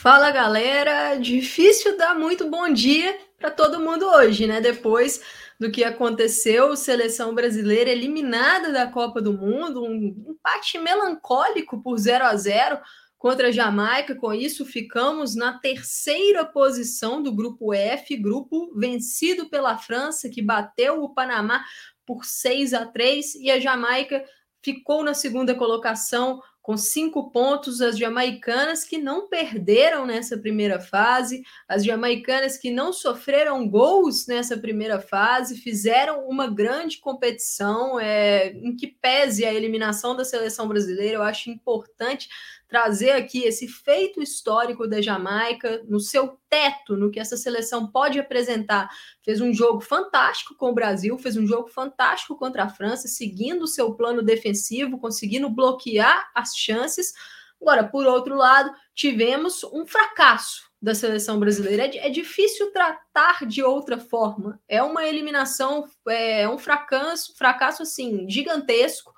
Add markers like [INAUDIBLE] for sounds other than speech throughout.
Fala galera, difícil dar muito bom dia para todo mundo hoje, né? Depois do que aconteceu, seleção brasileira eliminada da Copa do Mundo, um empate melancólico por 0 a 0 contra a Jamaica. Com isso, ficamos na terceira posição do grupo F, grupo vencido pela França, que bateu o Panamá por 6 a 3 e a Jamaica ficou na segunda colocação com cinco pontos, as jamaicanas que não perderam nessa primeira fase, as jamaicanas que não sofreram gols nessa primeira fase, fizeram uma grande competição, é, em que pese a eliminação da seleção brasileira, eu acho importante trazer aqui esse feito histórico da Jamaica, no seu teto, no que essa seleção pode apresentar. Fez um jogo fantástico com o Brasil, fez um jogo fantástico contra a França, seguindo o seu plano defensivo, conseguindo bloquear as chances. Agora, por outro lado, tivemos um fracasso da seleção brasileira. É, é difícil tratar de outra forma. É uma eliminação, é um fracasso, fracasso assim gigantesco,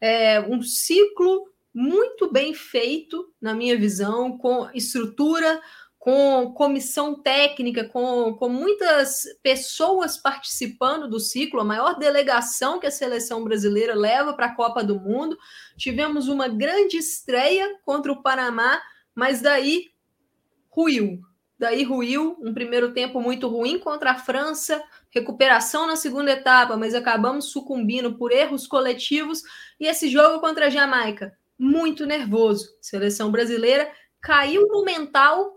é um ciclo muito bem feito, na minha visão, com estrutura, com comissão técnica, com, com muitas pessoas participando do ciclo, a maior delegação que a seleção brasileira leva para a Copa do Mundo. Tivemos uma grande estreia contra o Panamá, mas daí ruiu. Daí ruiu, um primeiro tempo muito ruim contra a França, recuperação na segunda etapa, mas acabamos sucumbindo por erros coletivos. E esse jogo contra a Jamaica, muito nervoso. Seleção brasileira caiu no mental,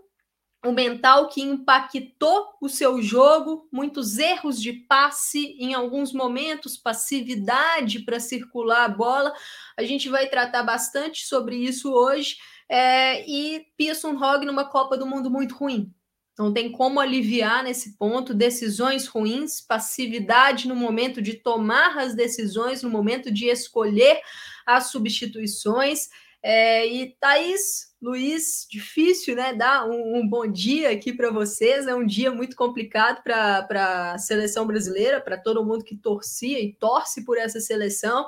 o mental que impactou o seu jogo, muitos erros de passe em alguns momentos, passividade para circular a bola. A gente vai tratar bastante sobre isso hoje. É, e Pearson Hogg numa Copa do Mundo muito ruim. Não tem como aliviar nesse ponto decisões ruins, passividade no momento de tomar as decisões, no momento de escolher as substituições. É, e Thaís, Luiz, difícil, né? Dar um, um bom dia aqui para vocês. É um dia muito complicado para a seleção brasileira, para todo mundo que torcia e torce por essa seleção.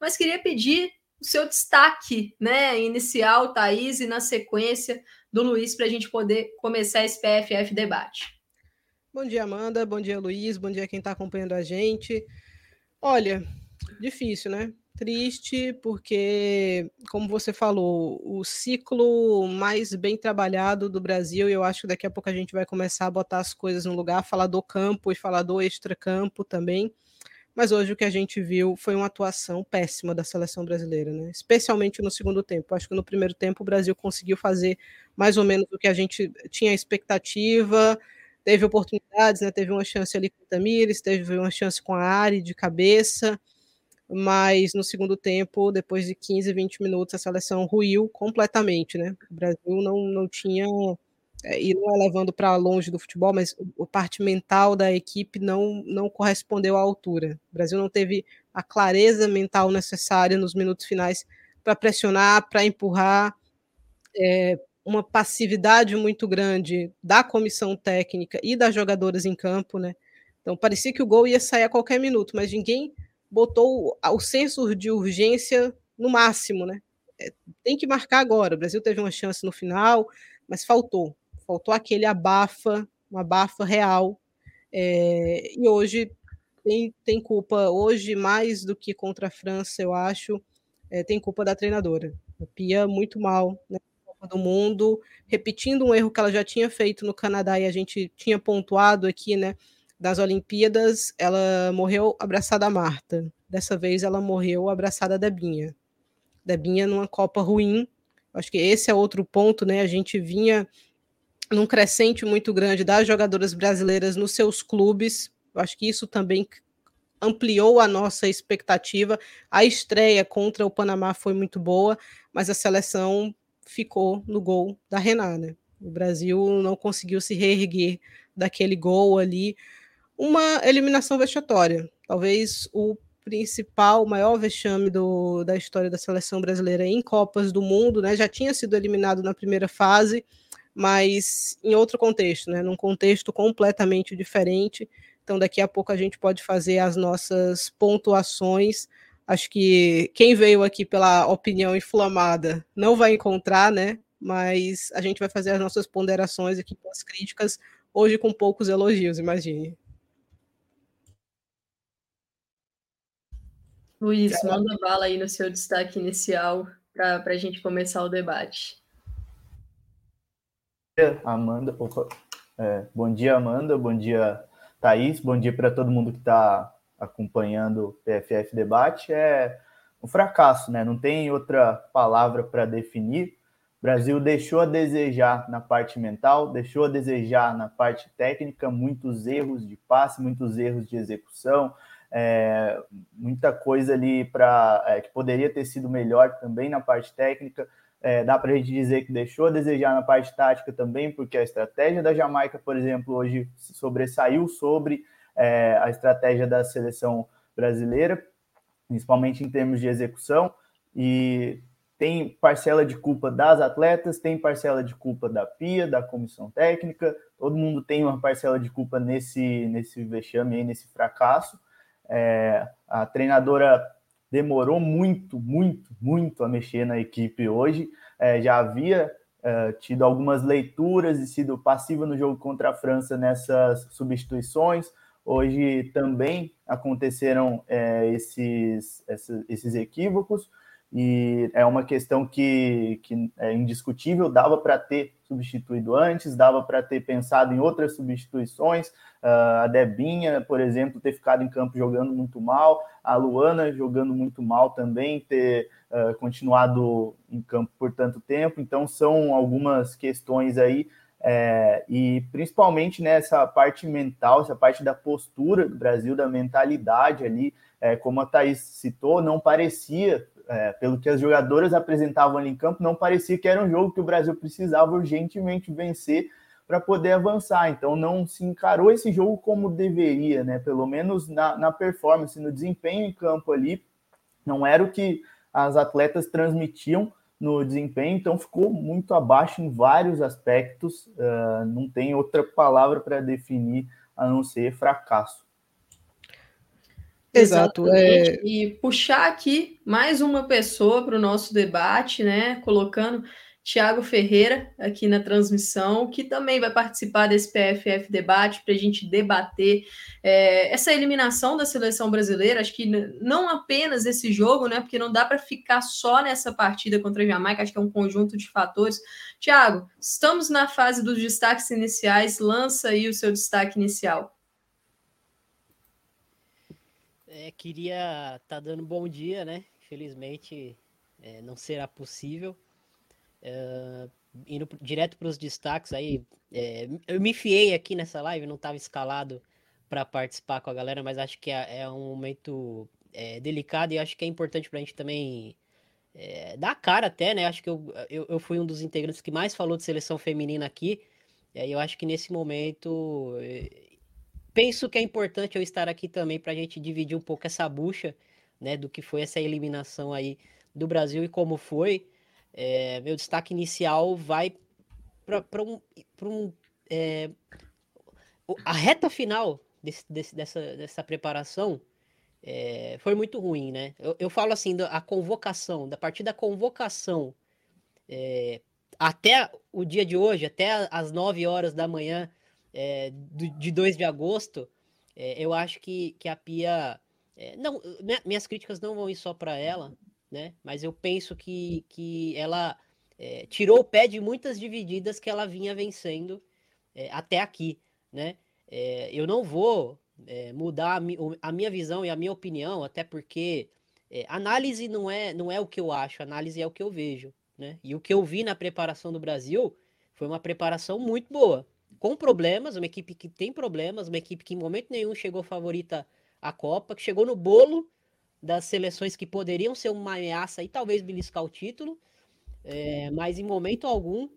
Mas queria pedir o seu destaque, né? Inicial, Thaís, e na sequência do Luiz, para a gente poder começar esse PFF debate. Bom dia, Amanda. Bom dia, Luiz. Bom dia, quem está acompanhando a gente. Olha, difícil, né? Triste porque, como você falou, o ciclo mais bem trabalhado do Brasil, e eu acho que daqui a pouco a gente vai começar a botar as coisas no lugar, falar do campo e falar do extracampo também. Mas hoje o que a gente viu foi uma atuação péssima da seleção brasileira, né? especialmente no segundo tempo. Acho que no primeiro tempo o Brasil conseguiu fazer mais ou menos o que a gente tinha expectativa, teve oportunidades, né? teve uma chance ali com o Tamires, teve uma chance com a Ari de cabeça, mas no segundo tempo, depois de 15, 20 minutos, a seleção ruiu completamente, né? O Brasil não, não tinha, é, e não é levando para longe do futebol, mas a parte mental da equipe não, não correspondeu à altura. O Brasil não teve a clareza mental necessária nos minutos finais para pressionar, para empurrar, é, uma passividade muito grande da comissão técnica e das jogadoras em campo, né? Então parecia que o gol ia sair a qualquer minuto, mas ninguém botou o senso de urgência no máximo, né? É, tem que marcar agora. O Brasil teve uma chance no final, mas faltou. Faltou aquele abafa, uma abafa real. É, e hoje tem, tem culpa, hoje mais do que contra a França, eu acho, é, tem culpa da treinadora. A Pia muito mal né, do Mundo, repetindo um erro que ela já tinha feito no Canadá e a gente tinha pontuado aqui, né? Das Olimpíadas, ela morreu abraçada a Marta. Dessa vez ela morreu abraçada a Debinha. Debinha numa Copa ruim. Acho que esse é outro ponto, né? A gente vinha num crescente muito grande das jogadoras brasileiras nos seus clubes. Acho que isso também ampliou a nossa expectativa. A estreia contra o Panamá foi muito boa, mas a seleção ficou no gol da Renata. Né? O Brasil não conseguiu se reerguer daquele gol ali uma eliminação vexatória. Talvez o principal, maior vexame do, da história da seleção brasileira em Copas do Mundo, né? Já tinha sido eliminado na primeira fase, mas em outro contexto, né? Num contexto completamente diferente. Então, daqui a pouco a gente pode fazer as nossas pontuações. Acho que quem veio aqui pela opinião inflamada não vai encontrar, né? mas a gente vai fazer as nossas ponderações aqui com as críticas, hoje com poucos elogios, imagine. Luiz, manda bala aí no seu destaque inicial para a gente começar o debate. Amanda, opa, é, bom dia, Amanda, bom dia, Thaís, bom dia para todo mundo que está acompanhando o PFF Debate. É um fracasso, né? Não tem outra palavra para definir. O Brasil deixou a desejar na parte mental, deixou a desejar na parte técnica, muitos erros de passe, muitos erros de execução, é, muita coisa ali para é, que poderia ter sido melhor também na parte técnica. É, dá para a gente dizer que deixou a desejar na parte tática também, porque a estratégia da Jamaica, por exemplo, hoje sobressaiu sobre é, a estratégia da seleção brasileira, principalmente em termos de execução. E tem parcela de culpa das atletas, tem parcela de culpa da PIA, da comissão técnica, todo mundo tem uma parcela de culpa nesse, nesse vexame aí, nesse fracasso. É, a treinadora demorou muito, muito, muito a mexer na equipe hoje. É, já havia é, tido algumas leituras e sido passiva no jogo contra a França nessas substituições. Hoje também aconteceram é, esses, esses, esses equívocos e é uma questão que, que é indiscutível, dava para ter substituído antes, dava para ter pensado em outras substituições, uh, a Debinha, por exemplo, ter ficado em campo jogando muito mal, a Luana jogando muito mal também, ter uh, continuado em campo por tanto tempo, então são algumas questões aí, é, e principalmente nessa parte mental, essa parte da postura do Brasil, da mentalidade ali, é, como a Thaís citou, não parecia é, pelo que as jogadoras apresentavam ali em campo, não parecia que era um jogo que o Brasil precisava urgentemente vencer para poder avançar. Então não se encarou esse jogo como deveria, né? Pelo menos na, na performance, no desempenho em campo ali, não era o que as atletas transmitiam no desempenho, então ficou muito abaixo em vários aspectos. Uh, não tem outra palavra para definir a não ser fracasso. Exato. É... E puxar aqui mais uma pessoa para o nosso debate, né? Colocando Tiago Ferreira aqui na transmissão, que também vai participar desse PFF debate para a gente debater é, essa eliminação da seleção brasileira. Acho que não apenas esse jogo, né? Porque não dá para ficar só nessa partida contra a Jamaica, acho que é um conjunto de fatores. Tiago, estamos na fase dos destaques iniciais, lança aí o seu destaque inicial. É, queria estar tá dando bom dia, né? Infelizmente é, não será possível. É, indo direto para os destaques aí, é, eu me enfiei aqui nessa live, não estava escalado para participar com a galera, mas acho que é, é um momento é, delicado e acho que é importante para a gente também dar cara até, né? Acho que eu, eu, eu, fui um dos integrantes que mais falou de seleção feminina aqui. E aí eu acho que nesse momento penso que é importante eu estar aqui também para a gente dividir um pouco essa bucha, né, do que foi essa eliminação aí do Brasil e como foi. É, meu destaque inicial vai para um, pra um é, a reta final desse, desse, dessa, dessa preparação é, foi muito ruim, né? Eu, eu falo assim, a convocação, da partir da convocação é, até o dia de hoje, até as 9 horas da manhã é, de 2 de agosto, é, eu acho que, que a Pia. É, não, minhas críticas não vão ir só para ela, né? Mas eu penso que, que ela tirou o pé de muitas divididas que ela vinha vencendo até aqui, né? Eu não vou mudar a, mi, a, minha visão e a minha opinião, até porque análise não é, não é o que eu acho, análise é o que eu vejo, né? E o que eu vi na preparação do Brasil foi uma preparação muito boa, com problemas, uma equipe que tem problemas, uma equipe que em momento nenhum chegou favorita à Copa, que chegou no bolo das seleções que poderiam ser uma ameaça e talvez beliscar o título, é, mas em momento algum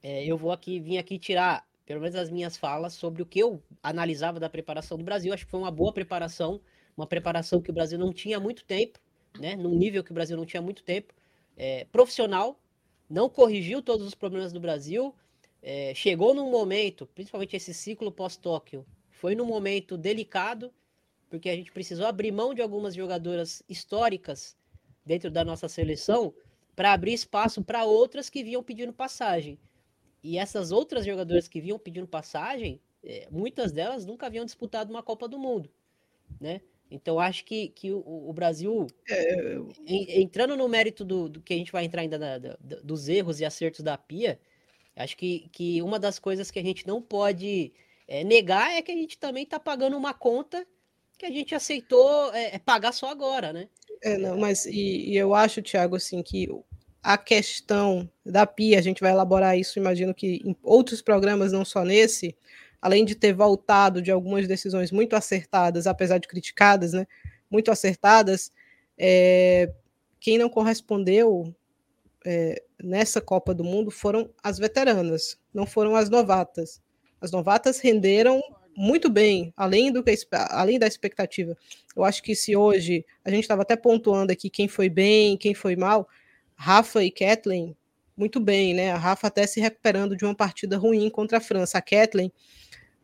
é, eu vou aqui vim aqui tirar pelo menos as minhas falas sobre o que eu analisava da preparação do Brasil. Acho que foi uma boa preparação, uma preparação que o Brasil não tinha muito tempo, né? Num nível que o Brasil não tinha muito tempo, é, profissional, não corrigiu todos os problemas do Brasil, é, chegou num momento, principalmente esse ciclo pós-Tóquio, foi num momento delicado, porque a gente precisou abrir mão de algumas jogadoras históricas dentro da nossa seleção para abrir espaço para outras que vinham pedindo passagem. E essas outras jogadoras que vinham pedindo passagem, é, muitas delas nunca haviam disputado uma Copa do Mundo, né? Então acho que, que o, o Brasil, é... entrando no mérito do, do, que a gente vai entrar ainda na, dos erros e acertos da Pia, acho que, que uma das coisas que a gente não pode é, negar é que a gente também está pagando uma conta que a gente aceitou é, é, pagar só agora, né? É, não, mas e, e eu acho, Thiago, assim, que a questão da Pia, a gente vai elaborar isso, imagino que em outros programas, não só nesse, além de ter voltado de algumas decisões muito acertadas, apesar de criticadas, né, muito acertadas, é, quem não correspondeu é, nessa Copa do Mundo foram as veteranas, não foram as novatas. As novatas renderam muito bem, além do que além da expectativa. Eu acho que se hoje a gente estava até pontuando aqui quem foi bem, quem foi mal, Rafa e Kathleen muito bem, né? A Rafa até se recuperando de uma partida ruim contra a França. A Kathleen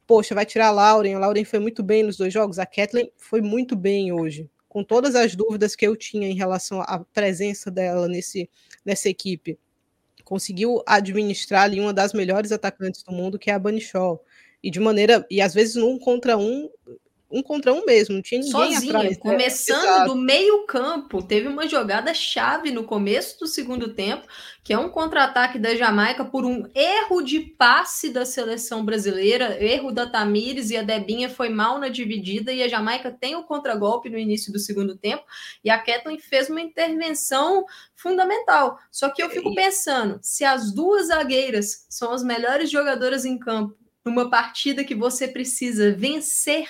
poxa, vai tirar a Lauren, a Lauren foi muito bem nos dois jogos, a Kathleen foi muito bem hoje, com todas as dúvidas que eu tinha em relação à presença dela nesse, nessa equipe. Conseguiu administrar ali uma das melhores atacantes do mundo, que é a Shaw. E de maneira, e às vezes num contra um, um contra um mesmo, não tinha ninguém Sozinha, atrás. Começando do meio campo, teve uma jogada chave no começo do segundo tempo, que é um contra-ataque da Jamaica por um erro de passe da seleção brasileira, erro da Tamires e a Debinha foi mal na dividida e a Jamaica tem o contragolpe no início do segundo tempo e a Kathleen fez uma intervenção fundamental. Só que eu fico pensando, se as duas zagueiras são as melhores jogadoras em campo numa partida que você precisa vencer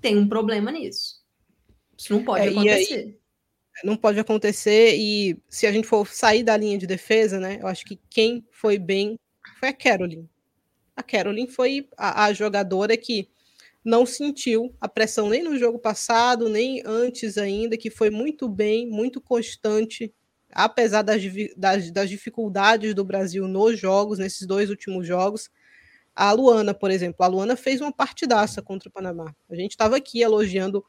tem um problema nisso. Isso não pode é, acontecer. Aí, não pode acontecer, e se a gente for sair da linha de defesa, né? Eu acho que quem foi bem foi a Caroline. A Caroline foi a, a jogadora que não sentiu a pressão nem no jogo passado, nem antes ainda, que foi muito bem, muito constante, apesar das, das, das dificuldades do Brasil nos jogos, nesses dois últimos jogos. A Luana, por exemplo, a Luana fez uma partidaça contra o Panamá. A gente estava aqui elogiando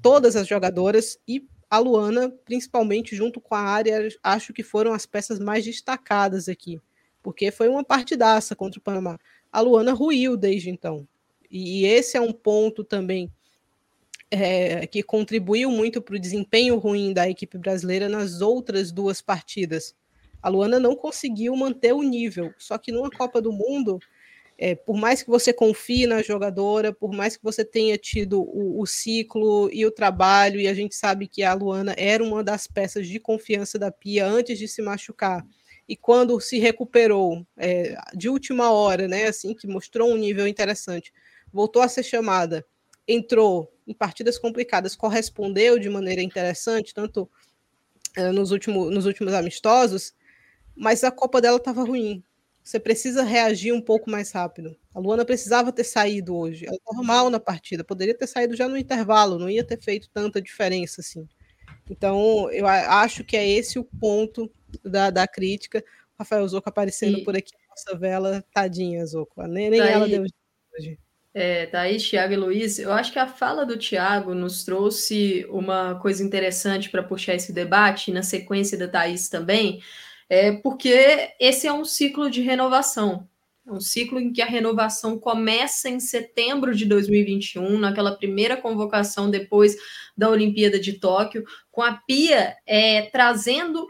todas as jogadoras e a Luana, principalmente junto com a área, acho que foram as peças mais destacadas aqui, porque foi uma partidaça contra o Panamá. A Luana ruiu desde então. E esse é um ponto também é, que contribuiu muito para o desempenho ruim da equipe brasileira nas outras duas partidas. A Luana não conseguiu manter o nível, só que numa Copa do Mundo é, por mais que você confie na jogadora, por mais que você tenha tido o, o, ciclo e o trabalho, e a gente sabe que a Luana era uma das peças de confiança da Pia antes de se machucar, e quando se recuperou é, de última hora, né, assim, que mostrou um nível interessante, voltou a ser chamada, entrou em partidas complicadas, correspondeu de maneira interessante, tanto é, nos, último, nos últimos amistosos, mas a Copa dela estava ruim, você precisa reagir um pouco mais rápido. A Luana precisava ter saído hoje. Ela estava mal na partida, poderia ter saído já no intervalo, não ia ter feito tanta diferença assim. Então, eu acho que é esse o ponto da, da crítica. Rafael Zoco aparecendo e... por aqui, nossa vela, tadinha, Zoco. Nem, nem tá ela deu hoje. É, Thaís, Thiago e Luiz, eu acho que a fala do Thiago nos trouxe uma coisa interessante para puxar esse debate, e na sequência da Thaís também, é porque esse é um ciclo de renovação. É um ciclo em que a renovação começa em setembro de 2021, naquela primeira convocação depois da Olimpíada de Tóquio, com a Pia é, trazendo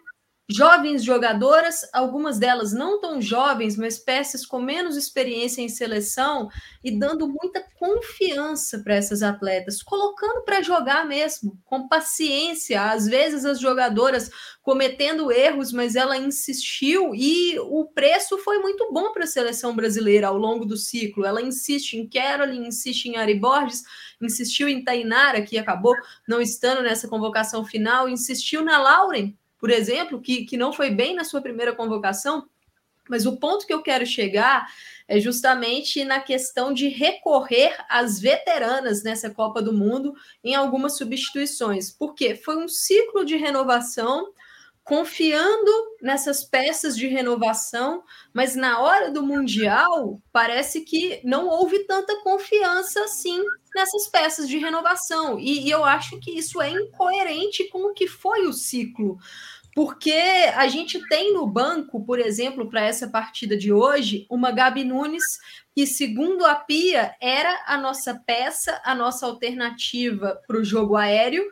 jovens jogadoras, algumas delas não tão jovens, mas peças com menos experiência em seleção e dando muita confiança para essas atletas, colocando para jogar mesmo, com paciência. Às vezes as jogadoras cometendo erros, mas ela insistiu e o preço foi muito bom para a seleção brasileira ao longo do ciclo. Ela insiste em Caroline, insiste em Ari Borges, insistiu em Tainara, que acabou não estando nessa convocação final, insistiu na Lauren, por exemplo, que, que não foi bem na sua primeira convocação, mas o ponto que eu quero chegar é justamente na questão de recorrer às veteranas nessa Copa do Mundo em algumas substituições, porque foi um ciclo de renovação confiando nessas peças de renovação, mas na hora do Mundial parece que não houve tanta confiança assim nessas peças de renovação. E, e eu acho que isso é incoerente com o que foi o ciclo porque a gente tem no banco, por exemplo, para essa partida de hoje, uma Gabi Nunes, que, segundo a Pia, era a nossa peça, a nossa alternativa para o jogo aéreo,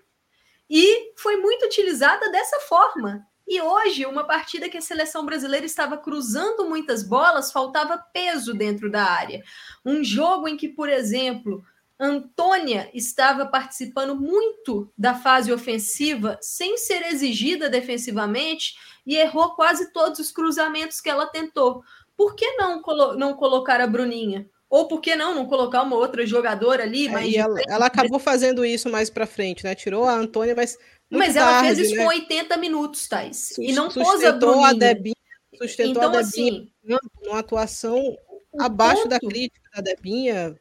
e foi muito utilizada dessa forma. E hoje, uma partida que a seleção brasileira estava cruzando muitas bolas, faltava peso dentro da área. Um jogo em que, por exemplo, Antônia estava participando muito da fase ofensiva, sem ser exigida defensivamente, e errou quase todos os cruzamentos que ela tentou. Por que não, colo não colocar a Bruninha? Ou por que não, não colocar uma outra jogadora ali? É, mas ela, ela, acabou fazendo isso mais para frente, né? Tirou a Antônia, mas. Mas ela tarde, fez isso né? com 80 minutos, Thais. e não pôs a Bruninha. A Debinha, sustentou então, a Debinha assim, numa atuação abaixo ponto... da crítica da Debinha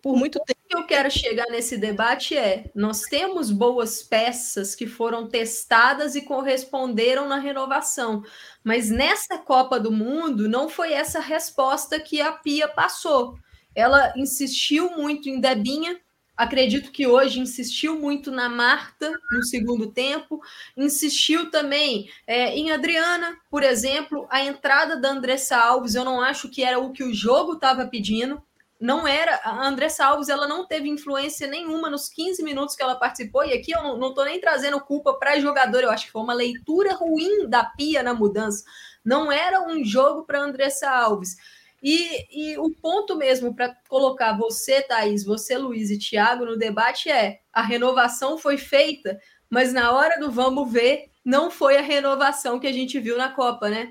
por muito tempo. O que eu quero chegar nesse debate é: nós temos boas peças que foram testadas e corresponderam na renovação, mas nessa Copa do Mundo não foi essa resposta que a Pia passou. Ela insistiu muito em Debinha, acredito que hoje insistiu muito na Marta no segundo tempo, insistiu também é, em Adriana, por exemplo, a entrada da Andressa Alves, eu não acho que era o que o jogo estava pedindo não era. A Andressa Alves ela não teve influência nenhuma nos 15 minutos que ela participou, e aqui eu não, estou nem trazendo culpa para jogador, eu acho que foi uma leitura ruim da Pia na mudança. Não era um jogo para Andressa Alves. E, e o ponto mesmo para colocar você, Thaís, você, Luiz e Thiago no debate é: a renovação foi feita, mas na hora do vamos ver, não foi a renovação que a gente viu na Copa, né?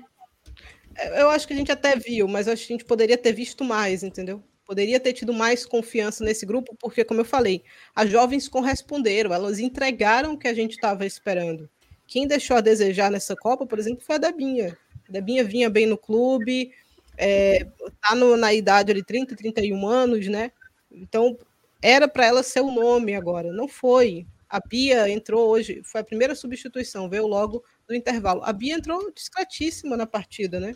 Eu acho que a gente até viu, mas acho que a gente poderia ter visto mais, entendeu? Poderia ter tido mais confiança nesse grupo, porque, como eu falei, as jovens corresponderam, elas entregaram o que a gente estava esperando. Quem deixou a desejar nessa Copa, por exemplo, foi a Debinha. A Debinha vinha bem no clube, é, tá no, na idade de 30, 31 anos, né? Então, era para ela ser o nome agora. Não foi. A Bia entrou hoje, foi a primeira substituição, veio logo no intervalo. A Bia entrou discretíssima na partida, né?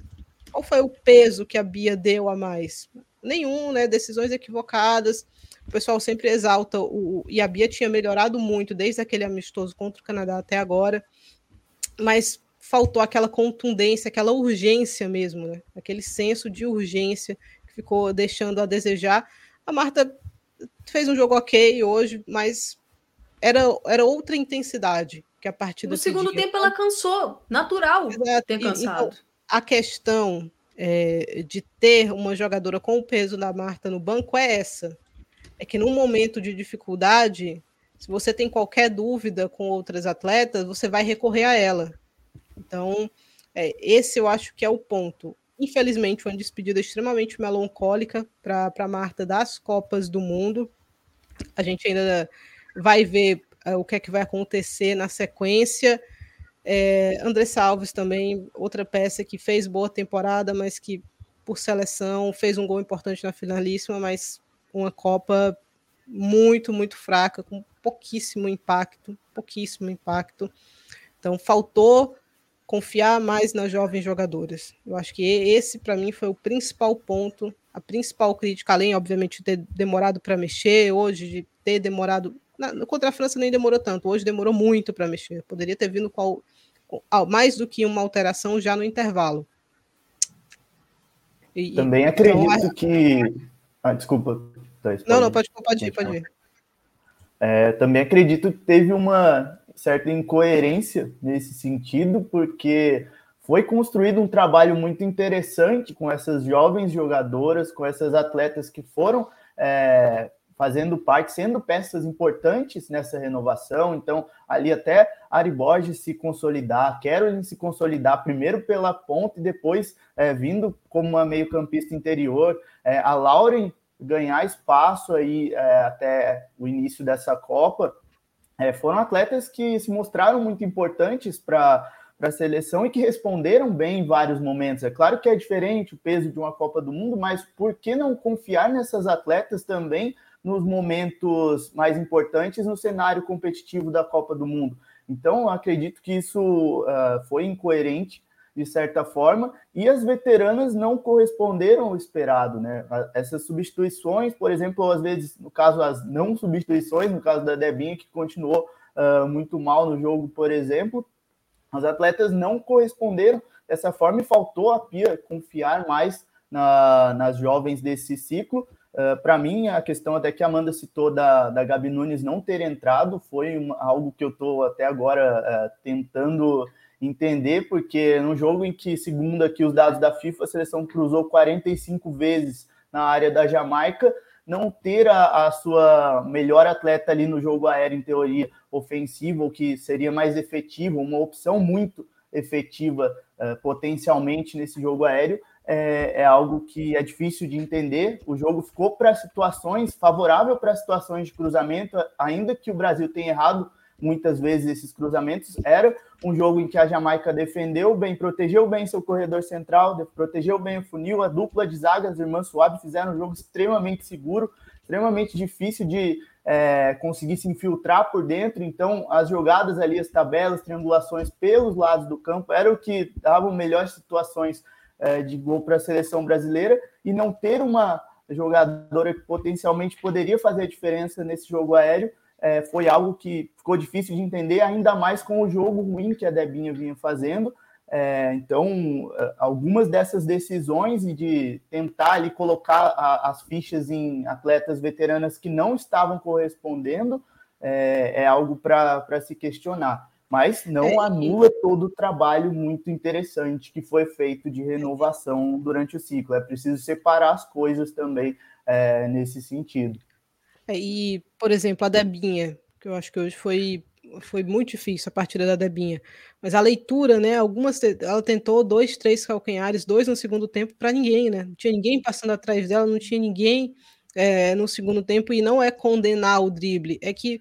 Qual foi o peso que a Bia deu a mais? nenhum, né? Decisões equivocadas. O pessoal sempre exalta o. E a Bia tinha melhorado muito desde aquele amistoso contra o Canadá até agora. Mas faltou aquela contundência, aquela urgência mesmo, né? Aquele senso de urgência que ficou deixando a desejar. A Marta fez um jogo ok hoje, mas era, era outra intensidade que a partida. No segundo pedia. tempo ela cansou, natural Exato. ter cansado. Então, a questão é, de ter uma jogadora com o peso da Marta no banco é essa. É que num momento de dificuldade, se você tem qualquer dúvida com outras atletas, você vai recorrer a ela. Então, é, esse eu acho que é o ponto. Infelizmente, uma despedida extremamente melancólica para Marta das Copas do Mundo. A gente ainda vai ver é, o que é que vai acontecer na sequência. É, Andressa Alves também, outra peça que fez boa temporada, mas que por seleção fez um gol importante na finalíssima, mas uma Copa muito, muito fraca, com pouquíssimo impacto, pouquíssimo impacto. Então faltou confiar mais nas jovens jogadoras. Eu acho que esse para mim foi o principal ponto, a principal crítica, além obviamente de ter demorado para mexer, hoje de ter demorado na, contra a França nem demorou tanto, hoje demorou muito para mexer. Poderia ter vindo qual mais do que uma alteração já no intervalo. E, Também acredito então, que. Ah, desculpa. não, não, pode, pode ir, pode ir. É, também acredito que teve uma certa incoerência nesse sentido, porque foi construído um trabalho muito interessante com essas jovens jogadoras, com essas atletas que foram é, fazendo parte, sendo peças importantes nessa renovação. Então, ali até Ari Borges se consolidar, Carolyn se consolidar primeiro pela ponta e depois é, vindo como uma meio-campista interior. É, a Lauren ganhar espaço aí é, até o início dessa Copa. É, foram atletas que se mostraram muito importantes para a seleção e que responderam bem em vários momentos. É claro que é diferente o peso de uma Copa do Mundo, mas por que não confiar nessas atletas também nos momentos mais importantes no cenário competitivo da Copa do Mundo. Então, acredito que isso uh, foi incoerente de certa forma, e as veteranas não corresponderam ao esperado, né? Essas substituições, por exemplo, às vezes, no caso, as não substituições, no caso da Debinha, que continuou uh, muito mal no jogo, por exemplo, Os atletas não corresponderam dessa forma e faltou a Pia confiar mais na, nas jovens desse ciclo. Uh, Para mim, a questão até que a Amanda citou da, da Gabi Nunes não ter entrado foi uma, algo que eu estou até agora uh, tentando entender, porque no jogo em que, segundo aqui os dados da FIFA, a seleção cruzou 45 vezes na área da Jamaica, não ter a, a, sua melhor atleta ali no jogo aéreo, em teoria, ofensivo, que seria mais efetivo, uma opção muito efetiva uh, potencialmente nesse jogo aéreo, é, é, algo que é difícil de entender. O jogo ficou para situações, favorável para situações de cruzamento, ainda que o Brasil tenha errado muitas vezes esses cruzamentos. Era um jogo em que a Jamaica defendeu bem, protegeu bem seu corredor central, protegeu bem o funil, a dupla de zaga, as irmãs Suave fizeram um jogo extremamente seguro, extremamente difícil de é, conseguir se infiltrar por dentro. Então, as jogadas ali, as tabelas, triangulações pelos lados do campo, era o que davam melhores situações é, de gol para a seleção brasileira e não ter uma jogadora que potencialmente poderia fazer a diferença nesse jogo aéreo é, foi algo que ficou difícil de entender, ainda mais com o jogo ruim que a Debinha vinha fazendo. É, então, é, algumas dessas decisões e de tentar ali colocar a, as fichas em atletas veteranas que não estavam correspondendo é, é algo para se questionar. Mas não é, anula todo o trabalho muito interessante que foi feito de renovação durante o ciclo. É preciso separar as coisas também é, nesse sentido. É, e, por exemplo, a Debinha, que eu acho que hoje foi, foi muito difícil a partida da Debinha. Mas a leitura, né? Algumas ela tentou dois, três calcanhares, dois no segundo tempo para ninguém, né? Não tinha ninguém passando atrás dela, não tinha ninguém é, no segundo tempo, e não é condenar o drible, é que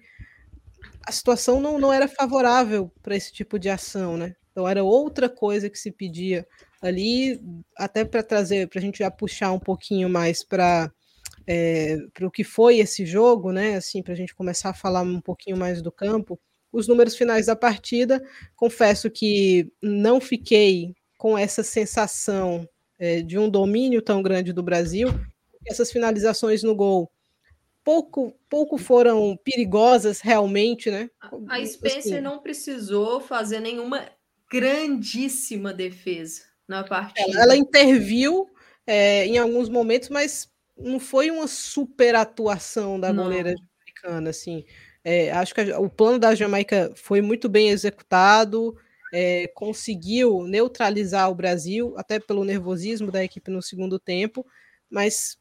a situação não, não era favorável para esse tipo de ação, né? Então era outra coisa que se pedia ali, até para trazer, para a gente já puxar um pouquinho mais para é, para o que foi esse jogo, né? Assim, para a gente começar a falar um pouquinho mais do campo. Os números finais da partida, confesso que não fiquei com essa sensação é, de um domínio tão grande do Brasil. Essas finalizações no gol pouco, pouco foram perigosas realmente, né? A Spencer assim. não precisou fazer nenhuma grandíssima defesa na partida. Ela, ela interviu é, em alguns momentos, mas não foi uma super atuação da não. goleira jamaicana, assim. É, acho que a, o plano da Jamaica foi muito bem executado, é, conseguiu neutralizar o Brasil, até pelo nervosismo da equipe no segundo tempo, mas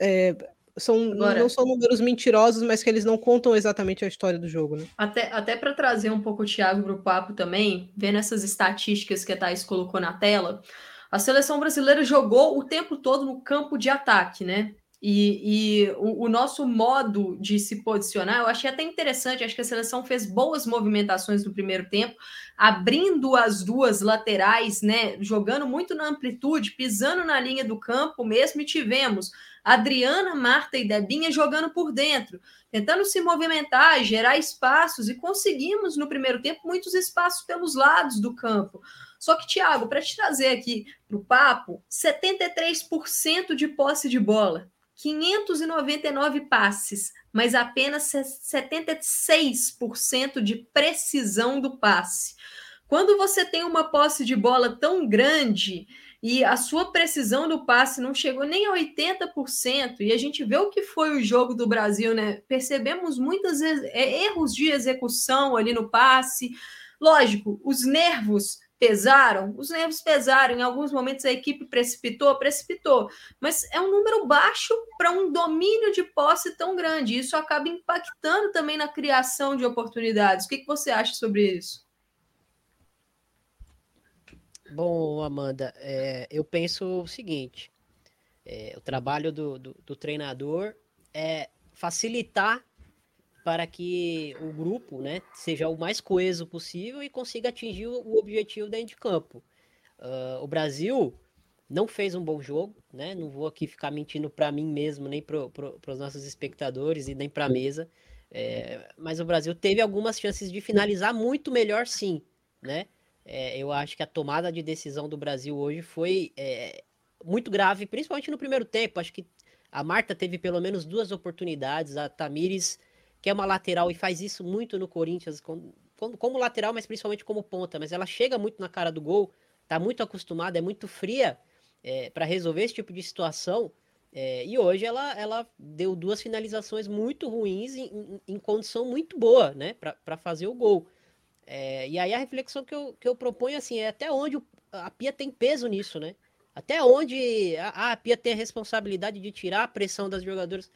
é, são, Agora, não são números mentirosos, mas que eles não contam exatamente a história do jogo. Né? Até, até para trazer um pouco o Thiago para o papo também, vendo essas estatísticas que a Thais colocou na tela, a seleção brasileira jogou o tempo todo no campo de ataque, né? E, e o, o, nosso modo de se posicionar, eu achei até interessante. Acho que a seleção fez boas movimentações no primeiro tempo, abrindo as duas laterais, né? Jogando muito na amplitude, pisando na linha do campo mesmo, e tivemos Adriana, Marta e Debinha jogando por dentro, tentando se movimentar, gerar espaços, e conseguimos no primeiro tempo muitos espaços pelos lados do campo. Só que, Thiago, para te trazer aqui para o papo, 73% de posse de bola, 599 passes, mas apenas 76% de precisão do passe. Quando você tem uma posse de bola tão grande e a sua precisão do passe não chegou nem a 80%, e a gente vê o que foi o jogo do Brasil, né? Percebemos muitos é, erros de execução ali no passe. Lógico, os nervos pesaram? Os nervos pesaram. Em alguns momentos a equipe precipitou, precipitou. Mas é um número baixo para um domínio de posse tão grande. Isso acaba impactando também na criação de oportunidades. O que, que você acha sobre isso? Bom, Amanda, é, eu penso o seguinte: é, o trabalho do, do, do treinador é facilitar para que o grupo né, seja o mais coeso possível e consiga atingir o objetivo dentro de campo. Uh, o Brasil não fez um bom jogo, né? Não vou aqui ficar mentindo para mim mesmo, nem para pro, os nossos espectadores e nem para a mesa. É, mas o Brasil teve algumas chances de finalizar muito melhor, sim, né? É, eu acho que a tomada de decisão do Brasil hoje foi é, muito grave, principalmente no primeiro tempo. Acho que a Marta teve pelo menos duas oportunidades, a Tamires que é uma lateral e faz isso muito no Corinthians, como, como lateral, mas principalmente como ponta. Mas ela chega muito na cara do gol, tá muito acostumada, é muito fria é, para resolver esse tipo de situação. É, e hoje ela, ela deu duas finalizações muito ruins em, em, em condição muito boa, né, para fazer o gol. É, e aí a reflexão que eu, que eu proponho assim é até onde o, a Pia tem peso nisso, né? Até onde a, a Pia tem a responsabilidade de tirar a pressão das jogadoras.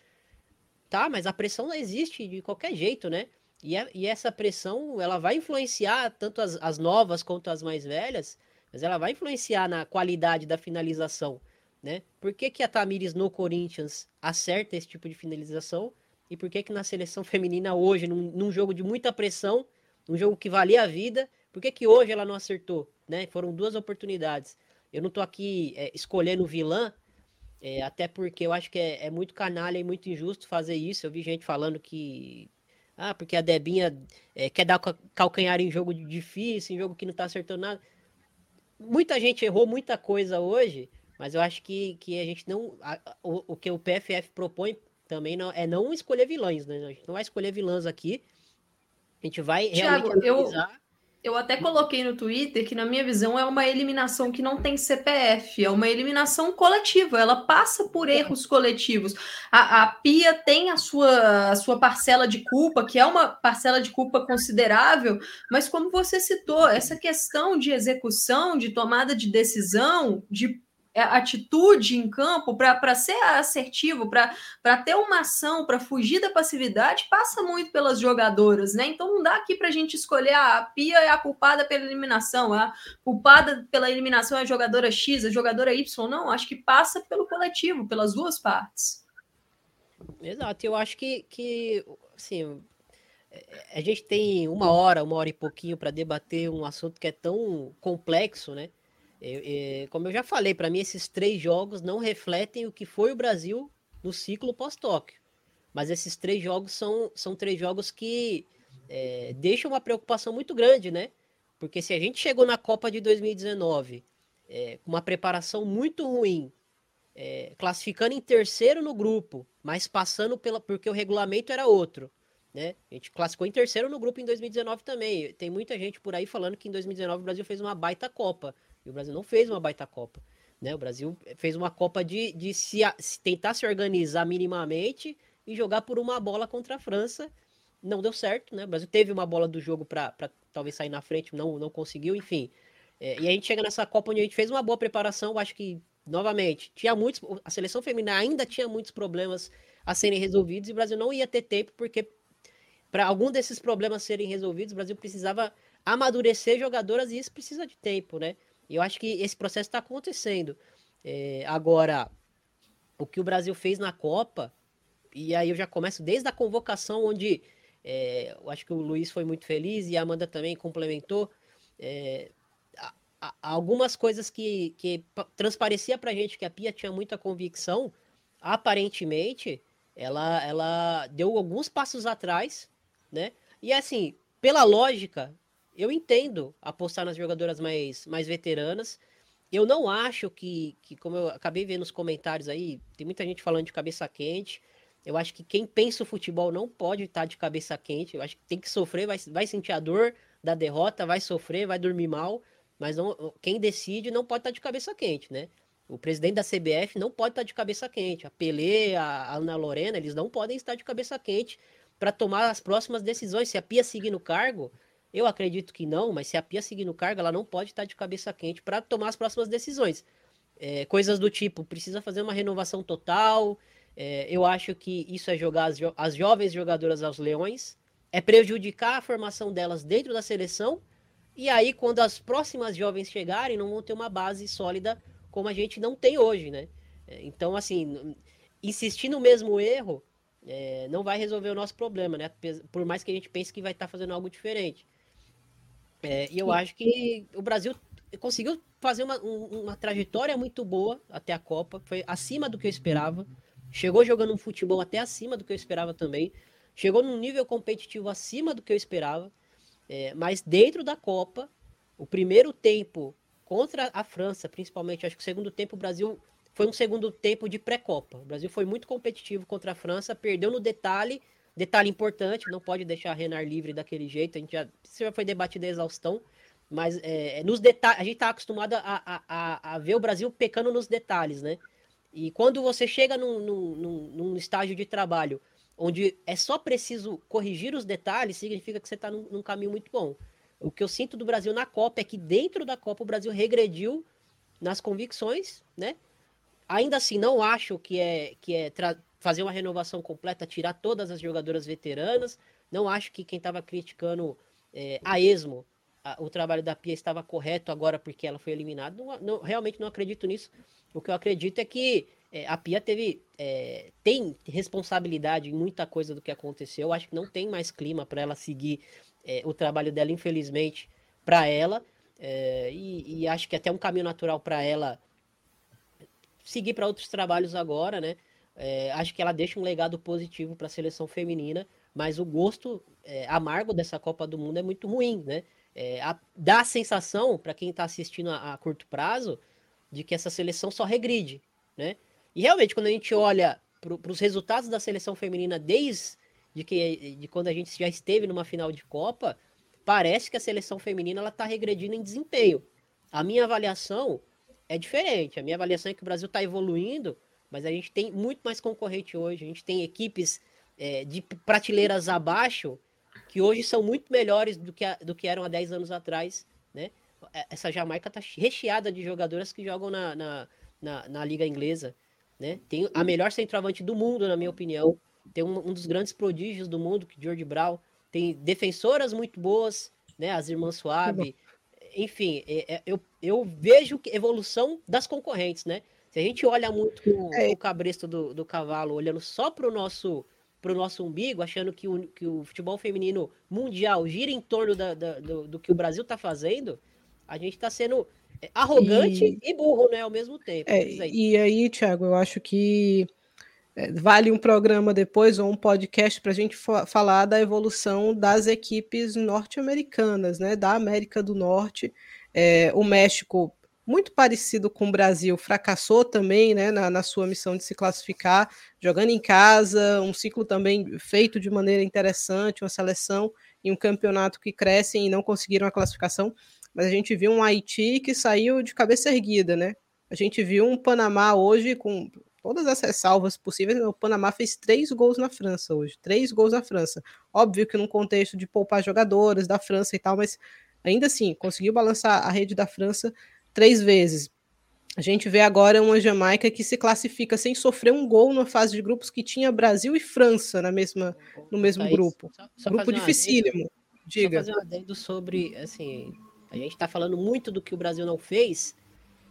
Tá, mas a pressão não existe de qualquer jeito, né? E, a, e essa pressão ela vai influenciar tanto as, as novas quanto as mais velhas, mas ela vai influenciar na qualidade da finalização né? Por que, que a Tamires no Corinthians acerta esse tipo de finalização? E por que que na seleção [LAUGHS] feminina hoje, num, num jogo de muita pressão, um jogo que valia a vida, por que que hoje ela não acertou? Né? Foram duas oportunidades. Eu não tô aqui é, escolhendo vilã, é, até porque eu acho que é, é, muito canalha e muito injusto fazer isso. Eu vi gente falando que. Ah, porque a Debinha é, quer dar calcanhar em jogo difícil, em jogo que não tá acertando nada. Muita gente errou muita coisa hoje, mas eu acho que, que a gente não. A, o, o que o PFF propõe também não, é não escolher vilões, né? A gente não vai escolher vilãs aqui. A gente vai Thiago, realmente analisar. Eu... Eu até coloquei no Twitter que, na minha visão, é uma eliminação que não tem CPF, é uma eliminação coletiva, ela passa por erros coletivos. A, a Pia tem a sua, a sua parcela de culpa, que é uma parcela de culpa considerável, mas como você citou, essa questão de execução, de tomada de decisão, de atitude em campo para ser assertivo, para ter uma ação, para fugir da passividade, passa muito pelas jogadoras, né? Então não dá aqui para a gente escolher ah, a Pia é a culpada pela eliminação, a culpada pela eliminação é a jogadora X, a jogadora Y, não, acho que passa pelo coletivo, pelas duas partes. Exato, eu acho que, que assim, a gente tem uma hora, uma hora e pouquinho para debater um assunto que é tão complexo, né? Eu, eu, como eu já falei, para mim esses três jogos não refletem o que foi o Brasil no ciclo pós-Tóquio. Mas esses três jogos são, são três jogos que é, deixam uma preocupação muito grande, né? Porque se a gente chegou na Copa de 2019 é, com uma preparação muito ruim, é, classificando em terceiro no grupo, mas passando pela. porque o regulamento era outro. Né? A gente classificou em terceiro no grupo em 2019 também. Tem muita gente por aí falando que em 2019 o Brasil fez uma baita Copa. E o Brasil não fez uma baita Copa. Né? O Brasil fez uma Copa de, de se, se tentar se organizar minimamente e jogar por uma bola contra a França. Não deu certo, né? O Brasil teve uma bola do jogo para talvez sair na frente, não, não conseguiu, enfim. É, e a gente chega nessa Copa onde a gente fez uma boa preparação, acho que, novamente, tinha muitos. A seleção feminina ainda tinha muitos problemas a serem resolvidos e o Brasil não ia ter tempo, porque para algum desses problemas serem resolvidos, o Brasil precisava amadurecer jogadoras e isso precisa de tempo, né? Eu acho que esse processo está acontecendo. É, agora, o que o Brasil fez na Copa, e aí eu já começo desde a convocação, onde é, eu acho que o Luiz foi muito feliz e a Amanda também complementou. É, a, a, algumas coisas que, que transparecia pra gente que a Pia tinha muita convicção, aparentemente, ela, ela deu alguns passos atrás, né? E assim, pela lógica, eu entendo apostar nas jogadoras mais, mais veteranas. Eu não acho que, que, como eu acabei vendo nos comentários aí, tem muita gente falando de cabeça quente. Eu acho que quem pensa o futebol não pode estar de cabeça quente. Eu acho que tem que sofrer, vai, vai sentir a dor da derrota, vai sofrer, vai dormir mal. Mas não, quem decide não pode estar de cabeça quente, né? O presidente da CBF não pode estar de cabeça quente. A Pelé, a Ana Lorena, eles não podem estar de cabeça quente para tomar as próximas decisões. Se a Pia seguir no cargo, eu acredito que não, mas se a Pia seguir no cargo, ela não pode estar de cabeça quente para tomar as próximas decisões. É, coisas do tipo, precisa fazer uma renovação total. É, eu acho que isso é jogar as, jo as jovens jogadoras aos leões, é prejudicar a formação delas dentro da seleção. E aí, quando as próximas jovens chegarem, não vão ter uma base sólida como a gente não tem hoje, né? É, então, assim, insistir no mesmo erro é, não vai resolver o nosso problema, né? Por mais que a gente pense que vai estar fazendo algo diferente. É, e eu acho que o Brasil conseguiu fazer uma, uma trajetória muito boa até a Copa, foi acima do que eu esperava. Chegou jogando um futebol até acima do que eu esperava também. Chegou num nível competitivo acima do que eu esperava. É, mas dentro da Copa, o primeiro tempo contra a França, principalmente, acho que o segundo tempo o Brasil foi um segundo tempo de pré-copa. O Brasil foi muito competitivo contra a França, perdeu no detalhe, Detalhe importante, não pode deixar a Renar livre daquele jeito. A gente já, isso já foi debatido a exaustão, mas é, nos detalhes, a gente está acostumado a, a, a, ver o Brasil pecando nos detalhes, né? E quando você chega num, num, num, estágio de trabalho onde é só preciso corrigir os detalhes, significa que você está num, num caminho muito bom. O que eu sinto do Brasil na Copa é que dentro da Copa o Brasil regrediu nas convicções, né? Ainda assim, não acho que é, que é fazer uma renovação completa, tirar todas as jogadoras veteranas. Não acho que quem estava criticando é, a esmo a, o trabalho da Pia estava correto agora porque ela foi eliminada. Não, não, realmente não acredito nisso. O que eu acredito é que é, a Pia teve é, tem responsabilidade em muita coisa do que aconteceu. Eu acho que não tem mais clima para ela seguir é, o trabalho dela, infelizmente, para ela. É, e, e, acho que é até um caminho natural para ela seguir para outros trabalhos agora, né? É, acho que ela deixa um legado positivo para a seleção feminina, mas o gosto é, amargo dessa Copa do Mundo é muito ruim, né? É, a, dá a sensação, para quem está assistindo a, a, curto prazo, de que essa seleção só regride, né? E realmente, quando a gente olha para os resultados da seleção feminina desde que, de quando a gente já esteve numa final de Copa, parece que a seleção feminina ela está regredindo em desempenho. A minha avaliação é diferente. A minha avaliação é que o Brasil está evoluindo, mas a gente tem muito mais concorrente hoje. A gente tem equipes é, de prateleiras abaixo que hoje são muito melhores do que, a, do que eram há 10 anos atrás. Né? É, essa Jamaica está recheada de jogadoras que jogam na, na, na, na, Liga Inglesa. Né? Tem a melhor centroavante do mundo, na minha opinião. Tem um, um dos grandes prodígios do mundo, que George Brown. Tem defensoras muito boas, né? as irmãs Suave enfim, é, é, eu, eu vejo evolução das concorrentes, né? Se a gente olha muito o, é. o cabresto do, do cavalo, olhando só para o nosso para o nosso umbigo, achando que o, que o futebol feminino mundial gira em torno da, da do, do, que o Brasil está fazendo, a gente está sendo é, arrogante e... e, burro, né, ao mesmo tempo. É, e aí, Thiago, eu acho que é, vale um programa depois ou um podcast para a gente falar da evolução das equipes norte-americanas, né, da América do Norte. É, o México, muito parecido com o Brasil, fracassou também né, na, na, sua missão de se classificar, jogando em casa, um ciclo também feito de maneira interessante, uma seleção e um campeonato que crescem e não conseguiram a classificação. Mas a gente viu um Haiti que saiu de cabeça erguida, né? A gente viu um Panamá hoje com todas essas salvas possíveis. O Panamá fez três gols na França hoje, três gols na França. Óbvio que num contexto de poupar jogadores da França e tal, mas ainda assim conseguiu balançar a rede da França três vezes. A gente vê agora uma Jamaica que se classifica sem sofrer um gol na fase de grupos que tinha Brasil e França na mesma, no mesmo grupo. Só, só grupo dificílimo. Diga. Só fazer um adendo sobre, assim, a gente está falando muito do que o Brasil não fez,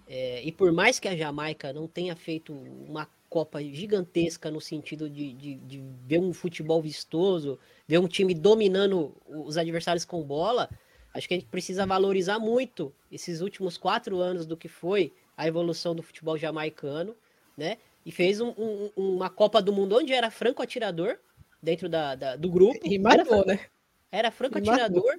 é, e por mais que a Jamaica não tenha feito uma Copa gigantesca no sentido de, de, de, ver um futebol vistoso, ver um time dominando os adversários com bola, acho que a gente precisa valorizar muito esses últimos quatro anos do que foi a evolução do futebol jamaicano, né? E fez um, um, uma Copa do Mundo onde era franco atirador dentro da, da do grupo. E matou, era, né? Era franco atirador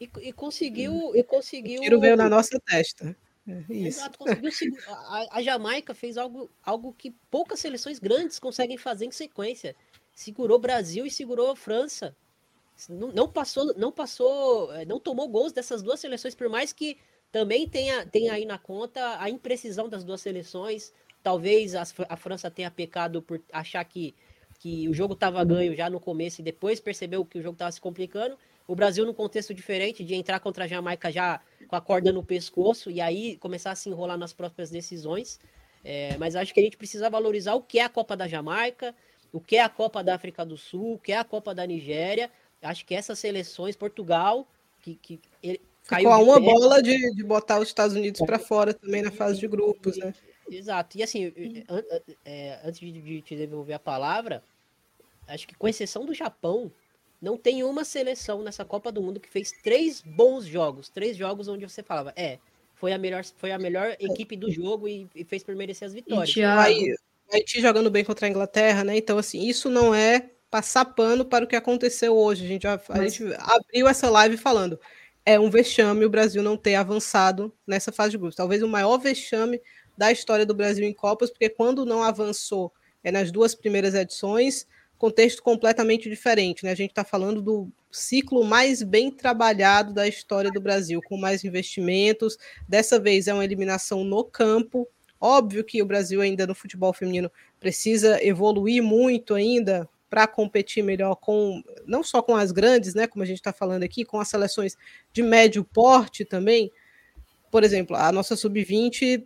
e, e, conseguiu. E conseguiu... O tiro veio na nossa testa. É, Exato, conseguiu a, a, Jamaica fez algo, algo que poucas seleções grandes conseguem fazer em sequência. Segurou Brasil e segurou França. Não, não, passou, não passou, é, não tomou gols dessas duas seleções, por mais que também tenha, tenha aí na conta a imprecisão das duas seleções. Talvez a, a França tenha pecado por achar que, que o jogo estava ganho já no começo e depois percebeu que o jogo estava se complicando. O Brasil, num contexto diferente, de entrar contra a Jamaica já com a corda no pescoço e aí começar a se enrolar nas próprias decisões. É, mas acho que a gente precisa valorizar o que é a Copa da Jamaica, o que é a Copa da África do Sul, o que é a Copa da Nigéria. Acho que essas seleções, Portugal, que, que ele, caiu a uma bola de, de botar os Estados Unidos para fora também na fase de grupos, né? Exato. E assim, an, é, antes de, de te devolver a palavra, acho que com exceção do Japão, não tem uma seleção nessa Copa do Mundo que fez três bons jogos, três jogos onde você falava, é, foi a melhor, foi a melhor equipe do jogo e, e fez por merecer as vitórias. E Aí, Haiti jogando bem contra a Inglaterra, né? Então, assim, isso não é passar pano para o que aconteceu hoje. A gente, já, a Mas... gente abriu essa live falando. É um vexame o Brasil não ter avançado nessa fase de grupos. Talvez o maior vexame da história do Brasil em Copas, porque quando não avançou é, nas duas primeiras edições, contexto completamente diferente, né? A gente está falando do ciclo mais bem trabalhado da história do Brasil, com mais investimentos. Dessa vez é uma eliminação no campo. Óbvio que o Brasil ainda no futebol feminino precisa evoluir muito ainda para competir melhor com não só com as grandes, né, como a gente está falando aqui, com as seleções de médio porte também. Por exemplo, a nossa sub-20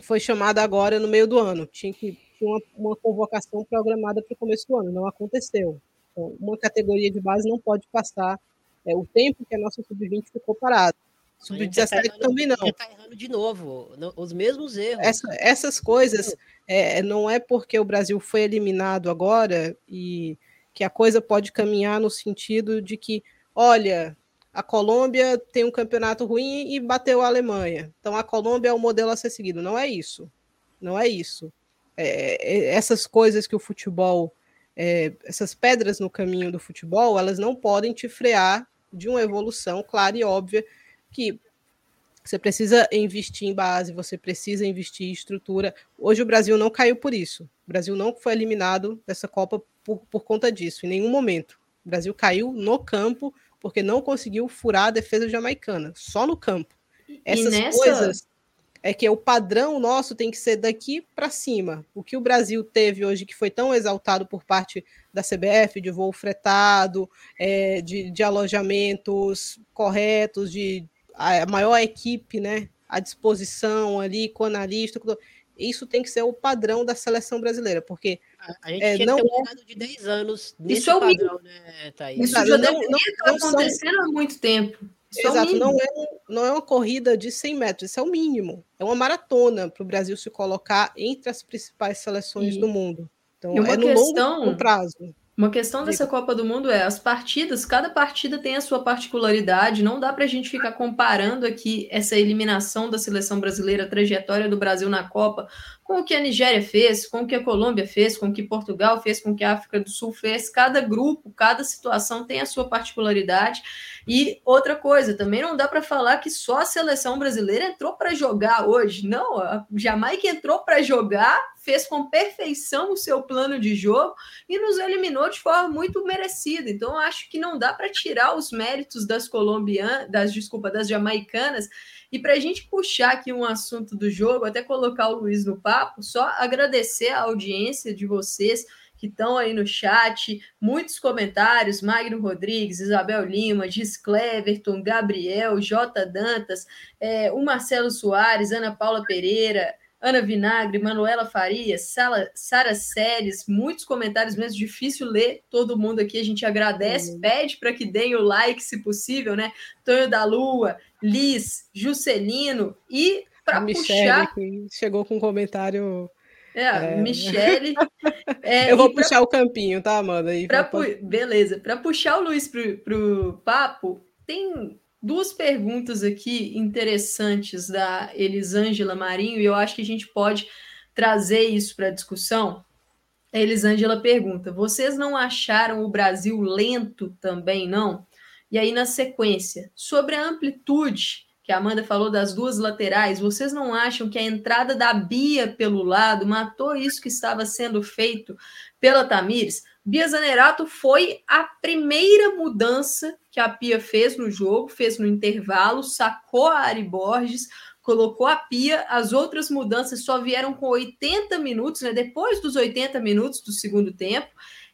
foi chamada agora no meio do ano. Tinha que tinha uma, uma convocação programada para o começo do ano, não aconteceu. Então, uma categoria de base não pode passar é, o tempo que a nossa sub-20 ficou parada. Sub-17 tá também não. Está errando de novo, os mesmos erros. Essa, essas coisas é, não é porque o Brasil foi eliminado agora e que a coisa pode caminhar no sentido de que, olha, a Colômbia tem um campeonato ruim e bateu a Alemanha. Então a Colômbia é o modelo a ser seguido. Não é isso. Não é isso. É, é, essas coisas que o futebol, é, essas pedras no caminho do futebol, elas não podem te frear de uma evolução clara e óbvia que você precisa investir em base, você precisa investir em estrutura. Hoje o Brasil não caiu por isso. O Brasil não foi eliminado dessa Copa por, por conta disso, em nenhum momento. O Brasil caiu no campo porque não conseguiu furar a defesa jamaicana, só no campo. Essas nessa... coisas é que o padrão nosso tem que ser daqui para cima. O que o Brasil teve hoje, que foi tão exaltado por parte da CBF, de voo fretado, é, de, de, alojamentos corretos, de a maior equipe né, à disposição ali, com analista, isso tem que ser o padrão da seleção brasileira, porque a gente é, tinha não é... de 10 anos nesse isso é o padrão, né, Thaís? Isso já não, não, não acontecendo são... há muito tempo. Isso Exato, é não, é, não é uma corrida de 100 metros, isso é o mínimo. É uma maratona para o Brasil se colocar entre as principais seleções e... do mundo. Então, é no questão... longo prazo. Uma questão dessa Copa do Mundo é as partidas, cada partida tem a sua particularidade, não dá para a gente ficar comparando aqui essa eliminação da seleção brasileira, a trajetória do Brasil na Copa, com o que a Nigéria fez, com o que a Colômbia fez, com o que Portugal fez, com o que a África do Sul fez. Cada grupo, cada situação tem a sua particularidade. E outra coisa, também não dá para falar que só a seleção brasileira entrou para jogar hoje. Não, a Jamaica entrou para jogar, fez com perfeição o seu plano de jogo e nos eliminou de forma muito merecida. Então, acho que não dá para tirar os méritos das colombianas, das desculpa, das jamaicanas. E para a gente puxar aqui um assunto do jogo, até colocar o Luiz no papo, só agradecer a audiência de vocês que estão aí no chat, muitos comentários, Magno Rodrigues, Isabel Lima, Gis Cleverton, Gabriel, J. Dantas, é, o Marcelo Soares, Ana Paula Pereira, Ana Vinagre, Manuela Farias, Sara, Séries, muitos comentários mesmo, difícil ler todo mundo aqui, a gente agradece, uhum. pede para que deem o like, se possível, né? Tonho da Lua, Liz, Juscelino e para puxar... chegou com um comentário é, é. Michele. [LAUGHS] É, eu vou puxar pra... o campinho, tá, Amanda? Aí, pra pra... Beleza. Para puxar o Luiz pro, pro papo, tem duas perguntas aqui interessantes da Elisângela Marinho, e eu acho que a gente pode trazer isso para a discussão. A Elisângela pergunta: vocês não acharam o Brasil lento também, não? E aí, na sequência, sobre a amplitude que a Amanda falou das duas laterais, vocês não acham que a entrada da Bia pelo lado matou isso que estava sendo feito pela Tamires? Bia Zanerato foi a primeira mudança que a Pia fez no jogo, fez no intervalo, sacou a Ari Borges, colocou a Pia, as outras mudanças só vieram com 80 minutos, né? Depois dos 80 minutos do segundo tempo.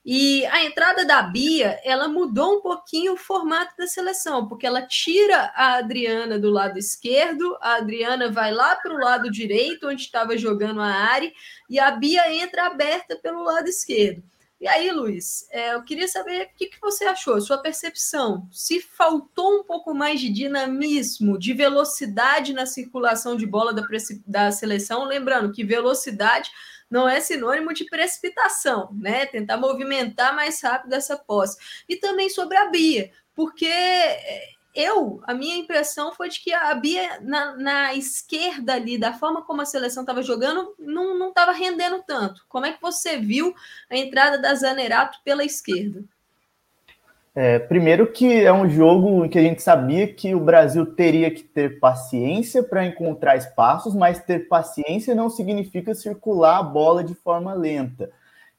E a entrada da Bia, ela mudou um pouquinho o formato da seleção, porque ela tira a Adriana do lado esquerdo, a Adriana vai lá para o lado direito, onde estava jogando a Ari, e a Bia entra aberta pelo lado esquerdo. E aí, Luiz, é, eu queria saber o que, que você achou, sua percepção. Se faltou um pouco mais de dinamismo, de velocidade na circulação de bola da, da seleção, lembrando que velocidade não é sinônimo de precipitação, né? Tentar movimentar mais rápido essa posse. E também sobre a Bia, porque é, eu, a minha impressão foi de que a Bia na, na esquerda ali, da forma como a seleção estava jogando, não estava rendendo tanto. Como é que você viu a entrada da Zanerato pela esquerda? É, primeiro que é um jogo em que a gente sabia que o Brasil teria que ter paciência para encontrar espaços, mas ter paciência não significa circular a bola de forma lenta.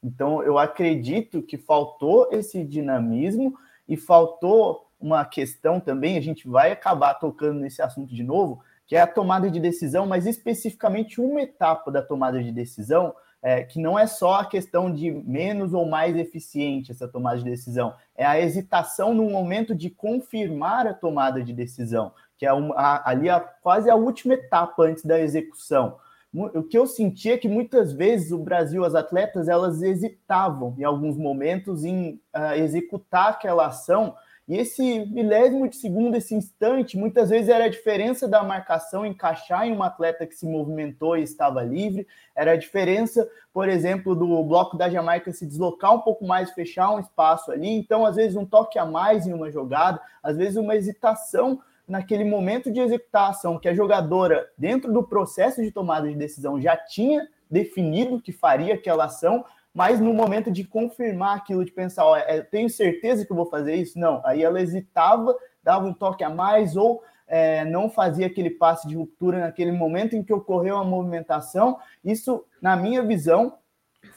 Então, eu acredito que faltou esse dinamismo e faltou uma questão também, a gente vai acabar tocando nesse assunto de novo, que é a tomada de decisão, mas especificamente uma etapa da tomada de decisão, é, que não é só a questão de menos ou mais eficiente essa tomada de decisão, é a hesitação no momento de confirmar a tomada de decisão, que é uma, a, ali a, quase a última etapa antes da execução. O que eu senti é que muitas vezes o Brasil, as atletas, elas hesitavam em alguns momentos em uh, executar aquela ação e esse milésimo de segundo, esse instante, muitas vezes era a diferença da marcação encaixar em um atleta que se movimentou e estava livre, era a diferença, por exemplo, do bloco da Jamaica se deslocar um pouco mais, fechar um espaço ali. Então, às vezes, um toque a mais em uma jogada, às vezes, uma hesitação naquele momento de executar a ação, que a jogadora, dentro do processo de tomada de decisão, já tinha definido que faria aquela ação, mas no momento de confirmar aquilo, de pensar, ó, é, tenho certeza que vou fazer isso, não. Aí ela hesitava, dava um toque a mais ou é, não fazia aquele passe de ruptura naquele momento em que ocorreu a movimentação. Isso, na minha visão,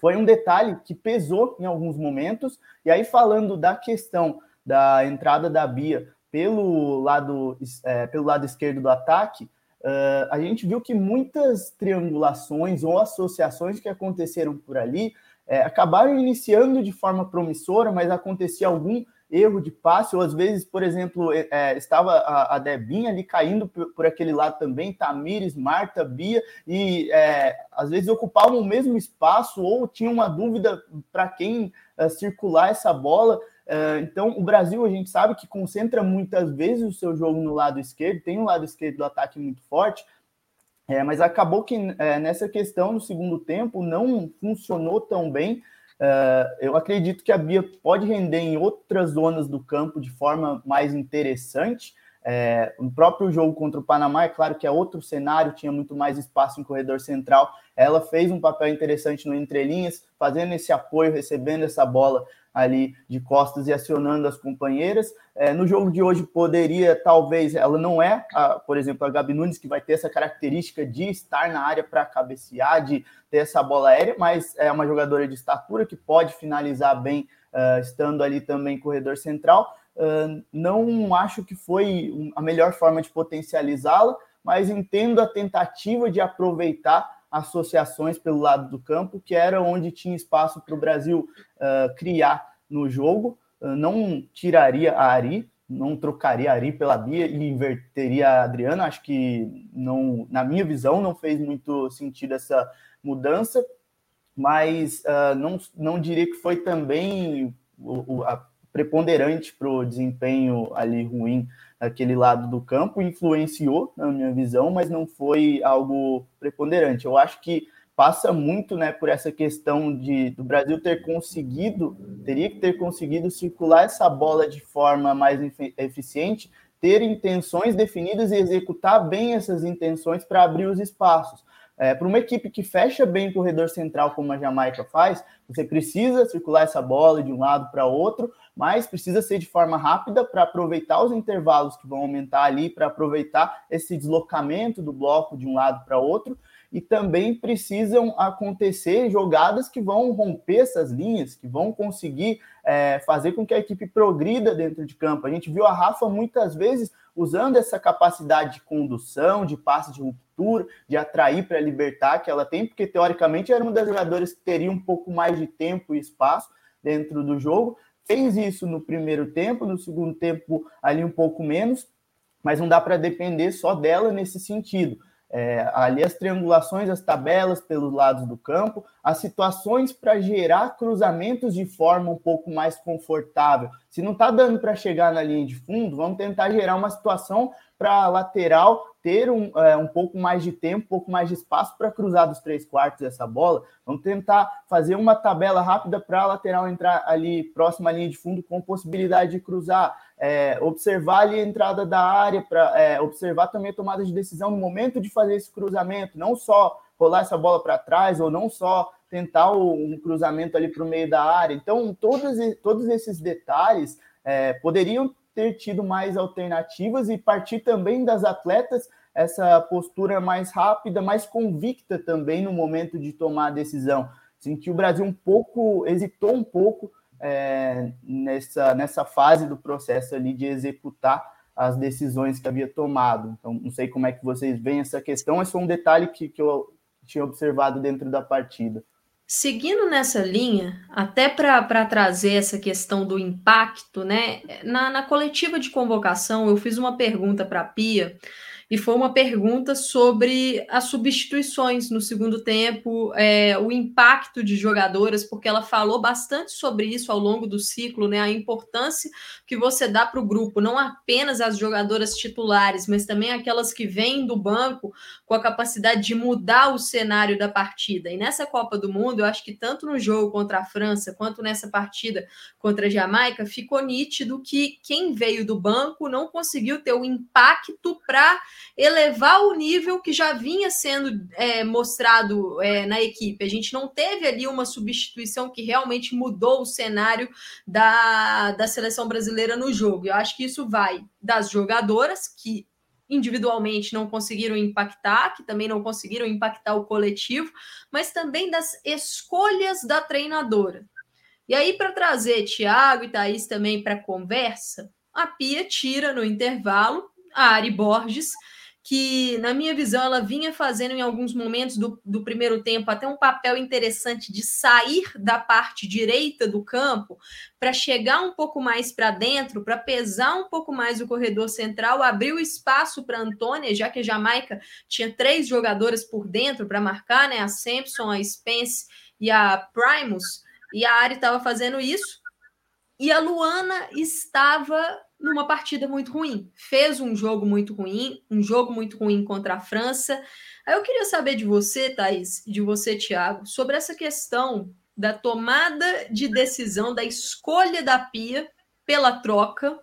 foi um detalhe que pesou em alguns momentos. E aí, falando da questão da entrada da Bia pelo lado, é, pelo lado esquerdo do ataque, uh, a gente viu que muitas triangulações ou associações que aconteceram por ali é, acabaram iniciando de forma promissora, mas acontecia algum erro de passe, ou às vezes, por exemplo, é, é, estava a, a, Debinha ali caindo por, por, aquele lado também, Tamires, Marta, Bia, e é, às vezes ocupavam o mesmo espaço ou tinham uma dúvida para quem é, circular essa bola. É, então, o Brasil, a gente sabe que concentra muitas vezes o seu jogo no lado esquerdo, tem um lado esquerdo do ataque muito forte, é, mas acabou que é, nessa questão, no segundo tempo, não funcionou tão bem. É, eu acredito que a Bia pode render em outras zonas do campo de forma mais interessante. É, no próprio jogo contra o Panamá, é claro que é outro cenário, tinha muito mais espaço em corredor central. Ela fez um papel interessante no entrelinhas, fazendo esse apoio, recebendo essa bola ali de costas e acionando as companheiras. É, no jogo de hoje poderia, talvez, ela não é, a, por exemplo, a Gabi Nunes, que vai ter essa característica de estar na área para cabecear, de ter essa bola aérea, mas é uma jogadora de estatura que pode finalizar bem, uh, estando ali também corredor central. Uh, não acho que foi a melhor forma de potencializá-la, mas entendo a tentativa de aproveitar associações pelo lado do campo, que era onde tinha espaço para o Brasil uh, criar no jogo. Uh, não tiraria a Ari, não trocaria a Ari pela Bia e inverteria a Adriana. Acho que, não, na minha visão, não fez muito sentido essa mudança, mas uh, não, não diria que foi também o, o, a preponderante para o desempenho ali ruim aquele lado do campo, influenciou, na minha visão, mas não foi algo preponderante. Eu acho que passa muito né, por essa questão de do Brasil ter conseguido, teria que ter conseguido circular essa bola de forma mais eficiente, ter intenções definidas e executar bem essas intenções para abrir os espaços. É, para uma equipe que fecha bem o corredor central, como a Jamaica faz, você precisa circular essa bola de um lado para outro, mas precisa ser de forma rápida para aproveitar os intervalos que vão aumentar ali, para aproveitar esse deslocamento do bloco de um lado para outro, e também precisam acontecer jogadas que vão romper essas linhas, que vão conseguir é, fazer com que a equipe progrida dentro de campo. A gente viu a Rafa muitas vezes usando essa capacidade de condução, de passe de ruptura, de atrair para libertar que ela tem, porque teoricamente era uma das jogadoras que teria um pouco mais de tempo e espaço dentro do jogo. Fez isso no primeiro tempo, no segundo tempo ali um pouco menos, mas não dá para depender só dela nesse sentido. É, ali as triangulações, as tabelas pelos lados do campo, as situações para gerar cruzamentos de forma um pouco mais confortável. Se não está dando para chegar na linha de fundo, vamos tentar gerar uma situação para a lateral ter um, é, um pouco mais de tempo, um pouco mais de espaço para cruzar dos três quartos essa bola. Vamos tentar fazer uma tabela rápida para a lateral entrar ali próxima à linha de fundo com possibilidade de cruzar. É, observar ali a entrada da área, para é, observar também a tomada de decisão no momento de fazer esse cruzamento, não só rolar essa bola para trás ou não só tentar um cruzamento ali para o meio da área. Então, todos, todos esses detalhes é, poderiam ter tido mais alternativas e partir também das atletas essa postura mais rápida, mais convicta também no momento de tomar a decisão. Senti o Brasil um pouco, hesitou um pouco é, nessa, nessa fase do processo ali de executar as decisões que havia tomado. Então, não sei como é que vocês veem essa questão, mas foi um detalhe que, que eu tinha observado dentro da partida. Seguindo nessa linha, até para trazer essa questão do impacto, né? Na, na coletiva de convocação, eu fiz uma pergunta para a Pia e foi uma pergunta sobre as substituições no segundo tempo, é, o impacto de jogadoras, porque ela falou bastante sobre isso ao longo do ciclo, né? A importância que você dá para o grupo, não apenas as jogadoras titulares, mas também aquelas que vêm do banco com a capacidade de mudar o cenário da partida. E nessa Copa do Mundo, eu acho que tanto no jogo contra a França quanto nessa partida contra a Jamaica, ficou nítido que quem veio do banco não conseguiu ter o impacto para elevar o nível que já vinha sendo é, mostrado é, na equipe. A gente não teve ali uma substituição que realmente mudou o cenário da, da seleção brasileira no jogo. Eu acho que isso vai das jogadoras, que individualmente não conseguiram impactar, que também não conseguiram impactar o coletivo, mas também das escolhas da treinadora. E aí, para trazer Thiago e Thaís também para a conversa, a Pia tira no intervalo a Ari Borges, que, na minha visão, ela vinha fazendo em alguns momentos do, do primeiro tempo até um papel interessante de sair da parte direita do campo para chegar um pouco mais para dentro, para pesar um pouco mais o corredor central, abrir o espaço para Antônia, já que a Jamaica tinha três jogadoras por dentro para marcar, né? A Sampson, a Spence e a Primus, e a Ari estava fazendo isso. E a Luana estava numa partida muito ruim. Fez um jogo muito ruim, um jogo muito ruim contra a França. Aí eu queria saber de você, Thaís, de você, Thiago, sobre essa questão da tomada de decisão, da escolha da Pia pela troca.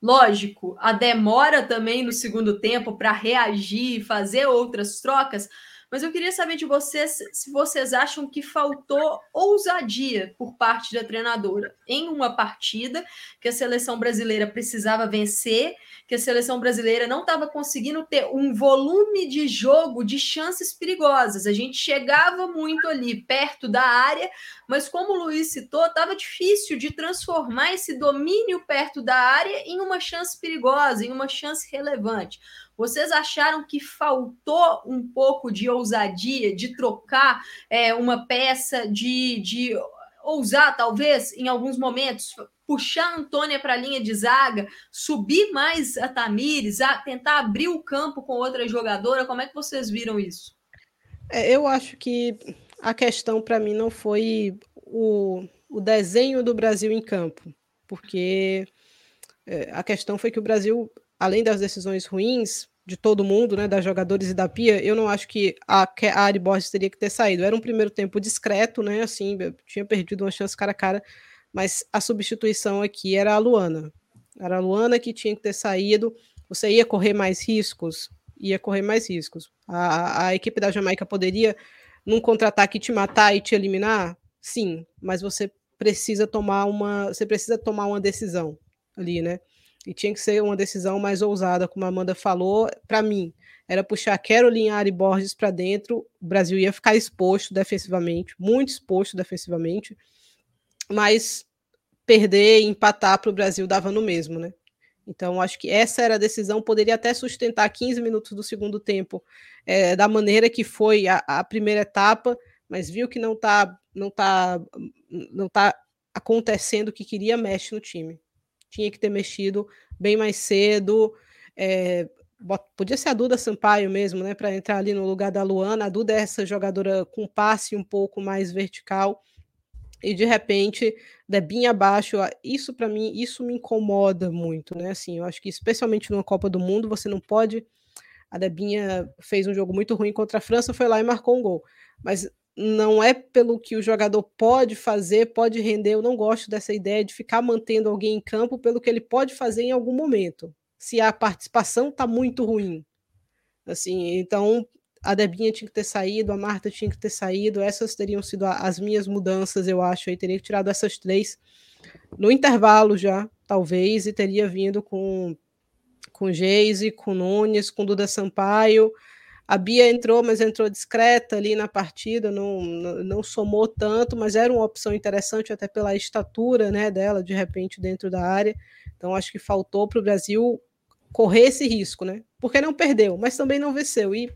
Lógico, a demora também no segundo tempo para reagir, fazer outras trocas, mas eu queria saber de vocês se vocês acham que faltou ousadia por parte da treinadora em uma partida que a seleção brasileira precisava vencer, que a seleção brasileira não estava conseguindo ter um volume de jogo de chances perigosas. A gente chegava muito ali perto da área, mas como o Luiz citou, estava difícil de transformar esse domínio perto da área em uma chance perigosa, em uma chance relevante. Vocês acharam que faltou um pouco de ousadia, de trocar é, uma peça, de, de ousar, talvez, em alguns momentos, puxar a Antônia para a linha de zaga, subir mais a Tamires, a tentar abrir o campo com outra jogadora? Como é que vocês viram isso? É, eu acho que a questão para mim não foi o, o desenho do Brasil em campo, porque é, a questão foi que o Brasil, além das decisões ruins, de todo mundo, né, das jogadores e da Pia, eu não acho que a, a Ari Borges teria que ter saído. Era um primeiro tempo discreto, né, assim, tinha perdido uma chance cara a cara, mas a substituição aqui era a Luana. Era a Luana que tinha que ter saído. Você ia correr mais riscos? Ia correr mais riscos. A, a equipe da Jamaica poderia, num contra-ataque, te matar e te eliminar? Sim, mas você precisa tomar uma, você precisa tomar uma decisão ali, né? E tinha que ser uma decisão mais ousada, como a Amanda falou, para mim. Era puxar Caroline Ari Borges para dentro, o Brasil ia ficar exposto defensivamente, muito exposto defensivamente, mas perder e empatar para o Brasil dava no mesmo, né? Então, acho que essa era a decisão, poderia até sustentar 15 minutos do segundo tempo é, da maneira que foi a, a primeira etapa, mas viu que não está não tá, não tá acontecendo o que queria, mexe no time tinha que ter mexido bem mais cedo. É, podia ser a Duda Sampaio mesmo, né? Para entrar ali no lugar da Luana. A Duda é essa jogadora com passe um pouco mais vertical. E de repente, Debinha abaixo, isso para mim, isso me incomoda muito, né? Assim, eu acho que especialmente numa Copa do Mundo, você não pode. A Debinha fez um jogo muito ruim contra a França, foi lá e marcou um gol. Mas não é pelo que o jogador pode fazer, pode render. Eu não gosto dessa ideia de ficar mantendo alguém em campo pelo que ele pode fazer em algum momento, se a participação está muito ruim. Assim, então a Debinha tinha que ter saído, a Marta tinha que ter saído, essas teriam sido as minhas mudanças, eu acho. Aí teria tirado essas três no intervalo já, talvez, e teria vindo com com Geise, com Nunes, com Duda Sampaio A Bia entrou, mas entrou discreta ali na partida, não, não somou tanto, mas era uma opção interessante até pela estatura né, dela, de repente, dentro da área. Então, acho que faltou para o Brasil correr esse risco, né? Porque não perdeu, mas também não venceu. E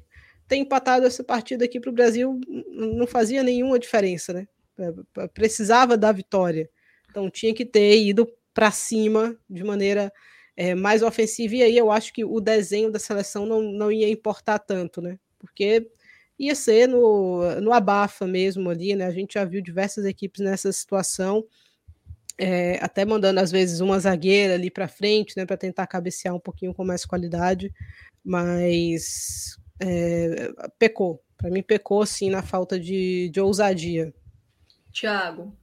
ter empatado essa partida aqui para o Brasil não fazia nenhuma diferença, né? É, precisava da vitória. Então tinha que ter ido para cima de maneira é, mais ofensiva. E aí eu acho que o desenho da seleção não, não ia importar tanto, né? Porque ia ser no, no abafa mesmo ali, né? A gente já viu diversas equipes nessa situação. É, até mandando às vezes uma zagueira ali para frente, né, para tentar cabecear um pouquinho com mais qualidade, mas é, pecou. Para mim, pecou sim na falta de, de ousadia. Tiago,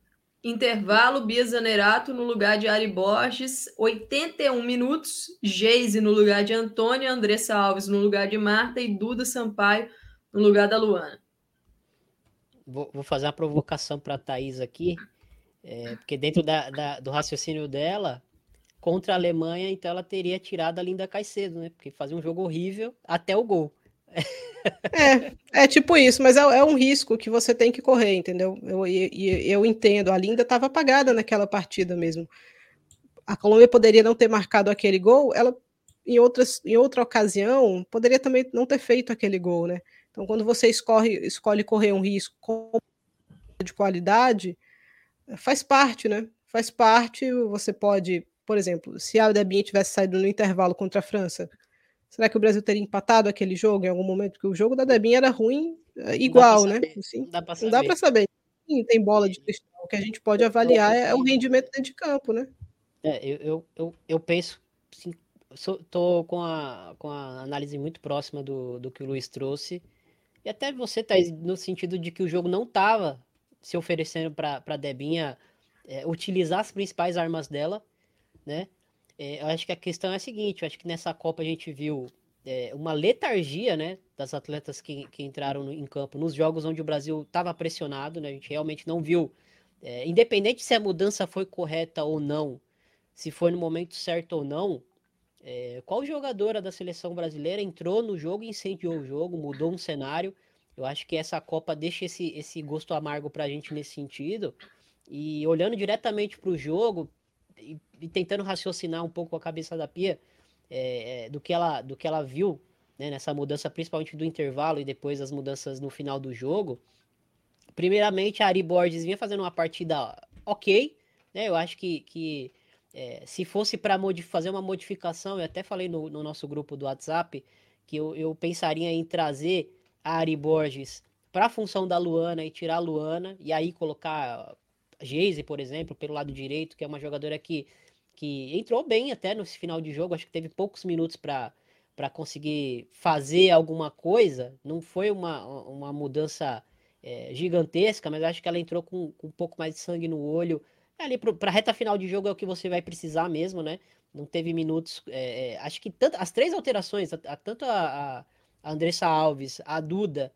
intervalo, Bia Zanerato no lugar de Ari Borges, 81 minutos, Geise no lugar de Antônia, Andressa Alves no lugar de Marta e Duda Sampaio no lugar da Luana. Vou, vou fazer uma provocação para a Thaís aqui, é, porque dentro da, da, do raciocínio dela, contra a Alemanha, então ela teria tirado a Linda Caicedo, né? Porque fazia um jogo horrível até o gol. É, é tipo isso, mas é, é, um risco que você tem que correr, entendeu? Eu, eu, eu entendo, a Linda estava apagada naquela partida mesmo. A Colômbia poderia não ter marcado aquele gol, ela em, outras, em outra ocasião poderia também não ter feito aquele gol, né? Então, quando você escolhe, escolhe correr um risco de qualidade, faz parte, né? Faz parte, você pode, por exemplo, se a Debinha tivesse saído no intervalo contra a França, Será que o Brasil teria empatado aquele jogo em algum momento? Porque o jogo da Debinha era ruim, eh, igual, né? Assim, não dá para saber. Sim, tem bola de cristal. O que a gente pode avaliar é o rendimento dentro de campo, né? É, eu, eu, eu, penso, sim, tô com a, com a análise muito próxima do, do que o Luiz trouxe. E até você, tá no sentido de que o jogo não estava se oferecendo para a Debinha é, utilizar as principais armas dela, né? É, eu acho que a questão é a seguinte, eu acho que nessa Copa a gente viu é, uma letargia, né, das atletas que, que entraram no, em campo nos jogos onde o Brasil estava pressionado, né, a gente realmente não viu, é, independente se a mudança foi correta ou não, se foi no momento certo ou não, é, qual jogadora da seleção brasileira entrou no jogo, incendiou o jogo, mudou um cenário, eu acho que essa Copa deixa esse, esse gosto amargo para a gente nesse sentido, e olhando diretamente para o jogo, e, tentando raciocinar um pouco a cabeça da Pia é, é, do, que ela, do que ela viu né, nessa mudança, principalmente do intervalo e depois as mudanças no final do jogo. Primeiramente, a Ari Borges vinha fazendo uma partida ok, né? Eu acho que, que é, se fosse para fazer uma modificação, eu até falei no, no nosso grupo do WhatsApp que eu, eu pensaria em trazer a Ari Borges para a função da Luana e tirar a Luana e aí colocar Geise, por exemplo, pelo lado direito, que é uma jogadora que, que entrou bem até no final de jogo, acho que teve poucos minutos para conseguir fazer alguma coisa, não foi uma, uma mudança é, gigantesca, mas acho que ela entrou com, com, um pouco mais de sangue no olho. Ali para a reta final de jogo é o que você vai precisar mesmo, né? Não teve minutos. É, acho que tanto, as três alterações, a, a, tanto a, a Andressa Alves, a Duda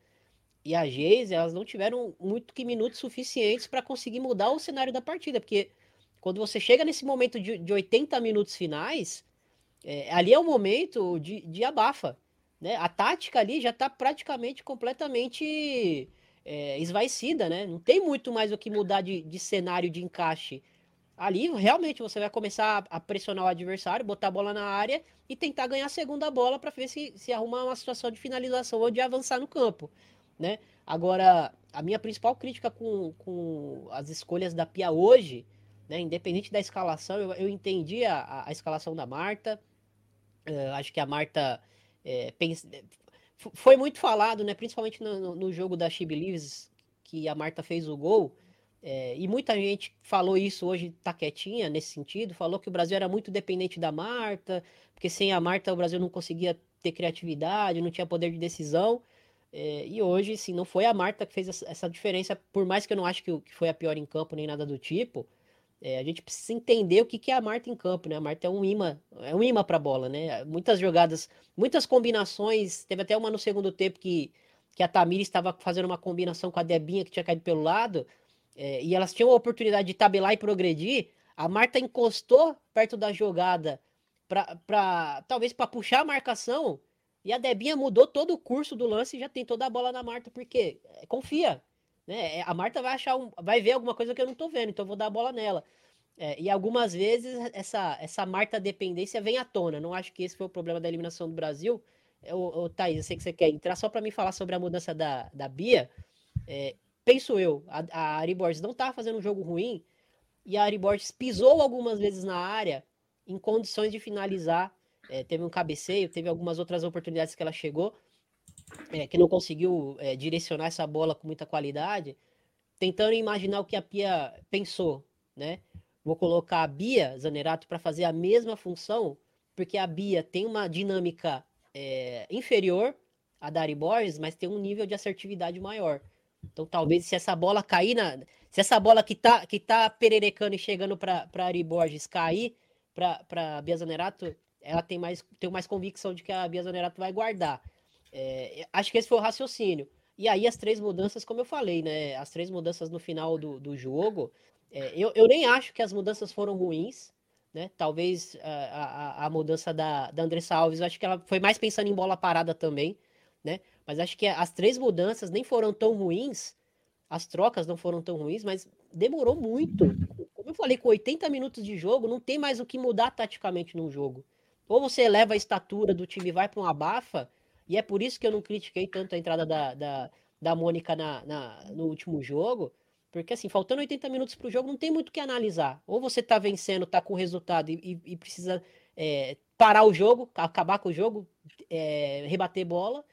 e a Geise, elas não tiveram muito que minutos suficientes para conseguir mudar o cenário da partida, porque quando você chega nesse momento de, de 80 minutos finais, é, ali é o momento de, de abafa. Né? A tática ali já está praticamente completamente é, esvaecida, né? Não tem muito mais o que mudar de, de cenário de encaixe. Ali, realmente, você vai começar a, pressionar o adversário, botar a bola na área e tentar ganhar a segunda bola para ver se, se arruma uma situação de finalização ou de avançar no campo né? Agora, a minha principal crítica com, com as escolhas da Pia hoje, né, independente da escalação, eu, eu entendi a, a, escalação da Marta. Uh, acho que a Marta é, foi muito falado, né, principalmente no, no jogo da She Believes, que a Marta fez o gol. É, e muita gente falou isso hoje, tá quietinha nesse sentido, falou que o Brasil era muito dependente da Marta, porque sem a Marta o Brasil não conseguia ter criatividade, não tinha poder de decisão. É, e hoje, sim, não foi a Marta que fez essa diferença, por mais que eu não acho que foi a pior em campo nem nada do tipo. É, a gente precisa entender o que, que é a Marta em campo, né? A Marta é um imã, é um imã para bola, né? Muitas jogadas, muitas combinações. Teve até uma no segundo tempo que, que a Tamir estava fazendo uma combinação com a Debinha que tinha caído pelo lado, é, e elas tinham a oportunidade de tabelar e progredir. A Marta encostou perto da jogada para talvez para puxar a marcação E a Debinha mudou todo o curso do lance e já tem toda a bola na Marta, porque é, confia. Né? É, a Marta vai achar um, vai ver alguma coisa que eu não tô vendo, então eu vou dar a bola nela. É, e algumas vezes essa, essa Marta dependência vem à tona. Não acho que esse foi o problema da eliminação do Brasil. Ô, ô Thaís, eu sei que você quer entrar só para me falar sobre a mudança da, da Bia. É, penso eu, a, a Ari Borges não estava fazendo um jogo ruim e a Ari Borges pisou algumas vezes na área em condições de finalizar é, teve um cabeceio, teve algumas outras oportunidades que ela chegou, é, que não conseguiu é, direcionar essa bola com muita qualidade, tentando imaginar o que a Pia pensou, né? Vou colocar a Bia Zanerato para fazer a mesma função, porque a Bia tem uma dinâmica é, inferior à Dari Borges, mas tem um nível de assertividade maior. Então, talvez se essa bola cair na. Se essa bola que tá, que tá pererecando e chegando para Ari Borges cair para Bia Zanerato, ela tem mais, tem mais convicção de que a Bia Zanerato vai guardar. É, acho que esse foi o raciocínio. E aí as três mudanças, como eu falei, né? As três mudanças no final do, do jogo, é, eu, eu nem acho que as mudanças foram ruins, né? Talvez a, a, a, mudança da, da Andressa Alves, acho que ela foi mais pensando em bola parada também, né? Mas acho que as três mudanças nem foram tão ruins, as trocas não foram tão ruins, mas demorou muito. Como eu falei, com 80 minutos de jogo, não tem mais o que mudar taticamente no jogo. Ou você eleva a estatura do time vai para um abafa, e é por isso que eu não critiquei tanto a entrada da, da, da Mônica na, na, no último jogo, porque assim, faltando 80 minutos para o jogo, não tem muito o que analisar. Ou você está vencendo, está com resultado e, e, e precisa é, parar o jogo, acabar com o jogo, é, rebater bola,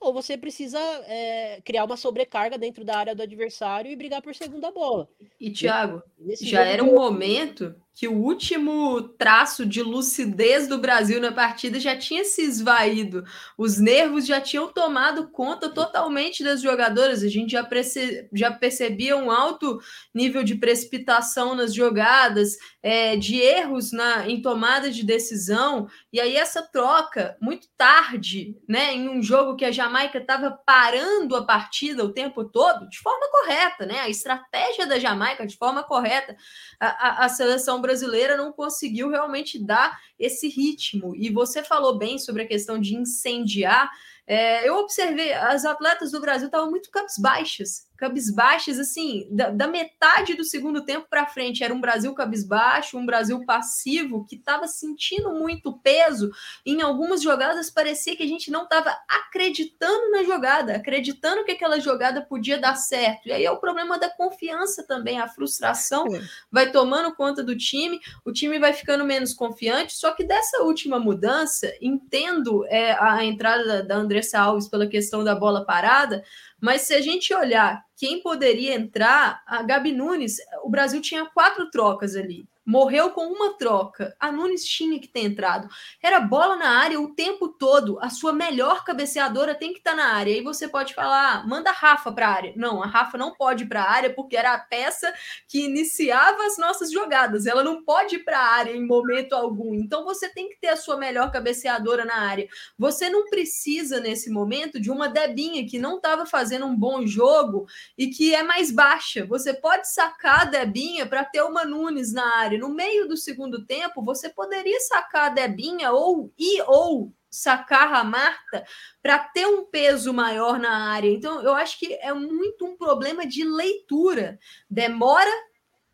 ou você precisa é, criar uma sobrecarga dentro da área do adversário e brigar por segunda bola. E, Thiago, já era um momento que o último traço de lucidez do Brasil na partida já tinha se esvaído. Os nervos já tinham tomado conta totalmente das jogadoras. A gente já, perce já percebia um alto nível de precipitação nas jogadas, é, de erros na, em tomada de decisão. E aí, essa troca, muito tarde, né, em um jogo que a Jamaica estava parando a partida o tempo todo, de forma correta, né? A estratégia da Jamaica, de forma correta, a, a, a seleção brasileira não conseguiu realmente dar esse ritmo. E você falou bem sobre a questão de incendiar. É, eu observei, as atletas do Brasil estavam muito cabisbaixas, cabisbaixas, assim, da, da metade do segundo tempo para frente. Era um Brasil cabisbaixo, um Brasil passivo, que estava sentindo muito peso. Em algumas jogadas parecia que a gente não estava acreditando na jogada, acreditando que aquela jogada podia dar certo. E aí é o problema da confiança também, a frustração é. vai tomando conta do time, o time vai ficando menos confiante. Só que dessa última mudança, entendo é, a entrada da Andressa Alves pela questão da bola parada, mas se a gente olhar quem poderia entrar, a Gabi Nunes, o Brasil tinha quatro trocas ali morreu com uma troca. A Nunes tinha que ter entrado. Era bola na área o tempo todo. A sua melhor cabeceadora tem que estar tá na área. E você pode falar, ah, manda a Rafa para a área. Não, a Rafa não pode ir para a área porque era a peça que iniciava as nossas jogadas. Ela não pode ir para a área em momento algum. Então você tem que ter a sua melhor cabeceadora na área. Você não precisa nesse momento de uma Debinha que não estava fazendo um bom jogo e que é mais baixa. Você pode sacar a Debinha para ter uma Nunes na área no meio do segundo tempo, você poderia sacar a Debinha ou ir ou sacar a Marta para ter um peso maior na área. Então, eu acho que é muito um problema de leitura. Demora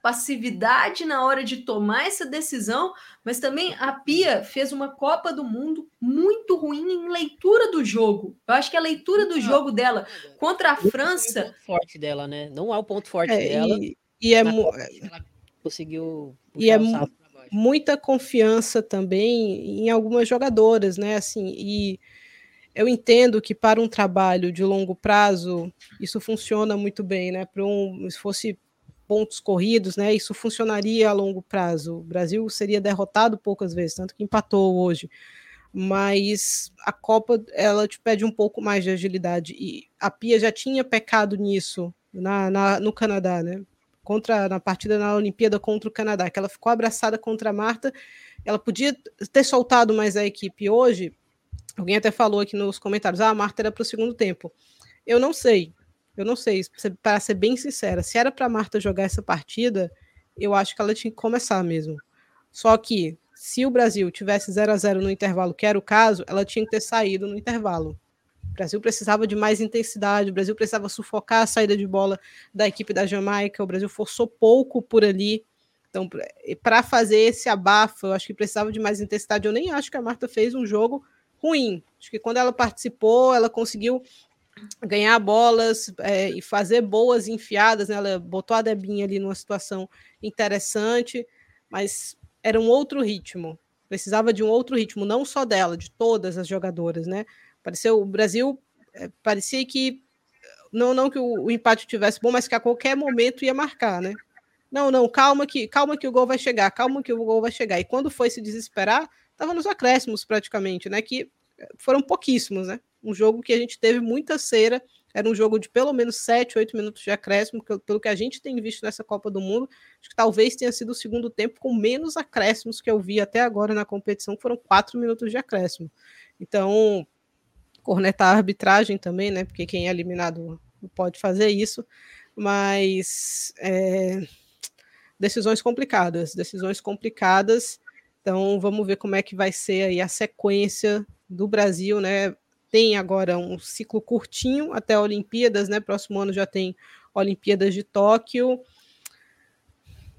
passividade na hora de tomar essa decisão, mas também a Pia fez uma Copa do Mundo muito ruim em leitura do jogo. Eu acho que a leitura do jogo dela contra a França. É o ponto forte dela, né? Não é o ponto forte é, dela. E, e é. Ela conseguiu. E é muita confiança também em algumas jogadoras, né? Assim, e eu entendo que para um trabalho de longo prazo isso funciona muito bem, né? Para um, se fosse pontos corridos, né? Isso funcionaria a longo prazo. O Brasil seria derrotado poucas vezes, tanto que empatou hoje. Mas a Copa ela te pede um pouco mais de agilidade e a Pia já tinha pecado nisso na, na no Canadá, né? Contra na partida na Olimpíada contra o Canadá, que ela ficou abraçada contra a Marta. Ela podia ter soltado mais a equipe hoje. Alguém até falou aqui nos comentários: ah, a Marta era para o segundo tempo. Eu não sei. Eu não sei, para ser bem sincera, se era para Marta jogar essa partida, eu acho que ela tinha que começar mesmo. Só que se o Brasil tivesse 0 a 0 no intervalo, que era o caso, ela tinha que ter saído no intervalo. Brasil precisava de mais intensidade, o Brasil precisava sufocar a saída de bola da equipe da Jamaica, o Brasil forçou pouco por ali. Então, para fazer esse abafo, eu acho que precisava de mais intensidade. Eu nem acho que a Marta fez um jogo ruim. Acho que quando ela participou, ela conseguiu ganhar bolas é, e fazer boas enfiadas. Né? Ela botou a Debinha ali numa situação interessante, mas era um outro ritmo. Precisava de um outro ritmo, não só dela, de todas as jogadoras, né? Pareceu o Brasil é, parecia que não não que o, o, empate tivesse bom, mas que a qualquer momento ia marcar, né? Não, não, calma que calma que o gol vai chegar, calma que o gol vai chegar. E quando foi se desesperar, estava nos acréscimos praticamente, né? Que foram pouquíssimos, né? Um jogo que a gente teve muita cera, era um jogo de pelo menos 7, 8 minutos de acréscimo, pelo que a gente tem visto nessa Copa do Mundo, acho que talvez tenha sido o segundo tempo com menos acréscimos que eu vi até agora na competição, foram 4 minutos de acréscimo. Então, cornetar a arbitragem também, né? Porque quem é eliminado pode fazer isso, mas é, decisões complicadas, decisões complicadas. Então, vamos ver como é que vai ser aí a sequência do Brasil, né? Tem agora um ciclo curtinho até Olimpíadas, né? Próximo ano já tem Olimpíadas de Tóquio.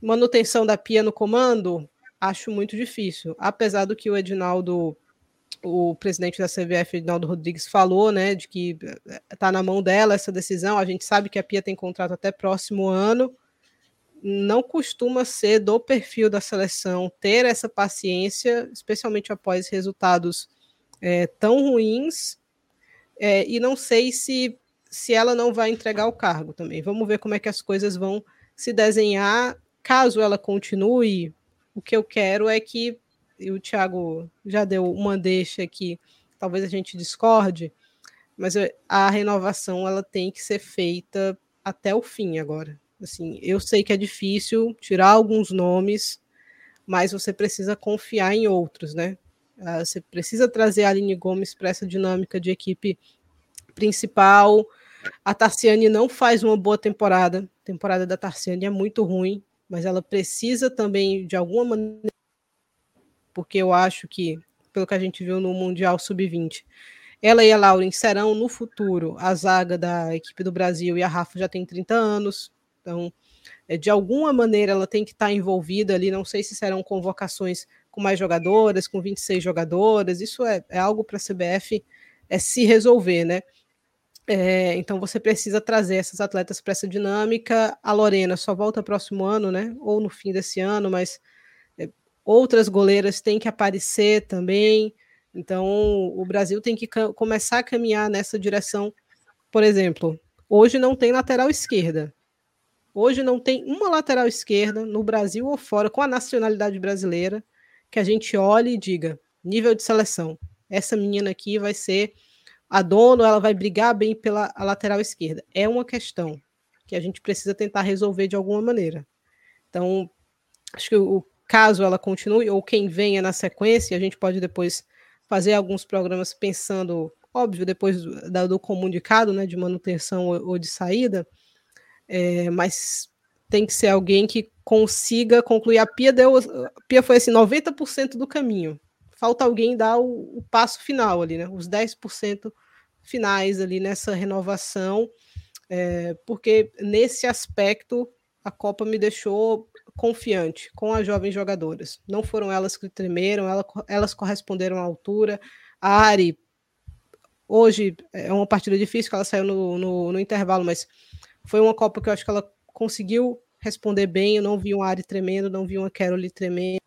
Manutenção da Pia no comando, acho muito difícil. Apesar do que o Edinaldo, o presidente da CBF, Edinaldo Rodrigues, falou, né? De que está na mão dela essa decisão. A gente sabe que a Pia tem contrato até próximo ano. Não costuma ser do perfil da seleção ter essa paciência, especialmente após resultados é, tão ruins é, e não sei se, se ela não vai entregar o cargo também. Vamos ver como é que as coisas vão se desenhar. Caso ela continue, o que eu quero é que, e o Thiago já deu uma deixa aqui, talvez a gente discorde, mas a renovação ela tem que ser feita até o fim agora. Assim, eu sei que é difícil tirar alguns nomes, mas você precisa confiar em outros, né? Uh, você precisa trazer a Aline Gomes para essa dinâmica de equipe principal. A Tarciane não faz uma boa temporada. A temporada da Tarciane é muito ruim, mas ela precisa também, de alguma maneira, porque eu acho que, pelo que a gente viu no Mundial Sub-20, ela e a Lauren serão no futuro a zaga da equipe do Brasil e a Rafa já tem 30 anos, então é, de alguma maneira ela tem que estar envolvida ali. Não sei se serão convocações com mais jogadoras, com 26 jogadoras, isso é, é algo para a CBF é se resolver, né? É, então você precisa trazer essas atletas para essa dinâmica. A Lorena só volta próximo ano, né? Ou no fim desse ano, mas outras goleiras têm que aparecer também. Então o Brasil tem que começar a caminhar nessa direção. Por exemplo, hoje não tem lateral esquerda. Hoje não tem uma lateral esquerda no Brasil ou fora com a nacionalidade brasileira que a gente olhe e diga: nível de seleção. Essa menina aqui vai ser a dona, ela vai brigar bem pela lateral esquerda. É uma questão que a gente precisa tentar resolver de alguma maneira. Então, acho que o caso ela continue, ou quem venha na sequência, a gente pode depois fazer alguns programas pensando, óbvio, depois do, do comunicado, né, de manutenção ou, ou de saída, é, mas tem que ser alguém que consiga concluir. A Pia deu. A Pia foi assim, 90% do caminho. Falta alguém dar o, o, passo final ali, né? Os 10% finais ali nessa renovação. É, porque nesse aspecto a Copa me deixou confiante com as jovens jogadoras. Não foram elas que tremeram, ela, elas corresponderam à altura. A Ari, hoje é uma partida difícil, que ela saiu no, no, no intervalo, mas foi uma Copa que eu acho que ela conseguiu responder bem. Eu não vi um Ari tremendo, não vi uma Carol tremendo.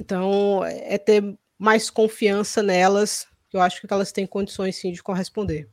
Então, é ter mais confiança nelas. Eu acho que elas têm condições sim de corresponder.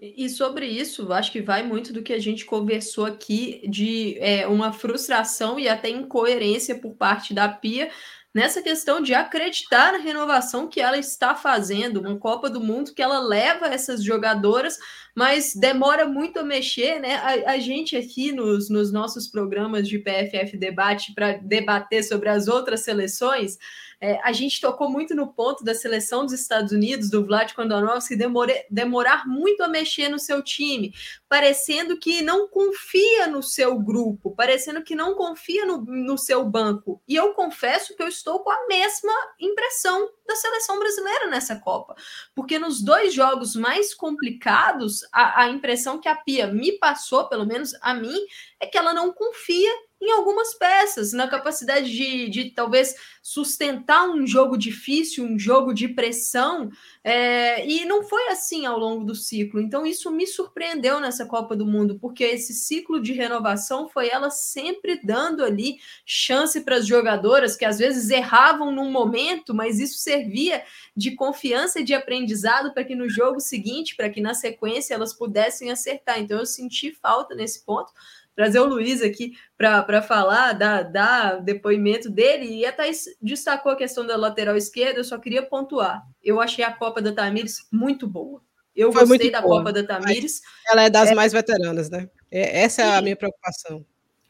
E sobre isso, acho que vai muito do que a gente conversou aqui de é, uma frustração e até incoerência por parte da Pia nessa questão de acreditar na renovação que ela está fazendo, uma Copa do Mundo que ela leva essas jogadoras, mas demora muito a mexer, né? A, a gente aqui nos, nos nossos programas de PFF Debate para debater sobre as outras seleções, É, a gente tocou muito no ponto da seleção dos Estados Unidos, do Vlad Kondonovski, demore, demorar muito a mexer no seu time, parecendo que não confia no seu grupo, parecendo que não confia no, no seu banco. E eu confesso que eu estou com a mesma impressão da seleção brasileira nessa Copa, porque nos dois jogos mais complicados, a, a impressão que a Pia me passou, pelo menos a mim, é que ela não confia em algumas peças, na capacidade de, de talvez sustentar um jogo difícil, um jogo de pressão, é, e não foi assim ao longo do ciclo. Então, isso me surpreendeu nessa Copa do Mundo, porque esse ciclo de renovação foi ela sempre dando ali chance para as jogadoras que às vezes erravam num momento, mas isso servia de confiança e de aprendizado para que no jogo seguinte, para que na sequência elas pudessem acertar. Então, eu senti falta nesse ponto trazer o Luiz aqui para falar, dar, dar depoimento dele. E a Thaís destacou a questão da lateral esquerda, eu só queria pontuar. Eu achei a Copa da Tamires muito boa. Eu Foi gostei da boa. Copa da Tamires. Ela é das é... mais veteranas, né? É, essa é a minha preocupação.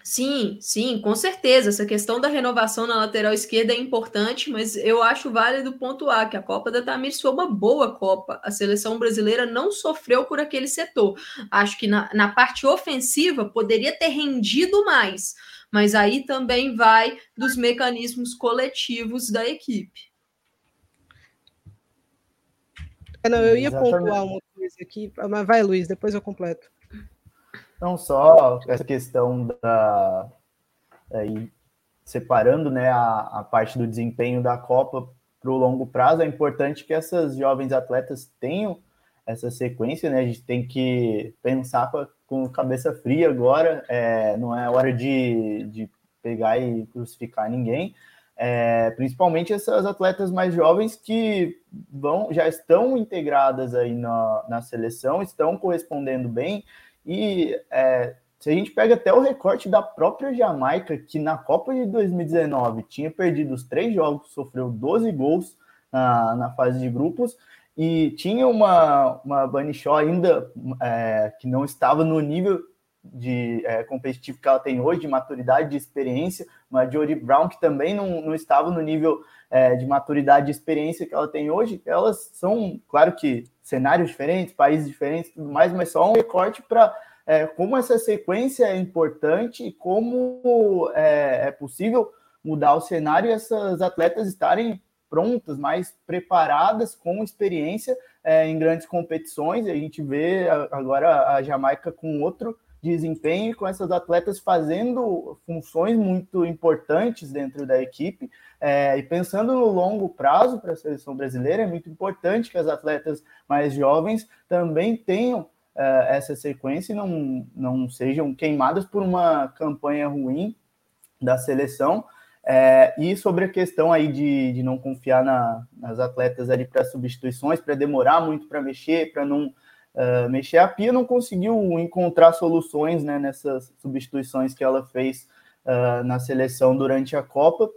Sim, sim, com certeza. Essa questão da renovação na lateral esquerda é importante, mas eu acho válido pontuar que a Copa da Tamires foi uma boa Copa. A seleção brasileira não sofreu por aquele setor. Acho que na, na parte ofensiva poderia ter rendido mais, mas aí também vai dos mecanismos coletivos da equipe. É, não, eu ia Exatamente. pontuar uma coisa aqui, mas vai, Luiz, depois eu completo. Não só essa questão da. Aí, separando né, a, a parte do desempenho da Copa para o longo prazo, é importante que essas jovens atletas tenham essa sequência, né? A gente tem que pensar com, com cabeça fria agora, é, não é hora de, de pegar e crucificar ninguém. É, principalmente essas atletas mais jovens que vão já estão integradas aí na, na seleção, estão correspondendo bem e é, se a gente pega até o recorte da própria Jamaica, que na Copa de 2019 tinha perdido os três jogos, sofreu 12 gols na, fase de grupos, e tinha uma, uma Bunny Shaw ainda é, que não estava no nível de é, competitivo que ela tem hoje, de maturidade, de experiência, uma Jodie Brown que também não, não estava no nível é, de maturidade e experiência que ela tem hoje, elas são, claro que cenários diferentes, países diferentes, tudo mais, mas só um recorte para é, como essa sequência é importante e como é, é, possível mudar o cenário e essas atletas estarem prontas, mais preparadas, com experiência é, em grandes competições. A gente vê agora a Jamaica com outro desempenho, com essas atletas fazendo funções muito importantes dentro da equipe. É, e pensando no longo prazo para a seleção brasileira, é muito importante que as atletas mais jovens também tenham é, essa sequência e não, não sejam queimadas por uma campanha ruim da seleção. É, e sobre a questão aí de, de não confiar na, nas atletas ali para substituições, para demorar muito para mexer, para não uh, mexer. A Pia não conseguiu encontrar soluções né, nessas substituições que ela fez uh, na seleção durante a Copa.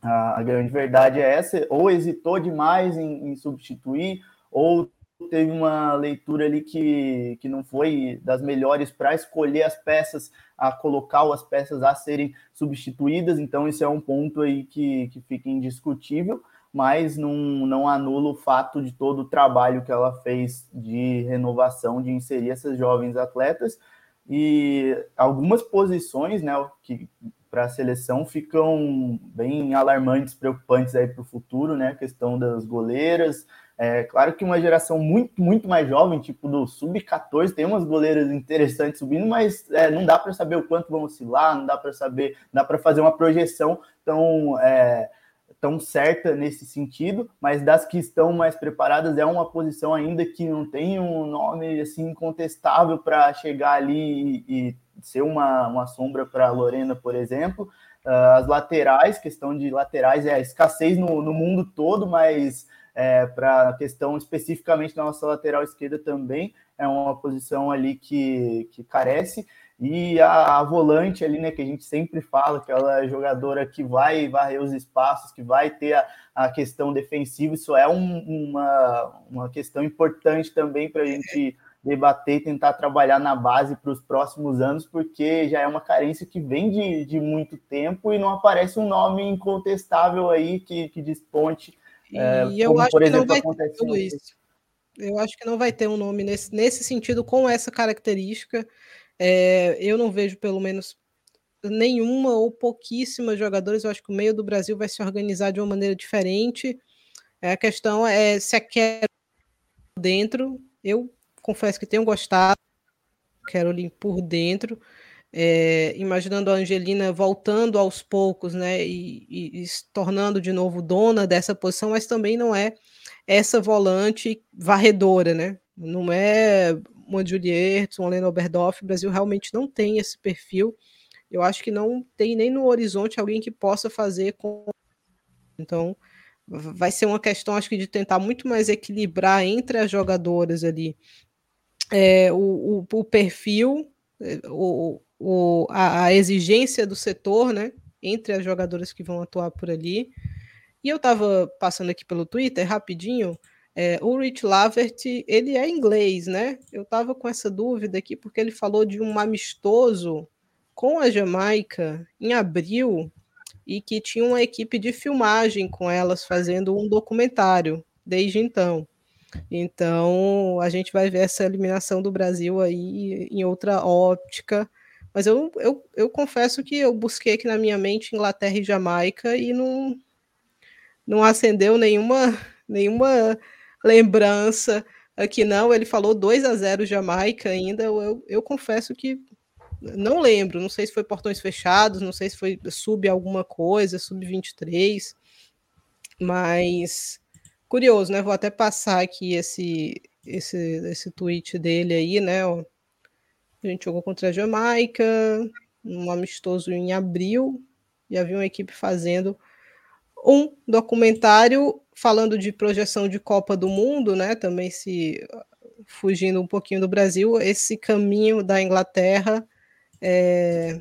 A, grande verdade é essa: ou hesitou demais em, em substituir, ou teve uma leitura ali que, que não foi das melhores para escolher as peças, a colocar as peças a serem substituídas, então isso é um ponto aí que, que fica indiscutível mas não, não anula o fato de todo o trabalho que ela fez de renovação, de inserir essas jovens atletas. E algumas posições né, que para a seleção ficam bem alarmantes, preocupantes aí para o futuro, né? A questão das goleiras. É claro que uma geração muito, muito mais jovem, tipo do sub-14, tem umas goleiras interessantes subindo, mas é, não dá para saber o quanto vão oscilar, não dá para saber, dá para fazer uma projeção. Então, é, tão certa nesse sentido, mas das que estão mais preparadas é uma posição ainda que não tem um nome assim incontestável para chegar ali e, e, ser uma, uma sombra para Lorena, por exemplo. Uh, as laterais, questão de laterais é a escassez no, no mundo todo, mas é, para a questão especificamente da nossa lateral esquerda também é uma posição ali que, que carece. E a, a, volante ali, né, que a gente sempre fala, aquela jogadora que vai varrer os espaços, que vai ter a, a questão defensiva, isso é um, uma, uma questão importante também para a gente debater e tentar trabalhar na base para os próximos anos, porque já é uma carência que vem de, de muito tempo e não aparece um nome incontestável aí que, que desponte. É, e eu acho por exemplo, que não vai ter, Luiz. Eu acho que não vai ter um nome nesse, nesse sentido com essa característica. É, eu não vejo, pelo menos, nenhuma ou pouquíssimas jogadores. Eu acho que o meio do Brasil vai se organizar de uma maneira diferente. É, a questão é se a quero dentro. Eu confesso que tenho gostado Caroline por dentro. É, imaginando a Angelina voltando aos poucos, né, e, e, e, se tornando de novo dona dessa posição, mas também não é essa volante varredora, né? Não é uma Juliette, uma Lena Oberdoff, o Brasil realmente não tem esse perfil. Eu acho que não tem nem no horizonte alguém que possa fazer com. Então, vai ser uma questão, acho que, de tentar muito mais equilibrar entre as jogadoras ali é, o, o, o, perfil, é, o, o, a, a, exigência do setor, né? Entre as jogadoras que vão atuar por ali. E eu estava passando aqui pelo Twitter rapidinho. É, o Rich Lavert, ele é inglês, né? Eu estava com essa dúvida aqui porque ele falou de um amistoso com a Jamaica em abril e que tinha uma equipe de filmagem com elas fazendo um documentário desde então. Então, a gente vai ver essa eliminação do Brasil aí em outra óptica. Mas eu, eu, eu confesso que eu busquei aqui na minha mente Inglaterra e Jamaica e não, não acendeu nenhuma, nenhuma lembrança aqui, não. Ele falou 2 a 0 Jamaica ainda. Eu, eu confesso que não lembro, não sei se foi portões fechados, não sei se foi sub alguma coisa, sub 23, mas curioso, né? Vou até passar aqui esse esse esse tweet dele aí, né? Ó. A gente jogou contra a Jamaica, um amistoso em abril, e havia uma equipe fazendo um documentário falando de projeção de Copa do Mundo, né? Também se fugindo um pouquinho do Brasil, esse caminho da Inglaterra é,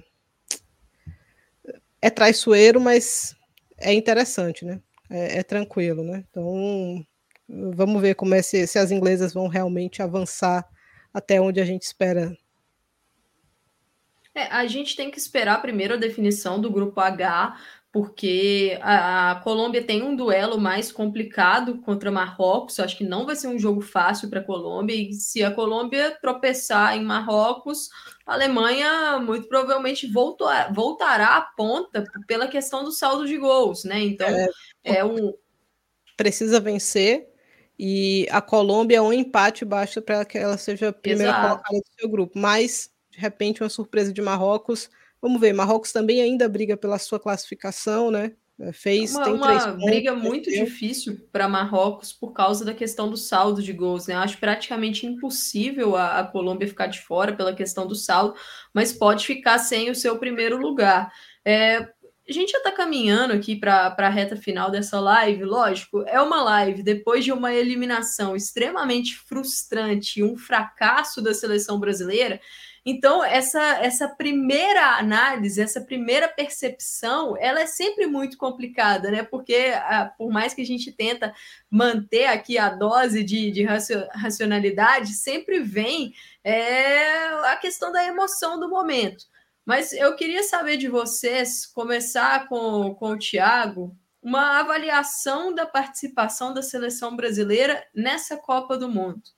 é traiçoeiro, mas é interessante, né? É, é, tranquilo, né? Então, vamos ver como é se, se as inglesas vão realmente avançar até onde a gente espera. É, a gente tem que esperar primeiro a definição do grupo H, porque a, a, Colômbia tem um duelo mais complicado contra Marrocos. Eu acho que não vai ser um jogo fácil para a Colômbia. E se a Colômbia tropeçar em Marrocos, a Alemanha muito provavelmente voltou, voltará à ponta pela questão do saldo de gols, né? Então é, é um precisa vencer e a Colômbia um empate basta para que ela seja a primeira Exato. colocada do seu grupo. Mas de repente uma surpresa de Marrocos Vamos ver, Marrocos também ainda briga pela sua classificação, né? É, fez uma, tem uma três pontos, briga muito difícil para Marrocos por causa da questão do saldo de gols, né? Eu acho praticamente impossível a, a, Colômbia ficar de fora pela questão do saldo, mas pode ficar sem o seu primeiro lugar. É, a gente já está caminhando aqui para a reta final dessa live, lógico, é uma live depois de uma eliminação extremamente frustrante, um fracasso da seleção brasileira. Então, essa, essa primeira análise, essa primeira percepção, ela é sempre muito complicada, né? Porque, ah, por mais que a gente tenta manter aqui a dose de, de racionalidade, sempre vem é, a questão da emoção do momento. Mas eu queria saber de vocês, começar com, com o Tiago, uma avaliação da participação da seleção brasileira nessa Copa do Mundo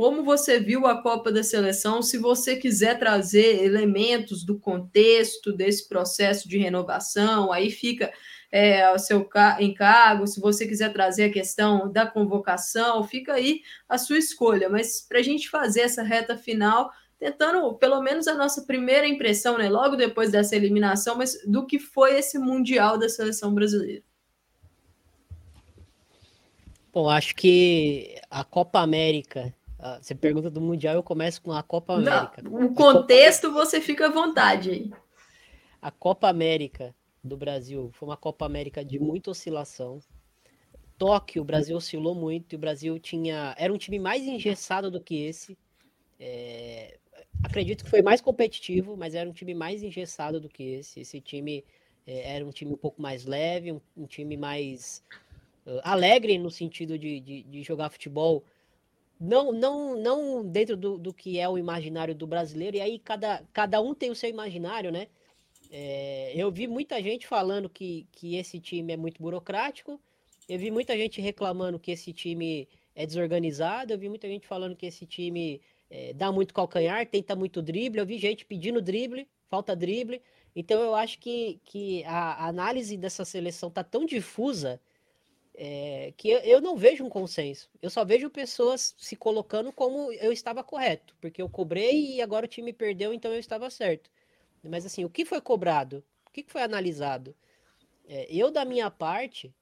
como você viu a Copa da Seleção, se você quiser trazer elementos do contexto desse processo de renovação, aí fica é, o seu encargo, se você quiser trazer a questão da convocação, fica aí a sua escolha. Mas para a gente fazer essa reta final, tentando pelo menos a nossa primeira impressão, né, logo depois dessa eliminação, mas do que foi esse Mundial da seleção brasileira. Bom, acho que a Copa América você pergunta do Mundial, eu começo com a Copa América. Não, o contexto Copa... você fica à vontade aí. A Copa América do Brasil foi uma Copa América de muita oscilação. Tóquio, o Brasil oscilou muito e o Brasil tinha. Era um time mais engessado do que esse. É... Acredito que foi mais competitivo, mas era um time mais engessado do que esse. Esse time é, era um time um pouco mais leve, um, um time mais uh, alegre no sentido de, de, de jogar futebol não, não, não dentro do, do que é o imaginário do brasileiro, e aí cada, cada um tem o seu imaginário, né? É, eu vi muita gente falando que, que esse time é muito burocrático, eu vi muita gente reclamando que esse time é desorganizado, eu vi muita gente falando que esse time é, dá muito calcanhar, tenta muito drible, eu vi gente pedindo drible, falta drible. Então eu acho que, que a análise dessa seleção tá tão difusa é, que eu, eu, não vejo um consenso. Eu só vejo pessoas se colocando como eu estava correto, porque eu cobrei e agora o time perdeu, então eu estava certo. Mas assim, o que foi cobrado? O que foi analisado? É, eu, da minha parte,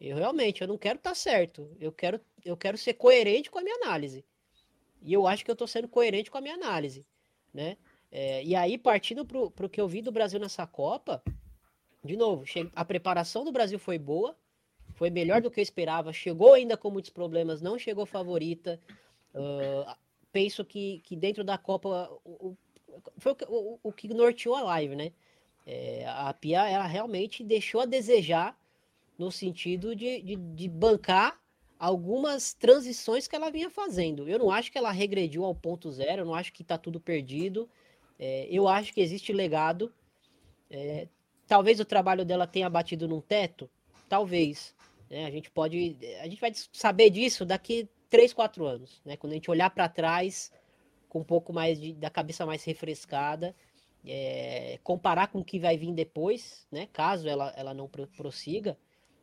eu realmente eu não quero estar tá certo. Eu quero, eu quero ser coerente com a minha análise. E eu acho que eu estou sendo coerente com a minha análise, né? É, e aí, partindo para o que eu vi do Brasil nessa Copa, de novo, a preparação do Brasil foi boa, foi melhor do que eu esperava, chegou ainda com muitos problemas, não chegou favorita. Uh, penso que, que dentro da Copa o, foi o, o, o, que norteou a live, né? É, a Pia ela realmente deixou a desejar no sentido de, de, de bancar algumas transições que ela vinha fazendo. Eu não acho que ela regrediu ao ponto zero, eu não acho que está tudo perdido. É, eu acho que existe legado. É, talvez o trabalho dela tenha batido num teto, talvez. Né? A gente pode, a gente vai saber disso daqui 3, 4 anos, né? Quando a gente olhar para trás com um pouco mais de, da cabeça mais refrescada, é, comparar com o que vai vir depois, né? Caso ela, ela não prossiga.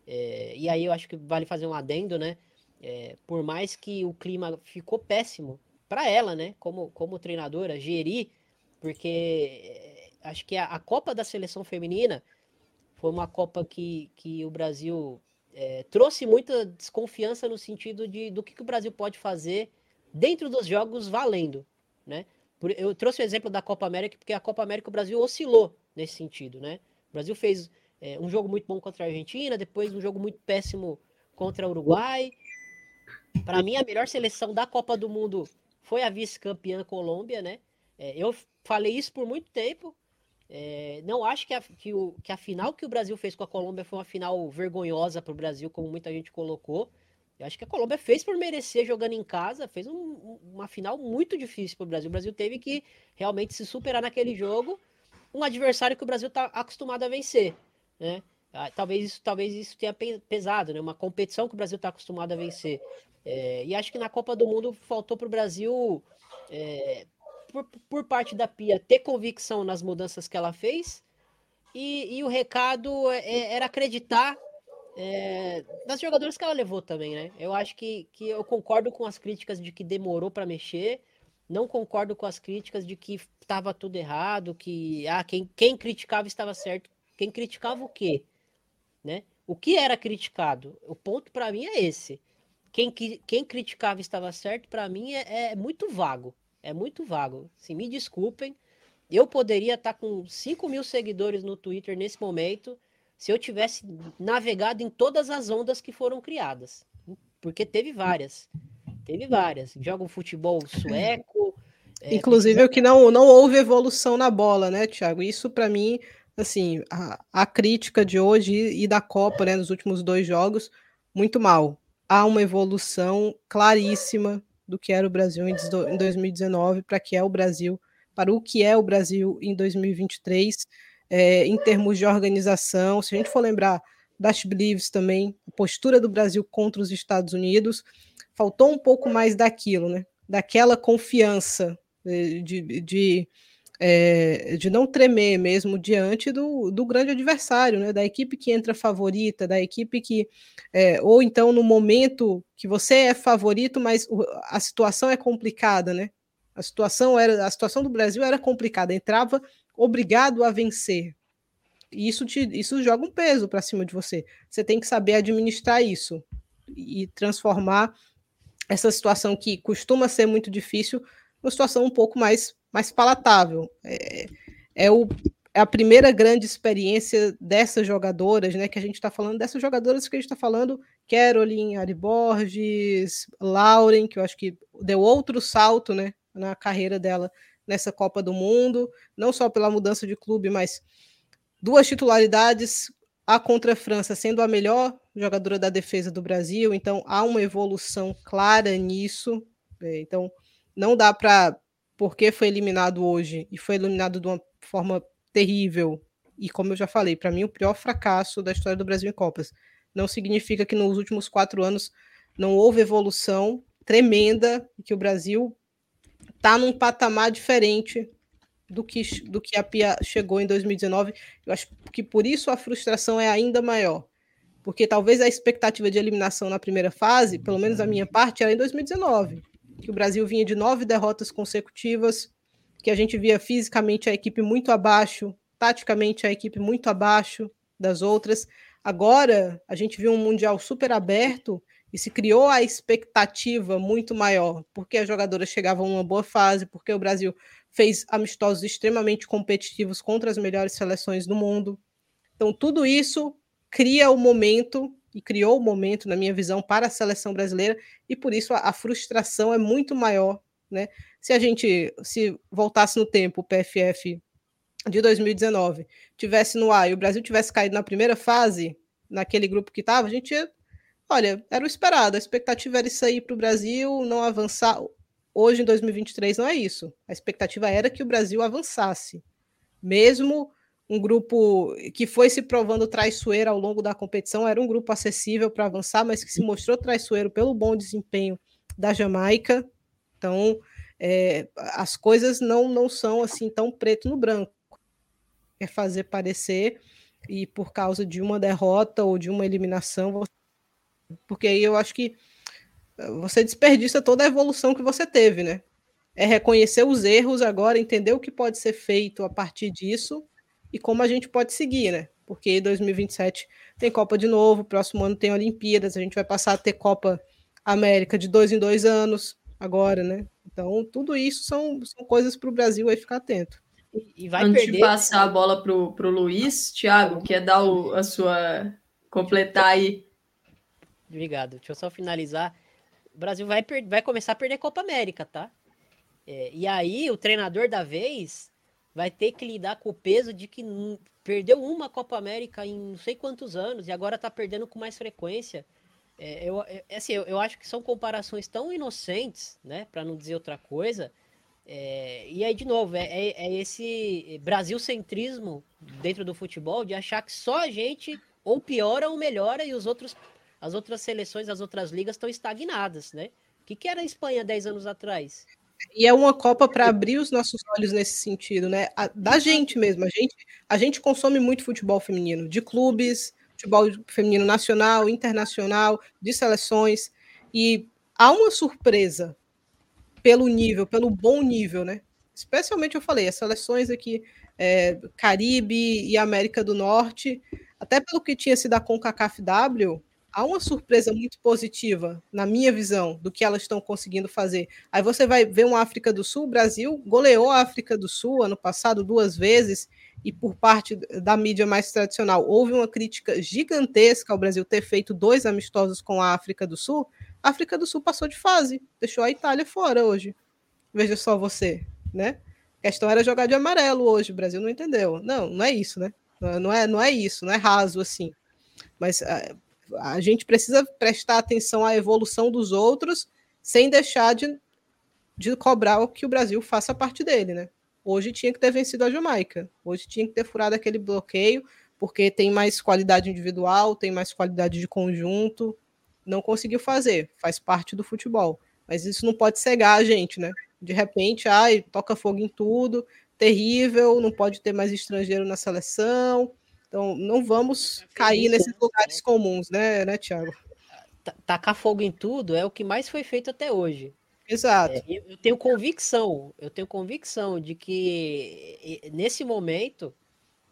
É, e aí eu acho que vale fazer um adendo, né? É, por mais que o clima ficou péssimo para ela, né? Como, como treinadora, gerir porque eh, acho que a, a, Copa da Seleção Feminina foi uma Copa que, que o Brasil é, trouxe muita desconfiança no sentido de do que, que o Brasil pode fazer dentro dos jogos valendo, né? Eu trouxe o exemplo da Copa América porque a Copa América o Brasil oscilou nesse sentido, né? O Brasil fez é, um jogo muito bom contra a Argentina, depois um jogo muito péssimo contra o Uruguai. Para mim, a melhor seleção da Copa do Mundo foi a vice-campeã Colômbia, né? É, eu falei isso por muito tempo. É, não acho que a, que, o, que a final que o Brasil fez com a Colômbia foi uma final vergonhosa para o Brasil, como muita gente colocou. Eu acho que a Colômbia fez por merecer jogando em casa, fez um, uma final muito difícil para o Brasil. O Brasil teve que realmente se superar naquele jogo, um adversário que o Brasil está acostumado a vencer, né? Ah, talvez isso, talvez isso tenha pesado, né? Uma competição que o Brasil está acostumado a vencer. É, e acho que na Copa do Mundo faltou para o Brasil é, por, por parte da Pia ter convicção nas mudanças que ela fez e, e o recado é, é, era acreditar é, nas jogadoras que ela levou também, né? Eu acho que, que eu concordo com as críticas de que demorou para mexer, não concordo com as críticas de que estava tudo errado, que ah, quem, quem criticava estava certo. Quem criticava o quê? Né? O que era criticado? O ponto para mim é esse. Quem, quem criticava estava certo, para mim é, é muito vago. É muito vago. Se me desculpem, eu poderia estar tá com 5 mil seguidores no Twitter nesse momento se eu tivesse navegado em todas as ondas que foram criadas. Porque teve várias. Teve várias. Joga um futebol sueco. É, Inclusive, o que não, não houve evolução na bola, né, Thiago? Isso, para mim, assim, a, a, crítica de hoje e da Copa, né, nos últimos dois jogos, muito mal. Há uma evolução claríssima do que era o Brasil em 2019 para que é o Brasil, para o que é o Brasil em 2023, é, em termos de organização. Se a gente for lembrar das Believes também, a postura do Brasil contra os Estados Unidos, faltou um pouco mais daquilo, né? Daquela confiança de, de, de é, de não tremer mesmo diante do, do grande adversário, né? Da equipe que entra favorita, da equipe que. É, ou então no momento que você é favorito, mas a situação é complicada, né? A situação era a situação do Brasil era complicada, entrava obrigado a vencer. E isso te, isso joga um peso para cima de você. Você tem que saber administrar isso e transformar essa situação que costuma ser muito difícil numa situação um pouco mais mais palatável. É, é, o, é a primeira grande experiência dessas jogadoras, né? Que a gente está falando, dessas jogadoras que a gente está falando, Caroline, Ari Borges, Lauren, que eu acho que deu outro salto né, na carreira dela nessa Copa do Mundo, não só pela mudança de clube, mas duas titularidades, a contra a França sendo a melhor jogadora da defesa do Brasil, então há uma evolução clara nisso, É, então, não dá para, porque foi eliminado hoje e foi eliminado de uma forma terrível, e como eu já falei, para mim o pior fracasso da história do Brasil em Copas. Não significa que nos últimos quatro anos não houve evolução tremenda, que o Brasil está num patamar diferente do que, do que a Pia chegou em 2019. Eu acho que por isso a frustração é ainda maior. Porque talvez a expectativa de eliminação na primeira fase, pelo menos a minha parte, era em 2019. Que o Brasil vinha de nove derrotas consecutivas, que a gente via fisicamente a equipe muito abaixo, taticamente a equipe muito abaixo das outras. Agora a gente viu um Mundial super aberto e se criou a expectativa muito maior, porque as jogadoras chegavam numa boa fase, porque o Brasil fez amistosos extremamente competitivos contra as melhores seleções do mundo. Então, tudo isso cria o momento e criou o momento, na minha visão, para a seleção brasileira, e por isso a, a frustração é muito maior. Né? Se a gente se voltasse no tempo, o PFF de 2019 tivesse no ar e o Brasil tivesse caído na primeira fase, naquele grupo que estava, a gente ia, olha, era o esperado, a expectativa era isso aí para o Brasil não avançar. Hoje, em 2023, não é isso. A expectativa era que o Brasil avançasse, mesmo um grupo que foi se provando traiçoeiro ao longo da competição, era um grupo acessível para avançar, mas que se mostrou traiçoeiro pelo bom desempenho da Jamaica. Então, é, as coisas não, não são assim tão preto no branco. É fazer parecer, e por causa de uma derrota ou de uma eliminação, porque aí eu acho que você desperdiça toda a evolução que você teve, né? É reconhecer os erros agora, entender o que pode ser feito a partir disso e como a gente pode seguir, né? Porque 2027 tem Copa de novo, próximo ano tem Olimpíadas, a gente vai passar a ter Copa América de dois em dois anos agora, né? Então, tudo isso são, são coisas para o Brasil aí ficar atento. E vai Antes perder... de passar a bola para o Luiz, Thiago, quer dar o, a sua. completar aí. Obrigado. Deixa eu só finalizar. O Brasil vai, vai começar a perder Copa América, tá? É, e aí, o treinador da vez vai ter que lidar com o peso de que perdeu uma Copa América em não sei quantos anos e agora está perdendo com mais frequência. É, eu, é, assim, eu, eu, acho que são comparações tão inocentes, né, para não dizer outra coisa. É, e aí, de novo, é, é, é esse Brasil-centrismo dentro do futebol de achar que só a gente ou piora ou melhora e os outros, as outras seleções, as outras ligas estão estagnadas, né? O que, que era a Espanha 10 anos atrás? E é uma Copa para abrir os nossos olhos nesse sentido, né? A, da gente mesmo. A gente, a gente consome muito futebol feminino, de clubes, futebol feminino nacional, internacional, de seleções. E há uma surpresa pelo nível, pelo bom nível, né? Especialmente eu falei, as seleções aqui, é, Caribe e América do Norte, até pelo que tinha sido a CONCACAF-W, há uma surpresa muito positiva, na minha visão, do que elas estão conseguindo fazer. Aí você vai ver uma África do Sul, o Brasil goleou a África do Sul ano passado duas vezes, e por parte da mídia mais tradicional, houve uma crítica gigantesca ao Brasil ter feito dois amistosos com a África do Sul. A África do Sul passou de fase, deixou a Itália fora hoje. Veja só você, né? A questão era jogar de amarelo hoje, o Brasil não entendeu. Não, não é isso, né? Não é, não é isso, não é raso assim. Mas ah, a gente precisa prestar atenção à evolução dos outros sem deixar de, de cobrar o que o Brasil faça parte dele, né? Hoje tinha que ter vencido a Jamaica, hoje tinha que ter furado aquele bloqueio, porque tem mais qualidade individual, tem mais qualidade de conjunto. Não conseguiu fazer, faz parte do futebol. Mas isso não pode cegar a gente, né? De repente, ai, toca fogo em tudo, terrível, não pode ter mais estrangeiro na seleção, então, não vamos cair nesses lugares comuns, né, né, Tiago? Tacar fogo em tudo é o que mais foi feito até hoje. Exato. É, eu tenho convicção, eu tenho convicção de que nesse momento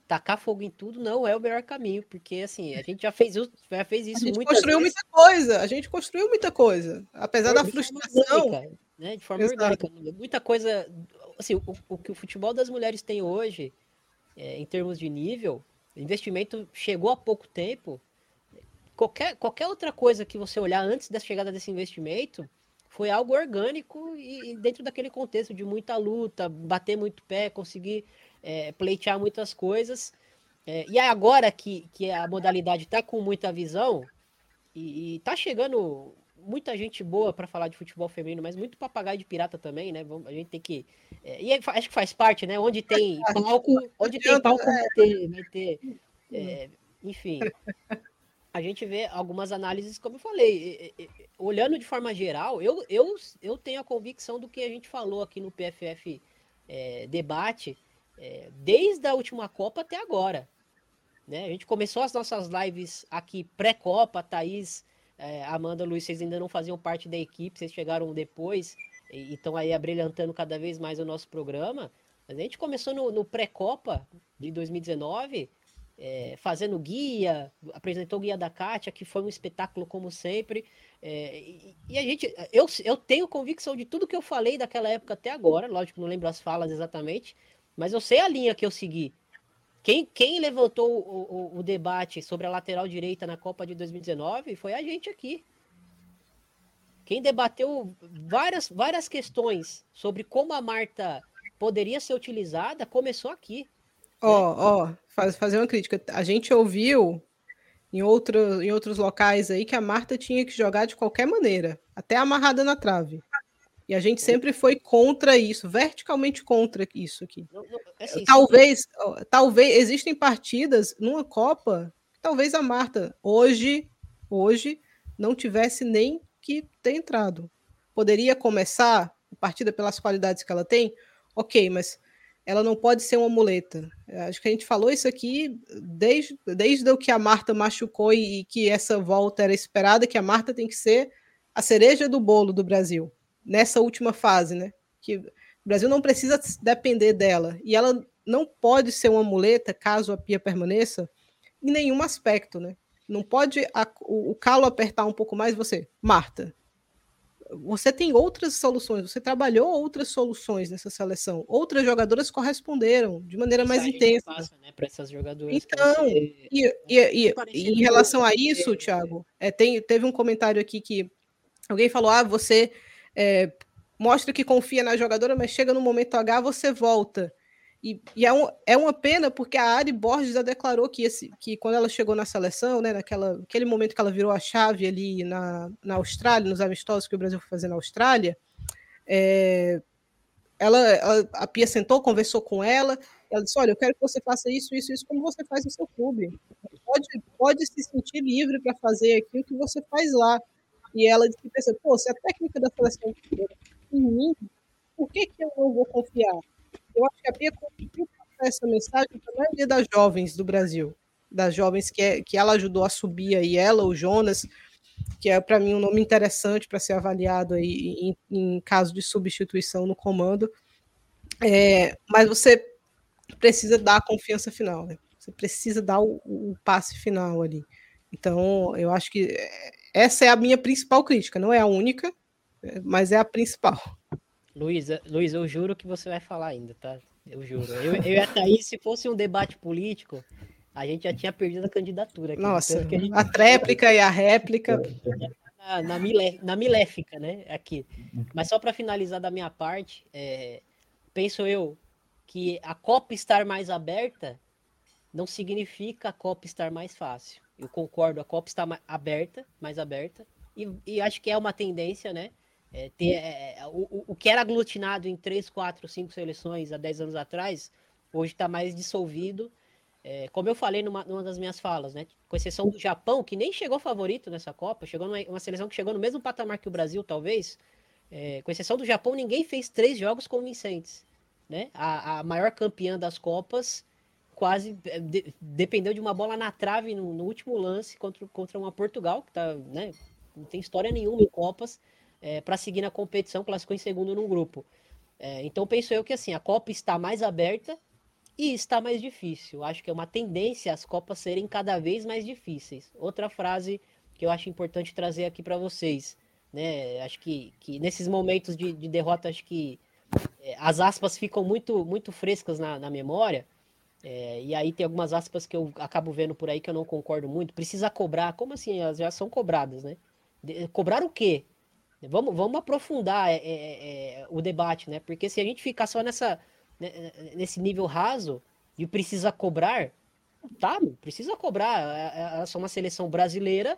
tacar fogo em tudo não é o melhor caminho, porque assim, a gente já fez, já fez isso a gente construiu vezes. muita coisa, a gente construiu muita coisa, apesar de da frustração, orgânica, né, de forma Exato. orgânica, muita coisa, assim, o, o, que o futebol das mulheres tem hoje, é, em termos de nível, investimento chegou há pouco tempo. Qualquer, qualquer outra coisa que você olhar antes da chegada desse investimento foi algo orgânico e, e dentro daquele contexto de muita luta, bater muito pé, conseguir é, pleitear muitas coisas. É, e agora que, que a modalidade está com muita visão e, está chegando muita gente boa para falar de futebol feminino, mas muito papagaio de pirata também, né? A gente tem que. É, e acho que faz parte, né? Onde tem [LAUGHS] palco, onde tem palco vai ter. Vai ter é, enfim. A gente vê algumas análises, como eu falei, olhando de forma geral, eu, eu, eu tenho a convicção do que a gente falou aqui no PFF é, debate, é, desde a última Copa até agora. Né? A gente começou as nossas lives aqui pré-Copa, Thaís, é, Amanda, Luiz, vocês ainda não faziam parte da equipe, vocês chegaram depois e estão aí abrilhantando cada vez mais o nosso programa. Mas a gente começou no, no pré-Copa de 2019, é, fazendo guia, apresentou o guia da Kátia, que foi um espetáculo como sempre. É, e, e, a gente, eu, eu tenho convicção de tudo que eu falei daquela época até agora, lógico, não lembro as falas exatamente, mas eu sei a linha que eu segui. Quem, quem levantou o, o, o, debate sobre a lateral direita na Copa de 2019 foi a gente aqui. Quem debateu várias, várias questões sobre como a Marta poderia ser utilizada começou aqui. Ó, né? ó, faz, fazer uma crítica. A gente ouviu em, outro, em outros locais aí que a Marta tinha que jogar de qualquer maneira, até amarrada na trave. E a gente sempre foi contra isso, verticalmente contra isso aqui. É assim, talvez, talvez existem partidas numa Copa, talvez a Marta hoje, hoje não tivesse nem que ter entrado. Poderia começar a partida pelas qualidades que ela tem, ok, mas ela não pode ser uma muleta. Acho que a gente falou isso aqui desde, desde o que a Marta machucou e, e que essa volta era esperada, que a Marta tem que ser a cereja do bolo do Brasil nessa última fase, né? Que o Brasil não precisa depender dela e ela não pode ser uma muleta caso a Pia permaneça em nenhum aspecto, né? Não pode a, o, o calo apertar um pouco mais você, Marta. Você tem outras soluções, você trabalhou outras soluções nessa seleção. Outras jogadoras corresponderam de maneira isso mais intensa. Passa, né, para essas jogadoras. Então, e, e, e, e, em relação a isso, Thiago, é, tem, teve um comentário aqui que alguém falou: ah, você é, mostra que confia na jogadora, mas chega no momento H, você volta. E, e é, um, é, uma pena porque a Ari Borges já declarou que, esse, que quando ela chegou na seleção, né, naquela, naquele momento que ela virou a chave ali na, na Austrália, nos amistosos que o Brasil foi fazer na Austrália, é, ela, ela, a Pia sentou, conversou com ela, ela disse, olha, eu quero que você faça isso, isso, isso, como você faz no seu clube. Pode, pode se sentir livre para fazer aquilo que você faz lá. E ela disse, pensa, pô, se a técnica da seleção em mim, por que, que eu não vou confiar? Eu acho que a Bia conseguiu passar essa mensagem para a maioria das jovens do Brasil, das jovens que, é, que ela ajudou a subir aí, ela, o Jonas, que é para mim um nome interessante para ser avaliado aí em, em, caso de substituição no comando. É, mas você precisa dar a confiança final, né? Você precisa dar o, o passe final ali. Então, eu acho que essa é a minha principal crítica, não é a única, mas é a principal. Luiz, Luiz, eu juro que você vai falar ainda, tá? Eu juro. Eu, eu e a Thaís, se fosse um debate político, a gente já tinha perdido a candidatura. Aqui, Nossa, a, gente... a, tréplica e a réplica. Na, na, milé, na miléfica, né? Aqui. Mas só para finalizar da minha parte, é, penso eu que a Copa estar mais aberta não significa a Copa estar mais fácil. Eu concordo, a Copa está aberta, mais aberta, e, e acho que é uma tendência, né? É, ter, é, é o, o que era aglutinado em 3, 4, 5 seleções há 10 anos atrás, hoje está mais dissolvido. É, como eu falei numa, numa, das minhas falas, né? Com exceção do Japão, que nem chegou favorito nessa Copa, chegou numa, uma seleção que chegou no mesmo patamar que o Brasil, talvez. É, com exceção do Japão, ninguém fez três jogos convincentes. Né? A, a maior campeã das Copas quase é, de, dependeu de uma bola na trave no, no, último lance contra, contra uma Portugal, que tá, né, não tem história nenhuma em Copas, é, para seguir na competição, classificou em segundo no grupo. É, então penso eu que assim, a Copa está mais aberta e está mais difícil. Acho que é uma tendência as Copas serem cada vez mais difíceis. Outra frase que eu acho importante trazer aqui para vocês. Né? Acho que, que nesses momentos de, de derrota, acho que é, as aspas ficam muito, muito frescas na, na memória. É, e aí tem algumas aspas que eu acabo vendo por aí que eu não concordo muito. Precisa cobrar. Como assim? Elas já são cobradas, né? De, cobrar o quê? Vamos, vamos aprofundar é, é, é o debate, né? Porque se a gente ficar só nessa, né, nesse nível raso e precisa cobrar, tá, precisa cobrar. Elas é, é, são uma seleção brasileira,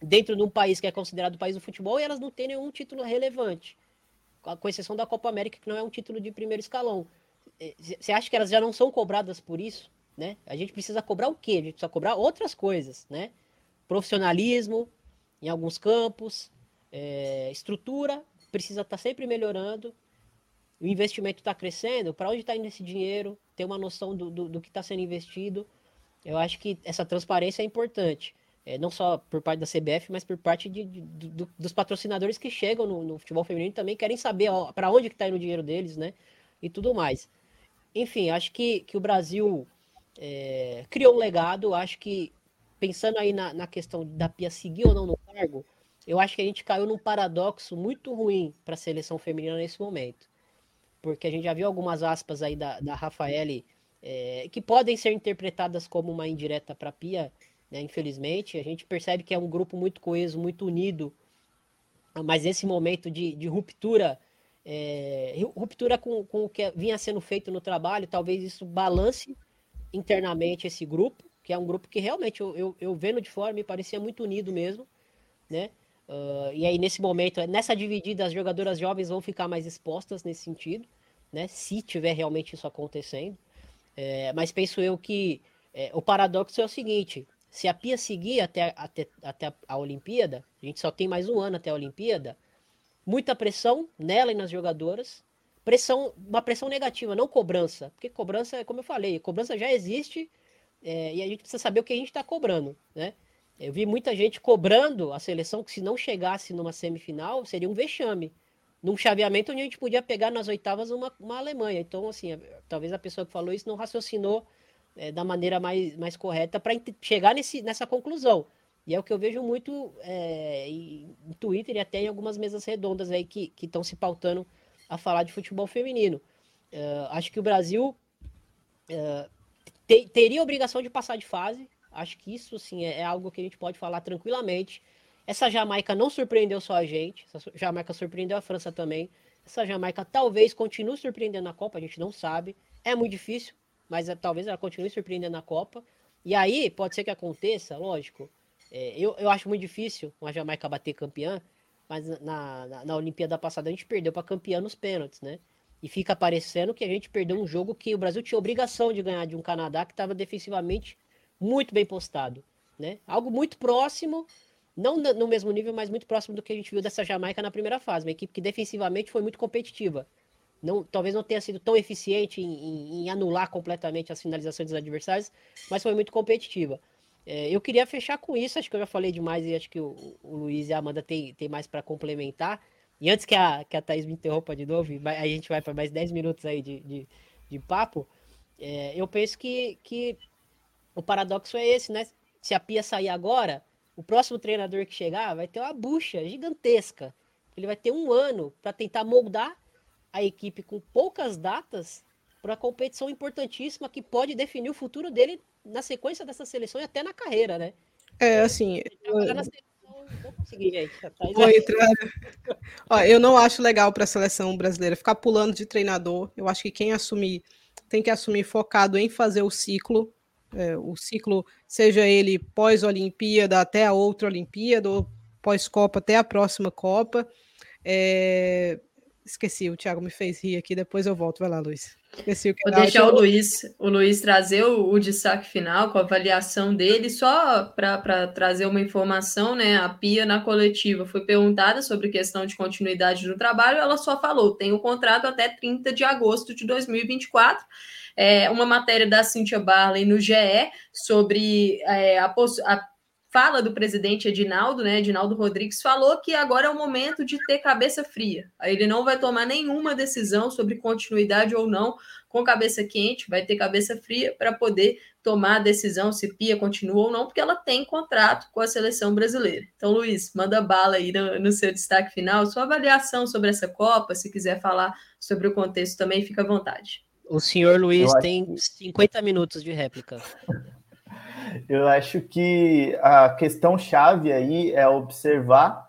dentro de um país que é considerado o país do futebol e elas não têm nenhum título relevante, com exceção da Copa América, que não é um título de primeiro escalão. Você acha que elas já não são cobradas por isso? Né? A gente precisa cobrar o quê? A gente precisa cobrar outras coisas, né? Profissionalismo em alguns campos, é, estrutura precisa estar tá sempre melhorando, o investimento está crescendo, para onde está indo esse dinheiro, ter uma noção do, do, do que está sendo investido. Eu acho que essa transparência é importante. É, não só por parte da CBF, mas por parte de, de, de dos patrocinadores que chegam no, no, futebol feminino também querem saber para onde está indo o dinheiro deles, né? E tudo mais. Enfim, acho que, que o Brasil é, criou um legado. Acho que, pensando aí na, na questão da Pia seguir ou não no cargo, eu acho que a gente caiu num paradoxo muito ruim para a seleção feminina nesse momento. Porque a gente já viu algumas aspas aí da, da Rafaele é, que podem ser interpretadas como uma indireta para a Pia, né, infelizmente. A gente percebe que é um grupo muito coeso, muito unido, mas esse momento de, de ruptura, é, ruptura com, com o que vinha sendo feito no trabalho, talvez isso balance internamente esse grupo, que é um grupo que realmente eu, eu, eu vendo de fora me parecia muito unido mesmo, né? Uh, e aí, nesse momento, nessa dividida, as jogadoras jovens vão ficar mais expostas nesse sentido, né? Se tiver realmente isso acontecendo. É, mas penso eu que é, o paradoxo é o seguinte: se a Pia seguir até, até, até a Olimpíada, a gente só tem mais um ano até a Olimpíada, muita pressão nela e nas jogadoras, pressão, uma pressão negativa, não cobrança, porque cobrança, como eu falei, cobrança já existe é, e a gente precisa saber o que a gente está cobrando, né? Eu vi muita gente cobrando a seleção que se não chegasse numa semifinal seria um vexame. Num chaveamento onde a gente podia pegar nas oitavas uma, uma Alemanha. Então, assim, talvez a pessoa que falou isso não raciocinou é, da maneira mais, mais correta para chegar nesse, nessa conclusão. E é o que eu vejo muito é, em Twitter e até em algumas mesas redondas aí que estão se pautando a falar de futebol feminino. Uh, acho que o Brasil uh, te, teria obrigação de passar de fase. Acho que isso sim é, é, algo que a gente pode falar tranquilamente. Essa Jamaica não surpreendeu só a gente, essa Jamaica surpreendeu a França também. Essa Jamaica talvez continue surpreendendo na Copa, a gente não sabe. É muito difícil, mas é, talvez ela continue surpreendendo na Copa. E aí, pode ser que aconteça, lógico. É, eu, eu acho muito difícil uma Jamaica bater campeã, mas na, na, na Olimpíada passada a gente perdeu para campeã nos pênaltis, né? E fica parecendo que a gente perdeu um jogo que o Brasil tinha obrigação de ganhar de um Canadá que estava defensivamente muito bem postado, né? Algo muito próximo, não no mesmo nível, mas muito próximo do que a gente viu dessa Jamaica na primeira fase, uma equipe que defensivamente foi muito competitiva. Não, talvez não tenha sido tão eficiente em, em, em anular completamente as finalizações dos adversários, mas foi muito competitiva. É, eu queria fechar com isso, acho que eu já falei demais e acho que o, o Luiz e a Amanda tem, tem mais para complementar. E antes que a, que a Thaís me interrompa de novo, a gente vai para mais 10 minutos aí de, de, de papo, é, eu penso que, que o paradoxo é esse, né? Se a Pia sair agora, o próximo treinador que chegar vai ter uma bucha gigantesca. Ele vai ter um ano para tentar moldar a equipe com poucas datas para uma competição importantíssima que pode definir o futuro dele na sequência dessa seleção e até na carreira, né? É, assim. Eu... Vou conseguir, gente. Vou entrar... Ó, eu não acho legal para a seleção brasileira ficar pulando de treinador. Eu acho que quem assumir tem que assumir focado em fazer o ciclo é, o ciclo, seja ele pós-Olimpíada até a outra Olimpíada, ou pós-Copa até a próxima Copa. É... Esqueci, o Thiago me fez rir aqui, depois eu volto. Vai lá, Luiz. Esqueci o que Vou deixar o Luiz, o Luiz trazer o, o destaque final com a avaliação dele, só para trazer uma informação, né? A Pia na coletiva foi perguntada sobre questão de continuidade do trabalho, ela só falou: tem o contrato até 30 de agosto de 2024 é, uma matéria da Cynthia Barley no GE sobre é, a, a fala do presidente Edinaldo, né? Edinaldo Rodrigues falou que agora é o momento de ter cabeça fria. Ele não vai tomar nenhuma decisão sobre continuidade ou não com cabeça quente, vai ter cabeça fria para poder tomar a decisão se Pia continua ou não, porque ela tem contrato com a seleção brasileira. Então, Luiz, manda bala aí no, no seu destaque final, sua avaliação sobre essa Copa, se quiser falar sobre o contexto também, fica à vontade. O senhor Luiz tem que... 50 minutos de réplica. Eu acho que a questão chave aí é observar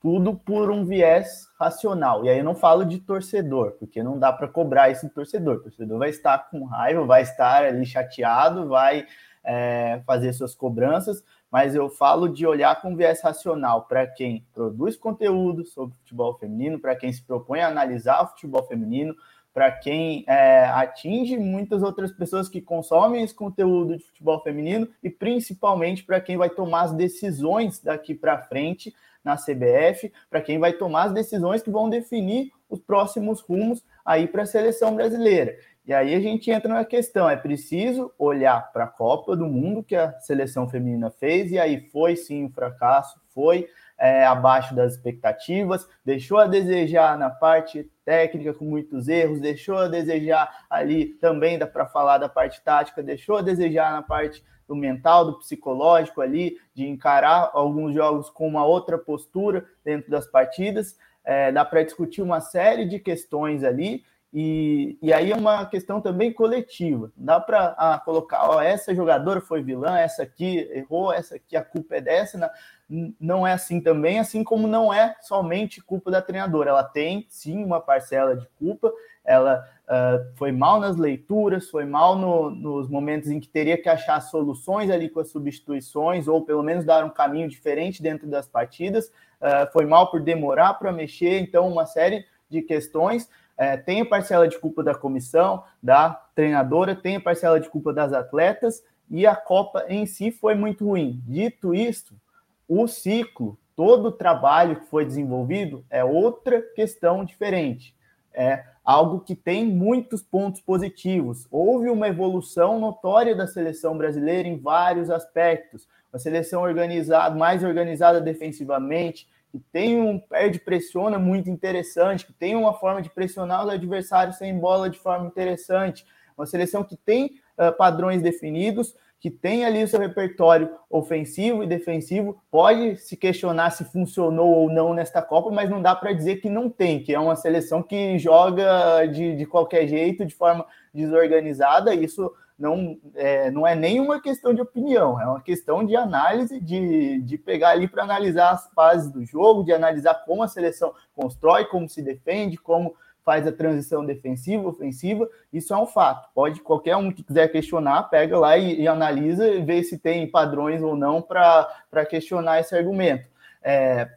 tudo por um viés racional. E aí eu não falo de torcedor, porque não dá para cobrar esse torcedor. O torcedor vai estar com raiva, vai estar ali chateado, vai é, fazer suas cobranças, mas eu falo de olhar com viés racional para quem produz conteúdo sobre futebol feminino, para quem se propõe a analisar o futebol feminino, para quem é, atinge muitas outras pessoas que consomem esse conteúdo de futebol feminino e principalmente para quem vai tomar as decisões daqui para frente na CBF, para quem vai tomar as decisões que vão definir os próximos rumos aí para a seleção brasileira. E aí a gente entra na questão: é preciso olhar para a Copa do Mundo que a seleção feminina fez, e aí foi sim um fracasso, foi é, abaixo das expectativas, deixou a desejar na parte técnica com muitos erros, deixou a desejar ali também dá para falar da parte tática, deixou a desejar na parte do mental, do psicológico ali, de encarar alguns jogos com uma outra postura dentro das partidas. É, dá para discutir uma série de questões ali, e, e aí é uma questão também coletiva. Dá para colocar, ó, essa jogadora foi vilã, essa aqui errou, essa aqui a culpa é dessa. Não, não é assim também, assim como não é somente culpa da treinadora. Ela tem sim uma parcela de culpa. Ela uh, foi mal nas leituras, foi mal no, nos momentos em que teria que achar soluções ali com as substituições, ou pelo menos dar um caminho diferente dentro das partidas. Uh, foi mal por demorar para mexer, então, uma série de questões. É, tem parcela de culpa da comissão, da treinadora, tem parcela de culpa das atletas, e a Copa em si foi muito ruim. Dito isto, o ciclo, todo o trabalho que foi desenvolvido é outra questão diferente. É algo que tem muitos pontos positivos. Houve uma evolução notória da seleção brasileira em vários aspectos. Uma seleção organizada, mais organizada defensivamente, que tem um perde pressiona muito interessante, que tem uma forma de pressionar os adversários sem bola de forma interessante, uma seleção que tem uh, padrões definidos, que tem ali o seu repertório ofensivo e defensivo, pode se questionar se funcionou ou não nesta Copa, mas não dá para dizer que não tem, que é uma seleção que joga de, de qualquer jeito, de forma desorganizada, isso não é, não é nenhuma questão de opinião, é uma questão de análise, de, de pegar ali para analisar as fases do jogo, de analisar como a seleção constrói, como se defende, como faz a transição defensiva, ofensiva, isso é um fato. Pode qualquer um que quiser questionar, pega lá e, e analisa e vê se tem padrões ou não para questionar esse argumento. É,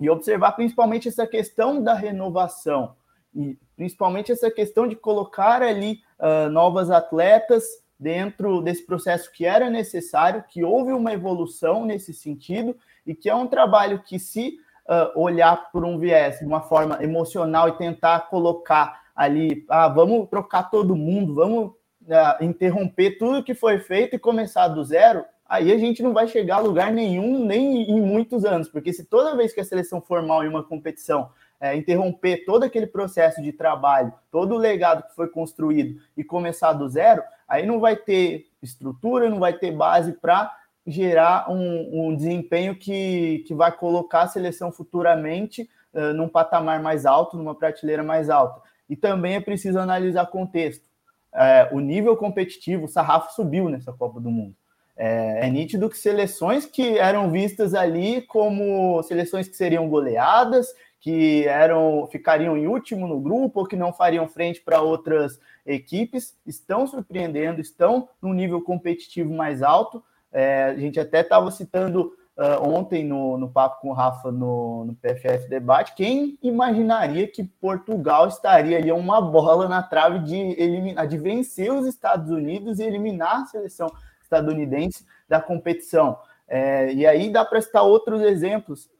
e observar principalmente essa questão da renovação, e principalmente essa questão de colocar ali uh, novas atletas dentro desse processo que era necessário, que houve uma evolução nesse sentido e que é um trabalho que se uh, olhar por um viés de uma forma emocional e tentar colocar ali, ah, vamos trocar todo mundo, vamos uh, interromper tudo que foi feito e começar do zero, aí a gente não vai chegar a lugar nenhum, nem em muitos anos, porque se toda vez que a seleção formal em uma competição é, interromper todo aquele processo de trabalho, todo o legado que foi construído e começar do zero, aí não vai ter estrutura, não vai ter base para gerar um, um, desempenho que, que vai colocar a seleção futuramente uh, num patamar mais alto, numa prateleira mais alta. E também é preciso analisar contexto. É, o nível competitivo, o sarrafo subiu nessa Copa do Mundo. É, é, nítido que seleções que eram vistas ali como seleções que seriam goleadas, que eram ficariam em último no grupo ou que não fariam frente para outras equipes, estão surpreendendo, estão num nível competitivo mais alto. É, a gente até estava citando uh, ontem no, no papo com o Rafa no, no PFF Debate, quem imaginaria que Portugal estaria ali uma bola na trave de eliminar, de vencer os Estados Unidos e eliminar a seleção estadunidense da competição. É, e aí dá para citar outros exemplos.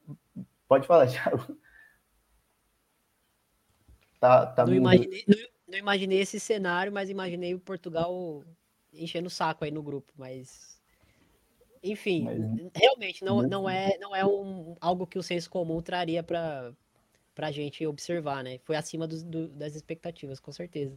Pode falar, Thiago. Tá, tá não, imaginei, não, não, imaginei esse cenário, mas imaginei o Portugal enchendo o saco aí no grupo, mas enfim, mas, realmente não, não é não é um, algo que o senso comum traria para para a gente observar, né? Foi acima do, do, das expectativas, com certeza.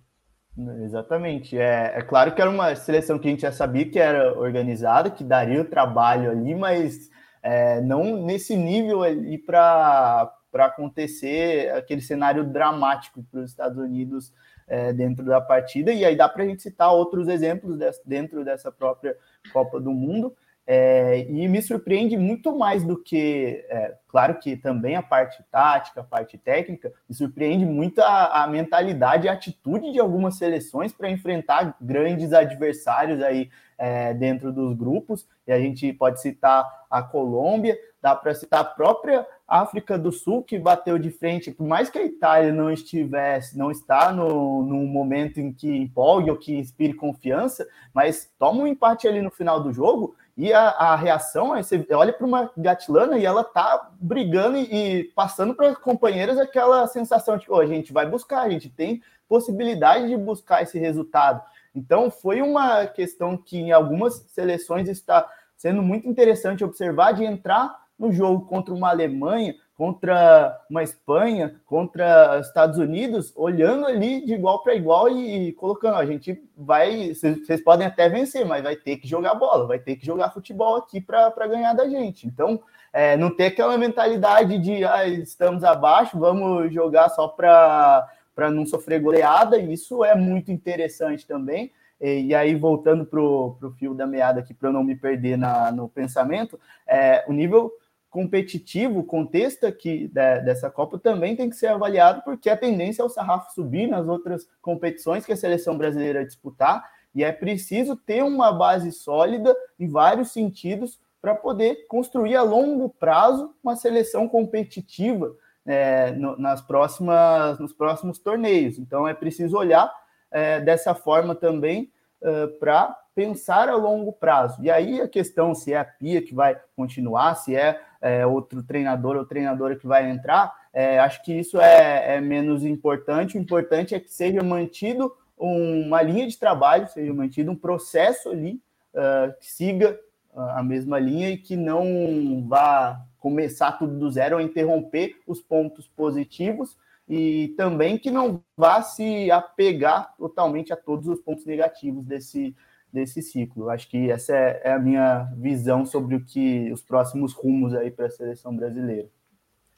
Exatamente. É, é claro que era uma seleção que a gente já sabia que era organizada, que daria o trabalho ali, mas é, não nesse nível ali para para acontecer aquele cenário dramático para os Estados Unidos é, dentro da partida. E aí dá para a gente citar outros exemplos desse, dentro dessa própria Copa do Mundo. É, e me surpreende muito mais do que, é, claro que também a parte tática, a parte técnica, me surpreende muito a, a mentalidade e a atitude de algumas seleções para enfrentar grandes adversários aí é, dentro dos grupos. E a gente pode citar a Colômbia, dá para citar a própria África do Sul, que bateu de frente, por mais que a Itália não estivesse, não está no, no momento em que empolgue ou que inspire confiança, mas toma um empate ali no final do jogo e a, a reação, aí você olha para uma Gatilana e ela tá brigando e, e passando para companheiras aquela sensação de, oh, a gente vai buscar, a gente tem possibilidade de buscar esse resultado. Então, foi uma questão que em algumas seleções está sendo muito interessante observar de entrar no jogo contra uma Alemanha contra uma Espanha, contra Estados Unidos, olhando ali de igual para igual e, e, colocando, a gente vai, vocês podem até vencer, mas vai ter que jogar bola, vai ter que jogar futebol aqui para ganhar da gente. Então, é, não ter aquela mentalidade de ah, estamos abaixo, vamos jogar só para não sofrer goleada, isso é muito interessante também. E, e aí, voltando para o fio da meada aqui, para eu não me perder na, no pensamento, é, o nível competitivo, o contexto aqui dessa Copa também tem que ser avaliado, porque a tendência é o sarrafo subir nas outras competições que a seleção brasileira disputar, e é preciso ter uma base sólida em vários sentidos para poder construir a longo prazo uma seleção competitiva é, no, nas próximas, nos próximos torneios. Então é preciso olhar é, dessa forma também é, para pensar a longo prazo. E aí a questão se é a Pia que vai continuar, se é, é outro treinador ou treinadora que vai entrar, é, acho que isso é, é, menos importante. O importante é que seja mantido uma linha de trabalho, seja mantido um processo ali uh, que siga a mesma linha e que não vá começar tudo do zero ou interromper os pontos positivos e também que não vá se apegar totalmente a todos os pontos negativos desse, desse ciclo. Acho que essa é, é a minha visão sobre o que os próximos rumos aí para a seleção brasileira.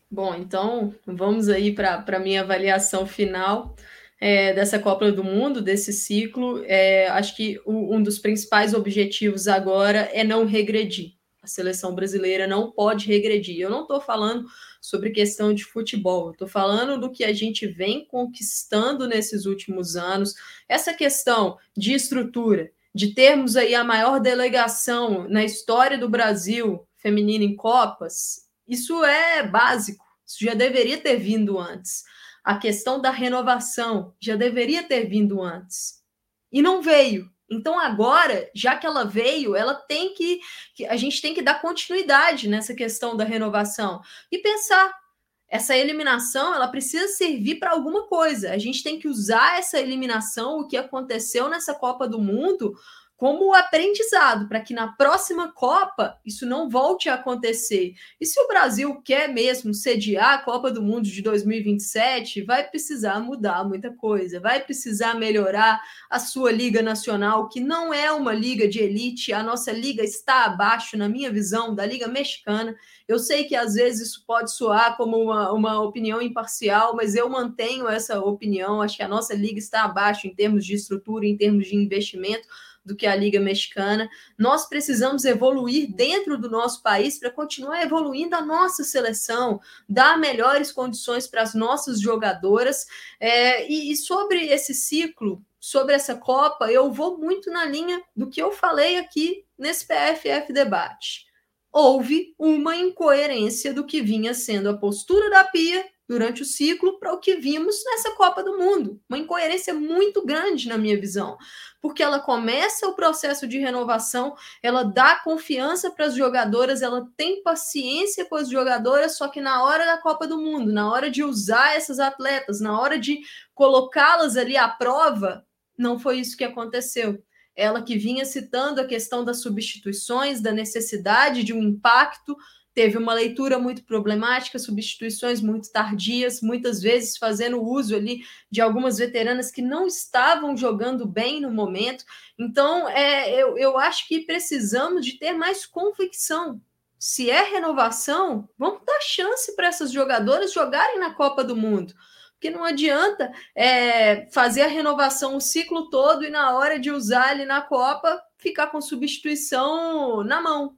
Bom, então vamos aí para a minha avaliação final é, dessa Copa do Mundo, desse ciclo. É, acho que o, um dos principais objetivos agora é não regredir. A seleção brasileira não pode regredir. Eu não estou falando sobre questão de futebol, estou falando do que a gente vem conquistando nesses últimos anos. Essa questão de estrutura, de termos aí a maior delegação na história do Brasil feminina em Copas, isso é básico, isso já deveria ter vindo antes. A questão da renovação já deveria ter vindo antes. E não veio. Então agora, já que ela veio, ela tem que a gente tem que dar continuidade nessa questão da renovação e pensar essa eliminação ela precisa servir para alguma coisa. A gente tem que usar essa eliminação, o que aconteceu nessa Copa do Mundo, como aprendizado para que na próxima Copa isso não volte a acontecer. E se o Brasil quer mesmo sediar a Copa do Mundo de 2027, vai precisar mudar muita coisa, vai precisar melhorar a sua liga nacional, que não é uma liga de elite, a nossa liga está abaixo, na minha visão, da liga mexicana. Eu sei que às vezes isso pode soar como uma, uma opinião imparcial, mas eu mantenho essa opinião. Acho que a nossa liga está abaixo em termos de estrutura, em termos de investimento do que a Liga Mexicana. Nós precisamos evoluir dentro do nosso país para continuar evoluindo a nossa seleção, dar melhores condições para as nossas jogadoras. É, e, e sobre esse ciclo, sobre essa Copa, eu vou muito na linha do que eu falei aqui nesse PFF debate. Houve uma incoerência do que vinha sendo a postura da Pia durante o ciclo para o que vimos nessa Copa do Mundo. Uma incoerência muito grande, na minha visão, porque ela começa o processo de renovação, ela dá confiança para as jogadoras, ela tem paciência com as jogadoras, só que na hora da Copa do Mundo, na hora de usar essas atletas, na hora de colocá-las ali à prova, não foi isso que aconteceu. Ela que vinha citando a questão das substituições, da necessidade de um impacto teve uma leitura muito problemática, substituições muito tardias, muitas vezes fazendo uso ali de algumas veteranas que não estavam jogando bem no momento. Então, é, eu, eu acho que precisamos de ter mais convicção. Se é renovação, vamos dar chance para essas jogadoras jogarem na Copa do Mundo. Porque não adianta é, fazer a renovação o ciclo todo e na hora de usar ali na Copa ficar com substituição na mão.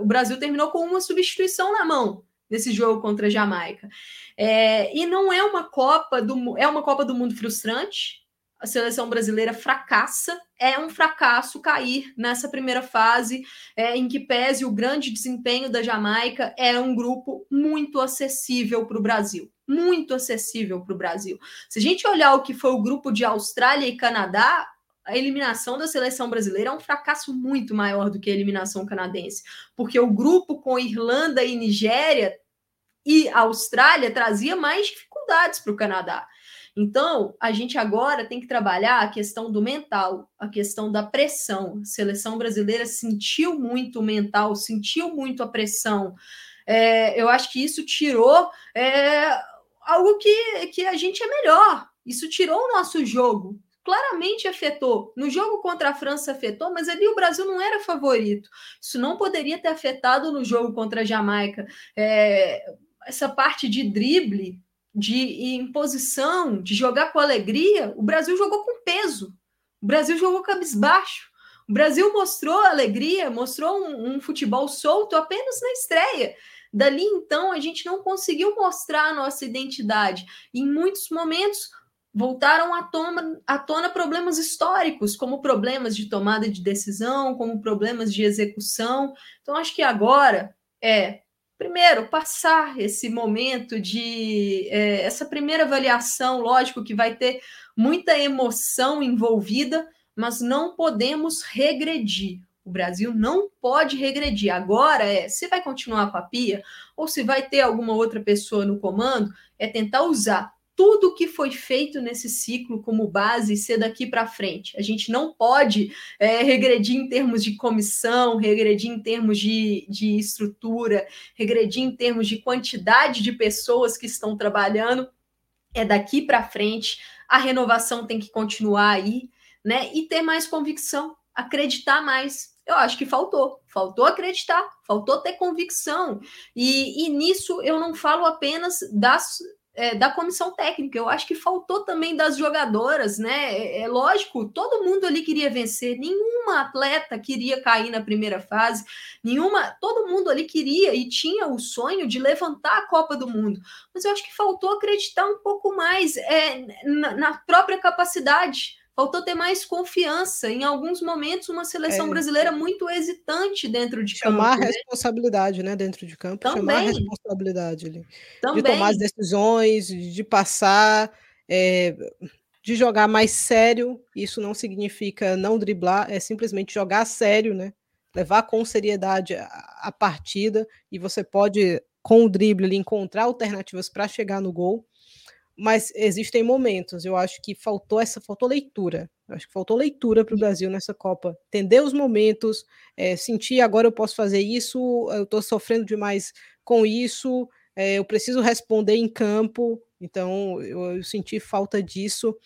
O Brasil terminou com uma substituição na mão nesse jogo contra a Jamaica. É, e não é uma Copa do é uma Copa do Mundo frustrante. A seleção brasileira fracassa, é um fracasso cair nessa primeira fase, é, em que pese o grande desempenho da Jamaica, é um grupo muito acessível para o Brasil. Muito acessível para o Brasil. Se a gente olhar o que foi o grupo de Austrália e Canadá, a eliminação da seleção brasileira é um fracasso muito maior do que a eliminação canadense, porque o grupo com Irlanda e Nigéria e Austrália trazia mais dificuldades para o Canadá. Então, a gente agora tem que trabalhar a questão do mental, a questão da pressão. A seleção brasileira sentiu muito o mental, sentiu muito a pressão. É, eu acho que isso tirou é, algo que, que a gente é melhor. Isso tirou o nosso jogo claramente afetou. No jogo contra a França afetou, mas ali o Brasil não era favorito. Isso não poderia ter afetado no jogo contra a Jamaica. É, essa parte de drible, de imposição, de jogar com alegria, o Brasil jogou com peso. O Brasil jogou cabisbaixo. O Brasil mostrou alegria, mostrou um, um futebol solto apenas na estreia. Dali então a gente não conseguiu mostrar a nossa identidade. Em muitos momentos voltaram à tona, à tona problemas históricos, como problemas de tomada de decisão, como problemas de execução. Então, acho que agora é, primeiro, passar esse momento de é, essa primeira avaliação, lógico que vai ter muita emoção envolvida, mas não podemos regredir. O Brasil não pode regredir. Agora é se vai continuar com a Pia ou se vai ter alguma outra pessoa no comando, é tentar usar tudo que foi feito nesse ciclo como base ser daqui para frente. A gente não pode é, regredir em termos de comissão, regredir em termos de, de estrutura, regredir em termos de quantidade de pessoas que estão trabalhando. É daqui para frente. A renovação tem que continuar aí, né? E ter mais convicção, acreditar mais. Eu acho que faltou. Faltou acreditar, faltou ter convicção. E, e nisso eu não falo apenas das é, da comissão técnica. Eu acho que faltou também das jogadoras, né? É, é, lógico, todo mundo ali queria vencer, nenhuma atleta queria cair na primeira fase, nenhuma, todo mundo ali queria e tinha o sonho de levantar a Copa do Mundo. Mas eu acho que faltou acreditar um pouco mais é, na, na própria capacidade faltou ter mais confiança. Em alguns momentos, uma seleção é. brasileira muito hesitante dentro de chamar campo. Chamar a né? responsabilidade, né? Dentro de campo, Também. chamar a responsabilidade ali. Também. De tomar as decisões, de passar, é, de jogar mais sério. Isso não significa não driblar, é simplesmente jogar sério, né? Levar com seriedade a, a partida e você pode, com o drible, encontrar alternativas para chegar no gol mas existem momentos. Eu acho que faltou essa, faltou leitura. Eu acho que faltou leitura para o Brasil nessa Copa. Entender os momentos, é, sentir agora eu posso fazer isso, eu estou sofrendo demais com isso, é, eu preciso responder em campo. Então eu, eu senti falta disso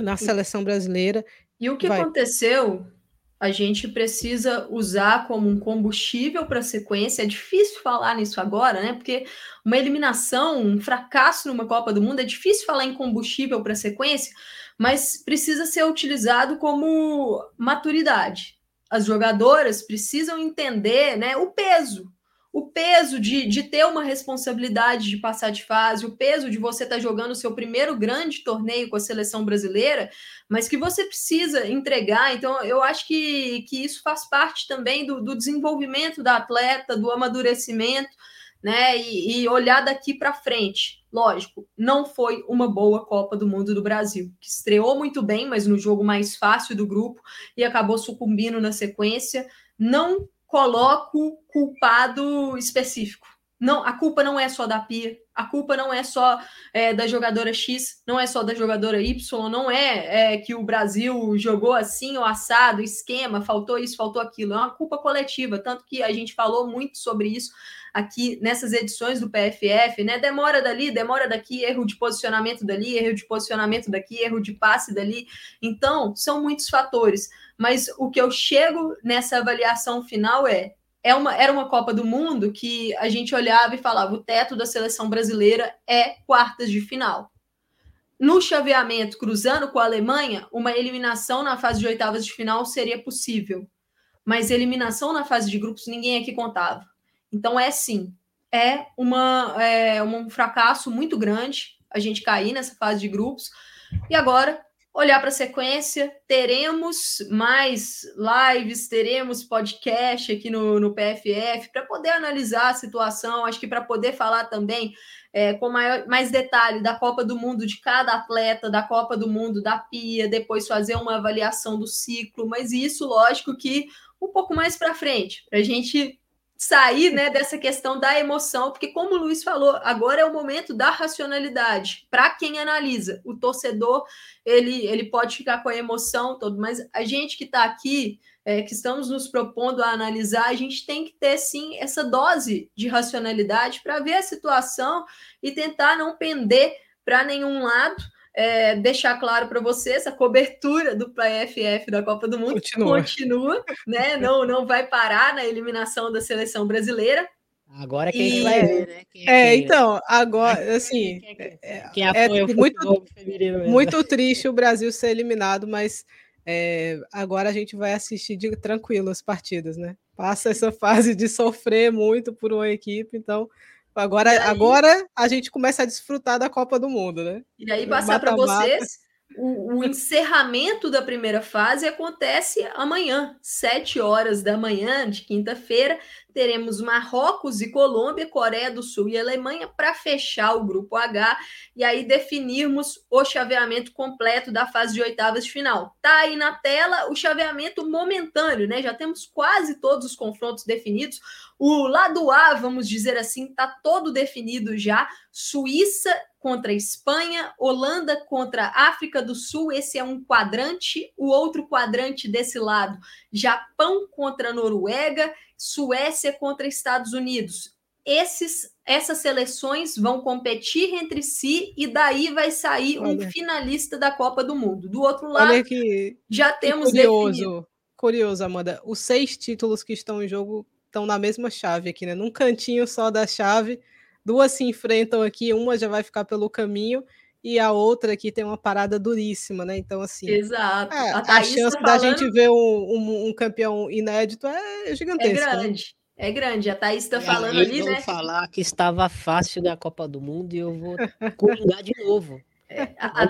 na seleção brasileira. E o que Vai. aconteceu a gente precisa usar como um combustível para a sequência. É difícil falar nisso agora, né? Porque uma eliminação, um fracasso numa Copa do Mundo, é difícil falar em combustível para a sequência, mas precisa ser utilizado como maturidade. As jogadoras precisam entender né, o peso o peso de, de ter uma responsabilidade de passar de fase, o peso de você estar tá jogando o seu primeiro grande torneio com a seleção brasileira, mas que você precisa entregar. Então, eu acho que, que isso faz parte também do, do desenvolvimento da atleta, do amadurecimento, né? E, e olhar daqui para frente. Lógico, não foi uma boa Copa do Mundo do Brasil, que estreou muito bem, mas no jogo mais fácil do grupo e acabou sucumbindo na sequência. Não coloco culpado específico. Não, a culpa não é só da Pia, a culpa não é só é, da jogadora X, não é só da jogadora Y, não é, é, que o Brasil jogou assim ou assado, esquema, faltou isso, faltou aquilo. É uma culpa coletiva, tanto que a gente falou muito sobre isso aqui nessas edições do PFF, né? Demora dali, demora daqui, erro de posicionamento dali, erro de posicionamento daqui, erro de passe dali. Então, são muitos fatores mas o que eu chego nessa avaliação final é, é uma, era uma Copa do Mundo que a gente olhava e falava: o teto da seleção brasileira é quartas de final. no chaveamento, cruzando com a Alemanha, uma eliminação na fase de oitavas de final seria possível. Mas eliminação na fase de grupos ninguém aqui contava. Então é sim, é, uma, é um fracasso muito grande a gente cair nessa fase de grupos. E agora olhar para a sequência, teremos mais lives, teremos podcast aqui no, no PFF para poder analisar a situação, acho que para poder falar também é, com maior, mais detalhe da Copa do Mundo de cada atleta, da Copa do Mundo da Pia, depois fazer uma avaliação do ciclo, mas isso, lógico, que um pouco mais para frente, para a gente sair né, dessa questão da emoção, porque, como o Luiz falou, agora é o momento da racionalidade. Para quem analisa, o torcedor ele, ele pode ficar com a emoção todo, mas a gente que está aqui, é, que estamos nos propondo a analisar, a gente tem que ter sim essa dose de racionalidade para ver a situação e tentar não pender para nenhum lado é, deixar claro para vocês, a cobertura do PFF da Copa do Mundo continua, continua né? não, não vai parar na eliminação da seleção brasileira. Agora que e... a gente vai ver, né? Quem é, é então, agora, assim, [LAUGHS] é, quem é, é muito, muito triste o Brasil ser eliminado, mas é, agora a gente vai assistir de tranquilo as partidas, né? Passa essa [LAUGHS] fase de sofrer muito por uma equipe, então Agora, aí, agora a gente começa a desfrutar da Copa do Mundo, né? E aí passar para vocês o, o, encerramento da primeira fase acontece amanhã, sete horas da manhã de quinta-feira. Teremos Marrocos e Colômbia, Coreia do Sul e Alemanha para fechar o grupo H e aí definirmos o chaveamento completo da fase de oitavas de final. Tá aí na tela o chaveamento momentâneo, né? Já temos quase todos os confrontos definidos. O lado A, vamos dizer assim, tá todo definido já. Suíça contra Espanha, Holanda contra África do Sul, esse é um quadrante, o outro quadrante desse lado, Japão contra Noruega, Suécia contra Estados Unidos. Esses, essas seleções vão competir entre si e daí vai sair Olha. um finalista da Copa do Mundo. Do outro lado, que, já temos que curioso, definido. Curioso, Amanda. Os seis títulos que estão em jogo estão na mesma chave aqui, né? Num cantinho só da chave duas se enfrentam aqui, uma já vai ficar pelo caminho e a outra aqui tem uma parada duríssima, né? Então, assim. Exato. É, a, a, chance tá da gente ver um, um, um, campeão inédito é gigantesca. É grande. Né? É grande, a Thaís está falando ali, né? falar que estava fácil da Copa do Mundo e eu vou [LAUGHS] coringar de novo. É, a, a,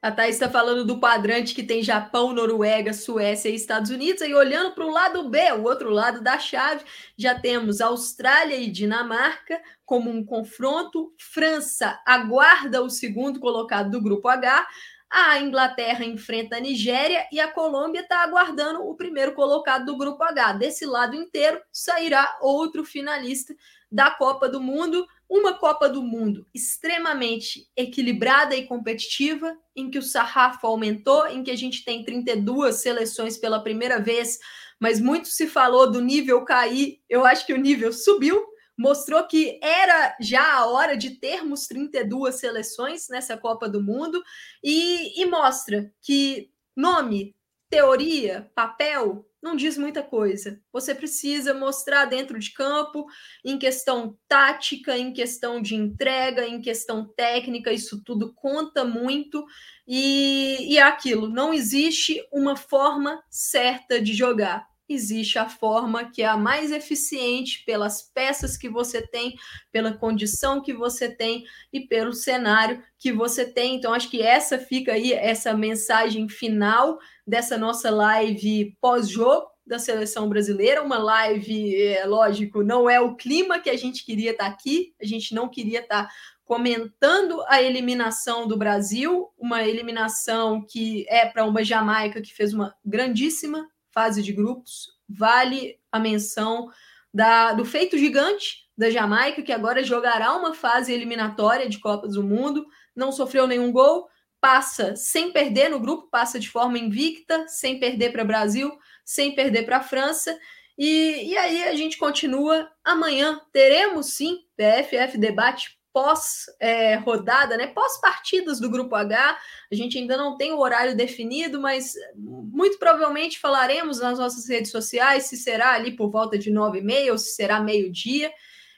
a Thaís está falando do quadrante que tem Japão, Noruega, Suécia e Estados Unidos. E olhando para o lado B, o outro lado da chave, já temos Austrália e Dinamarca como um confronto. França aguarda o segundo colocado do grupo H. A Inglaterra enfrenta a Nigéria e a Colômbia está aguardando o primeiro colocado do grupo H. Desse lado inteiro sairá outro finalista da Copa do Mundo uma Copa do Mundo extremamente equilibrada e competitiva, em que o sarrafo aumentou, em que a gente tem 32 seleções pela primeira vez, mas muito se falou do nível cair. Eu acho que o nível subiu, mostrou que era já a hora de termos 32 seleções nessa Copa do Mundo e, e mostra que nome, teoria, papel não diz muita coisa. Você precisa mostrar dentro de campo, em questão tática, em questão de entrega, em questão técnica, isso tudo conta muito. E, e é aquilo, não existe uma forma certa de jogar. Existe a forma que é a mais eficiente pelas peças que você tem, pela condição que você tem e pelo cenário que você tem. Então, acho que essa fica aí, essa mensagem final dessa nossa live pós-jogo da seleção brasileira, uma live, é, lógico, não é o clima que a gente queria estar aqui, a gente não queria estar comentando a eliminação do Brasil, uma eliminação que é para uma Jamaica que fez uma grandíssima fase de grupos, vale a menção da, do feito gigante da Jamaica, que agora jogará uma fase eliminatória de Copas do Mundo, não sofreu nenhum gol, passa sem perder no grupo, passa de forma invicta, sem perder para o Brasil, sem perder para a França. E, e aí a gente continua. Amanhã teremos sim PFF debate pós-rodada, é, né? Pós-partidas do Grupo H. A gente ainda não tem o horário definido, mas muito provavelmente falaremos nas nossas redes sociais se será ali por volta de nove e meia ou se será meio-dia.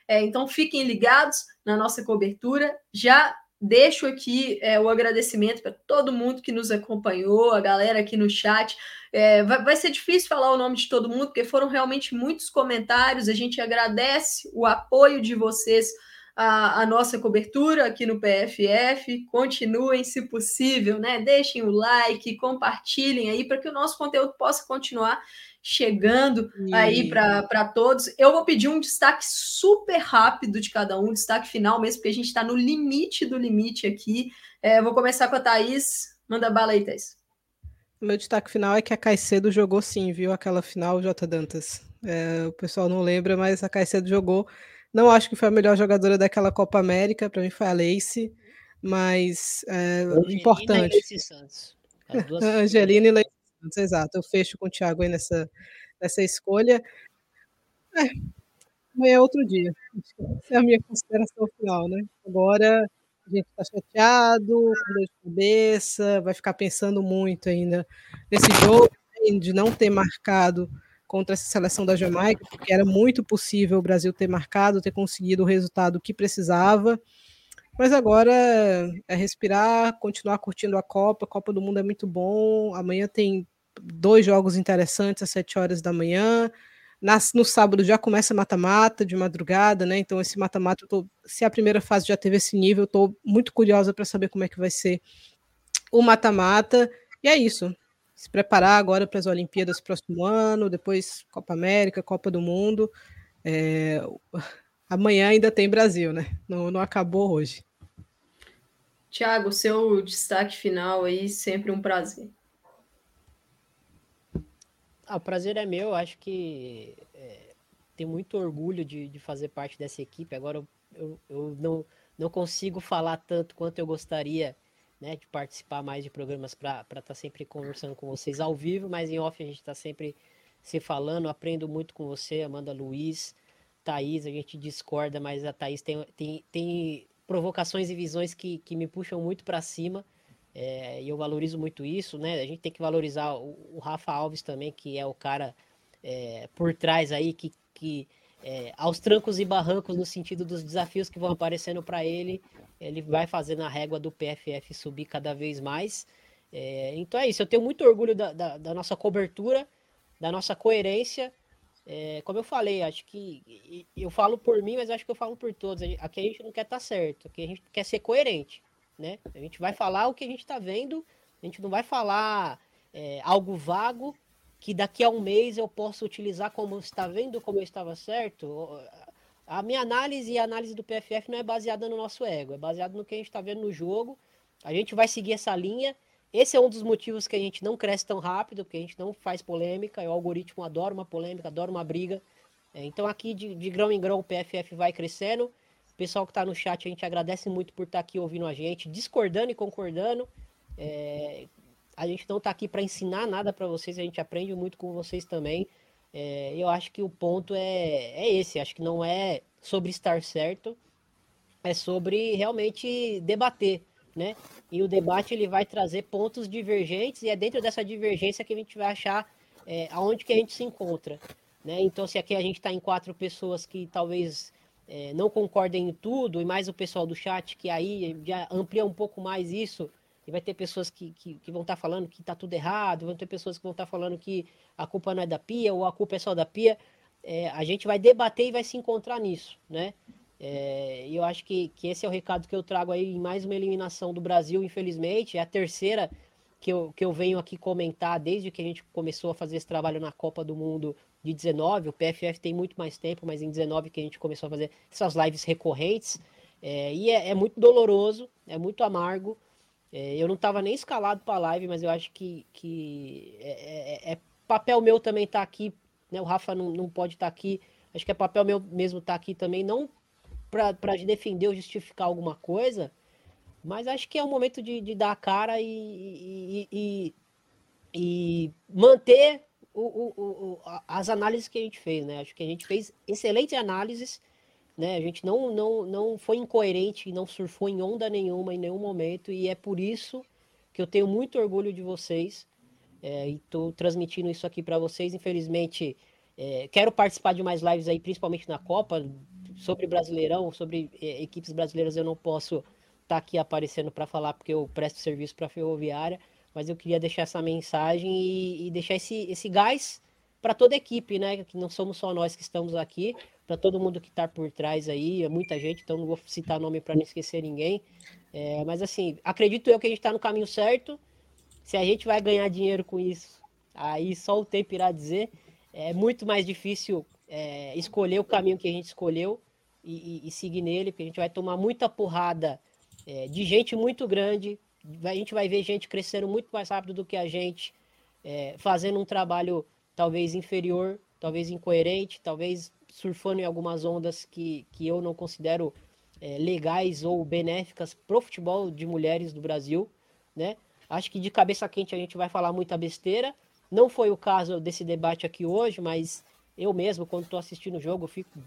É, então fiquem ligados na nossa cobertura. Já deixo aqui é, o agradecimento para todo mundo que nos acompanhou, a galera aqui no chat. É, vai, vai, ser difícil falar o nome de todo mundo, porque foram realmente muitos comentários. A gente agradece o apoio de vocês à, à nossa cobertura aqui no PFF. Continuem, se possível, né? Deixem o like, compartilhem aí para que o nosso conteúdo possa continuar chegando e... aí para todos. Eu vou pedir um destaque super rápido de cada um, destaque final mesmo, porque a gente está no limite do limite aqui. É, vou começar com a Thaís. Manda bala aí, Thaís. Meu destaque final é que a Caicedo jogou sim, viu? Aquela final, J. Dantas. É, o pessoal não lembra, mas a Caicedo jogou. Não acho que foi a melhor jogadora daquela Copa América, para mim foi a Lace, mas é, importante. E Angelina e Lace [LAUGHS] exato. Eu fecho com o Thiago aí nessa, nessa escolha. É, amanhã é outro dia. Essa é a minha consideração final, né? Agora a gente está chateado, com dor de cabeça, vai ficar pensando muito ainda nesse jogo, de não ter marcado contra essa seleção da Jamaica, porque era muito possível o Brasil ter marcado, ter conseguido o resultado que precisava. Mas agora é respirar, continuar curtindo a Copa. A Copa do Mundo é muito bom. Amanhã tem dois jogos interessantes às sete horas da manhã. Nas, no sábado já começa mata-mata de madrugada, né? Então, esse mata-mata, se a primeira fase já teve esse nível, eu estou muito curiosa para saber como é que vai ser o mata-mata. E é isso. Se preparar agora para as Olimpíadas próximo ano, depois Copa América, Copa do Mundo. É... Amanhã ainda tem Brasil, né? Não, não acabou hoje. Tiago, seu destaque final aí, sempre um prazer. Ah, o prazer é meu, acho que é, tenho muito orgulho de, de fazer parte dessa equipe. Agora eu, eu, eu, não, não consigo falar tanto quanto eu gostaria né, de participar mais de programas para estar tá sempre conversando com vocês ao vivo, mas em off a gente está sempre se falando. Aprendo muito com você, Amanda Luiz, Thaís, a gente discorda, mas a Thaís tem, tem, tem provocações e visões que, que me puxam muito para cima. É, e eu valorizo muito isso, né? A gente tem que valorizar o, o Rafa Alves também, que é o cara é, por trás aí, que, que é, aos trancos e barrancos, no sentido dos desafios que vão aparecendo para ele, ele vai fazendo a régua do PFF subir cada vez mais. É, então é isso, eu tenho muito orgulho da, da, da nossa cobertura, da nossa coerência. É, como eu falei, acho que eu falo por mim, mas acho que eu falo por todos. Aqui a gente não quer estar tá certo, aqui a gente quer ser coerente né? A gente vai falar o que a gente está vendo, a gente não vai falar é, algo vago que daqui a um mês eu posso utilizar como está vendo como eu estava certo. A minha análise e a análise do PFF não é baseada no nosso ego, é baseada no que a gente está vendo no jogo. A gente vai seguir essa linha. Esse é um dos motivos que a gente não cresce tão rápido, porque a gente não faz polêmica. O algoritmo adora uma polêmica, adora uma briga. É, então aqui de, de grão em grão o PFF vai crescendo. Pessoal que está no chat, a gente agradece muito por estar tá aqui ouvindo a gente, discordando e concordando. É, a gente não está aqui para ensinar nada para vocês, a gente aprende muito com vocês também. É, eu acho que o ponto é, é esse, acho que não é sobre estar certo, é sobre realmente debater, né? E o debate ele vai trazer pontos divergentes e é dentro dessa divergência que a gente vai achar é, aonde que a gente se encontra, né? Então se aqui a gente está em quatro pessoas que talvez é, não concordem em tudo, e mais o pessoal do chat, que aí já amplia um pouco mais isso, e vai ter pessoas que, que, que vão estar tá falando que está tudo errado, vão ter pessoas que vão estar tá falando que a culpa não é da Pia, ou a culpa é só da Pia. É, a gente vai debater e vai se encontrar nisso, né? É, eu acho que, que esse é o recado que eu trago aí em mais uma eliminação do Brasil, infelizmente. É a terceira que eu, que eu venho aqui comentar desde que a gente começou a fazer esse trabalho na Copa do Mundo de 19, o PFF tem muito mais tempo, mas em 19 que a gente começou a fazer essas lives recorrentes, é, e é, é, muito doloroso, é muito amargo. É, eu não estava nem escalado para a live, mas eu acho que, que é, é, é papel meu também estar tá aqui, né? O Rafa não, não pode estar tá aqui, acho que é papel meu mesmo estar tá aqui também, não para defender ou justificar alguma coisa, mas acho que é o momento de, de dar a cara e, e, e, e manter o, o, o, as análises que a gente fez, né? Acho que a gente fez excelentes análises, né? A gente não, não, não foi incoerente, não surfou em onda nenhuma em nenhum momento, e é por isso que eu tenho muito orgulho de vocês é, e estou transmitindo isso aqui para vocês. Infelizmente, é, quero participar de mais lives aí, principalmente na Copa, sobre Brasileirão, sobre é, equipes brasileiras eu não posso estar tá aqui aparecendo para falar porque eu presto serviço para a ferroviária, mas eu queria deixar essa mensagem e, e deixar esse, esse gás para toda a equipe, né? Que não somos só nós que estamos aqui, para todo mundo que está por trás aí, é muita gente, então não vou citar nome para não esquecer ninguém. É, mas assim, acredito eu que a gente está no caminho certo. Se a gente vai ganhar dinheiro com isso, aí só o tempo irá dizer. É muito mais difícil é, escolher o caminho que a gente escolheu e, e, e, seguir nele, porque a gente vai tomar muita porrada é, de gente muito grande. A gente vai ver gente crescendo muito mais rápido do que a gente, é, fazendo um trabalho talvez inferior, talvez incoerente, talvez surfando em algumas ondas que, que eu não considero é, legais ou benéficas para o futebol de mulheres do Brasil, né? Acho que de cabeça quente a gente vai falar muita besteira. Não foi o caso desse debate aqui hoje, mas eu mesmo, quando estou assistindo o jogo, fico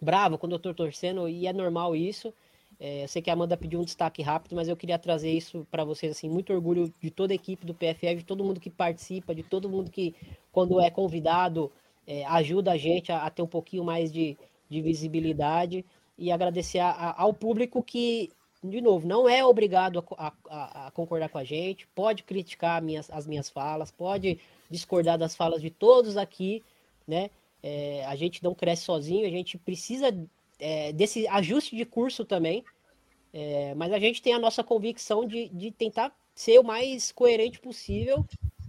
bravo quando eu estou torcendo e é normal isso. É, eu sei que a Amanda pediu um destaque rápido, mas eu queria trazer isso para vocês, assim, muito orgulho de toda a equipe do PFF, de todo mundo que participa, de todo mundo que, quando é convidado, é, ajuda a gente a, a, ter um pouquinho mais de, de visibilidade e agradecer a, a, ao público que, de novo, não é obrigado a, concordar com a gente, pode criticar minhas, as minhas falas, pode discordar das falas de todos aqui, né? É, a gente não cresce sozinho, a gente precisa é, desse ajuste de curso também, é, mas a gente tem a nossa convicção de, de tentar ser o mais coerente possível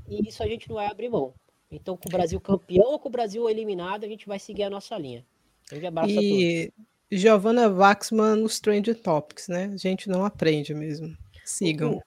e isso a gente não vai abrir mão. Então, com o Brasil campeão ou com o Brasil eliminado, a gente vai seguir a nossa linha. Um abraço e... a todos. Giovanna Waxman no Strange Topics, né? A gente não aprende mesmo. Sigam.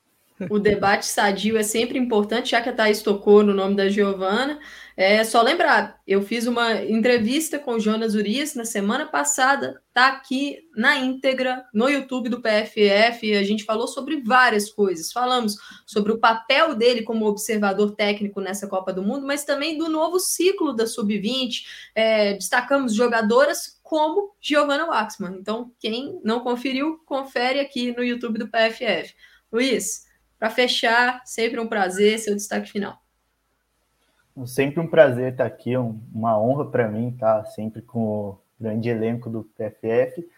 O debate sadio é sempre importante, já que a Thaís tocou no nome da Giovana. É só lembrar, eu fiz uma entrevista com o Jonas Urias na semana passada, tá aqui na íntegra no YouTube do PFF. A gente falou sobre várias coisas. Falamos sobre o papel dele como observador técnico nessa Copa do Mundo, mas também do novo ciclo da Sub-20. É, destacamos jogadoras como Giovanna Waxman. Então, quem não conferiu, confere aqui no YouTube do PFF. Luiz, para fechar, sempre um prazer, seu destaque final. Sempre um prazer estar aqui, uma honra para mim estar sempre com o grande elenco do PFF.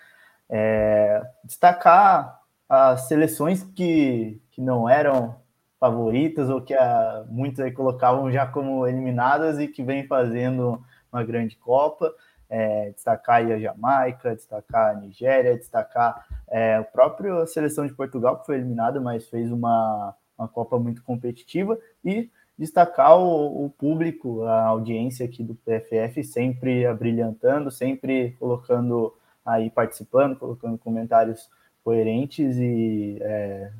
É, destacar as seleções que, que não eram favoritas ou que a, muitos aí colocavam já como eliminadas e que vem fazendo uma grande Copa. É, destacar a Jamaica, destacar a Nigéria, destacar é, a própria seleção de Portugal, que foi eliminada, mas fez uma, uma Copa muito competitiva, e destacar o, o, público, a audiência aqui do PFF, sempre abrilhantando, sempre colocando aí, participando, colocando comentários coerentes e é,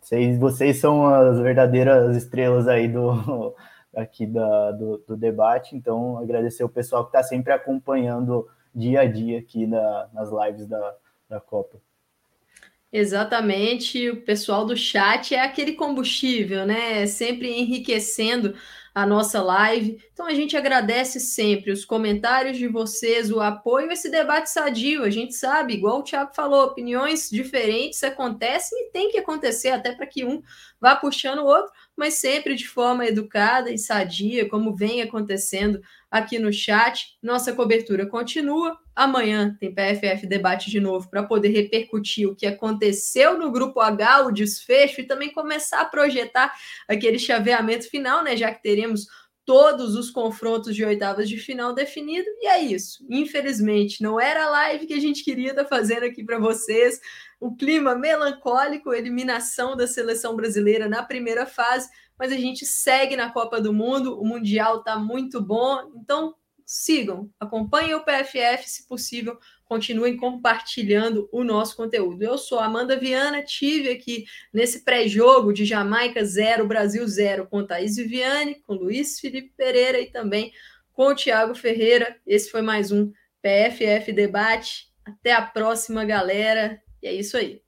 vocês, vocês são as verdadeiras estrelas aí do aqui da, do, do debate, então agradecer o pessoal que está sempre acompanhando dia a dia aqui na, nas lives da, da Copa. Exatamente, o pessoal do chat é aquele combustível, né? Sempre enriquecendo a nossa live. Então a gente agradece sempre os comentários de vocês, o apoio, esse debate sadio. A gente sabe, igual o Thiago falou, opiniões diferentes acontecem e tem que acontecer até para que um vá puxando o outro, mas sempre de forma educada e sadia, como vem acontecendo aqui no chat. Nossa cobertura continua. Amanhã tem PFF Debate de novo para poder repercutir o que aconteceu no Grupo H, o desfecho, e também começar a projetar aquele chaveamento final, né? Já que teremos todos os confrontos de oitavas de final definido. E é isso. Infelizmente, não era a live que a gente queria estar tá fazendo aqui para vocês. O clima melancólico, eliminação da seleção brasileira na primeira fase, mas a gente segue na Copa do Mundo. O Mundial está muito bom. Então, sigam, acompanhem o PFF, se possível, continuem compartilhando o nosso conteúdo. Eu sou Amanda Viana, tive aqui nesse pré-jogo de Jamaica 0, Brasil 0, com Thaís Viviane, com Luiz Felipe Pereira e também com o Tiago Ferreira. Esse foi mais um PFF Debate. Até a próxima, galera. E é isso aí.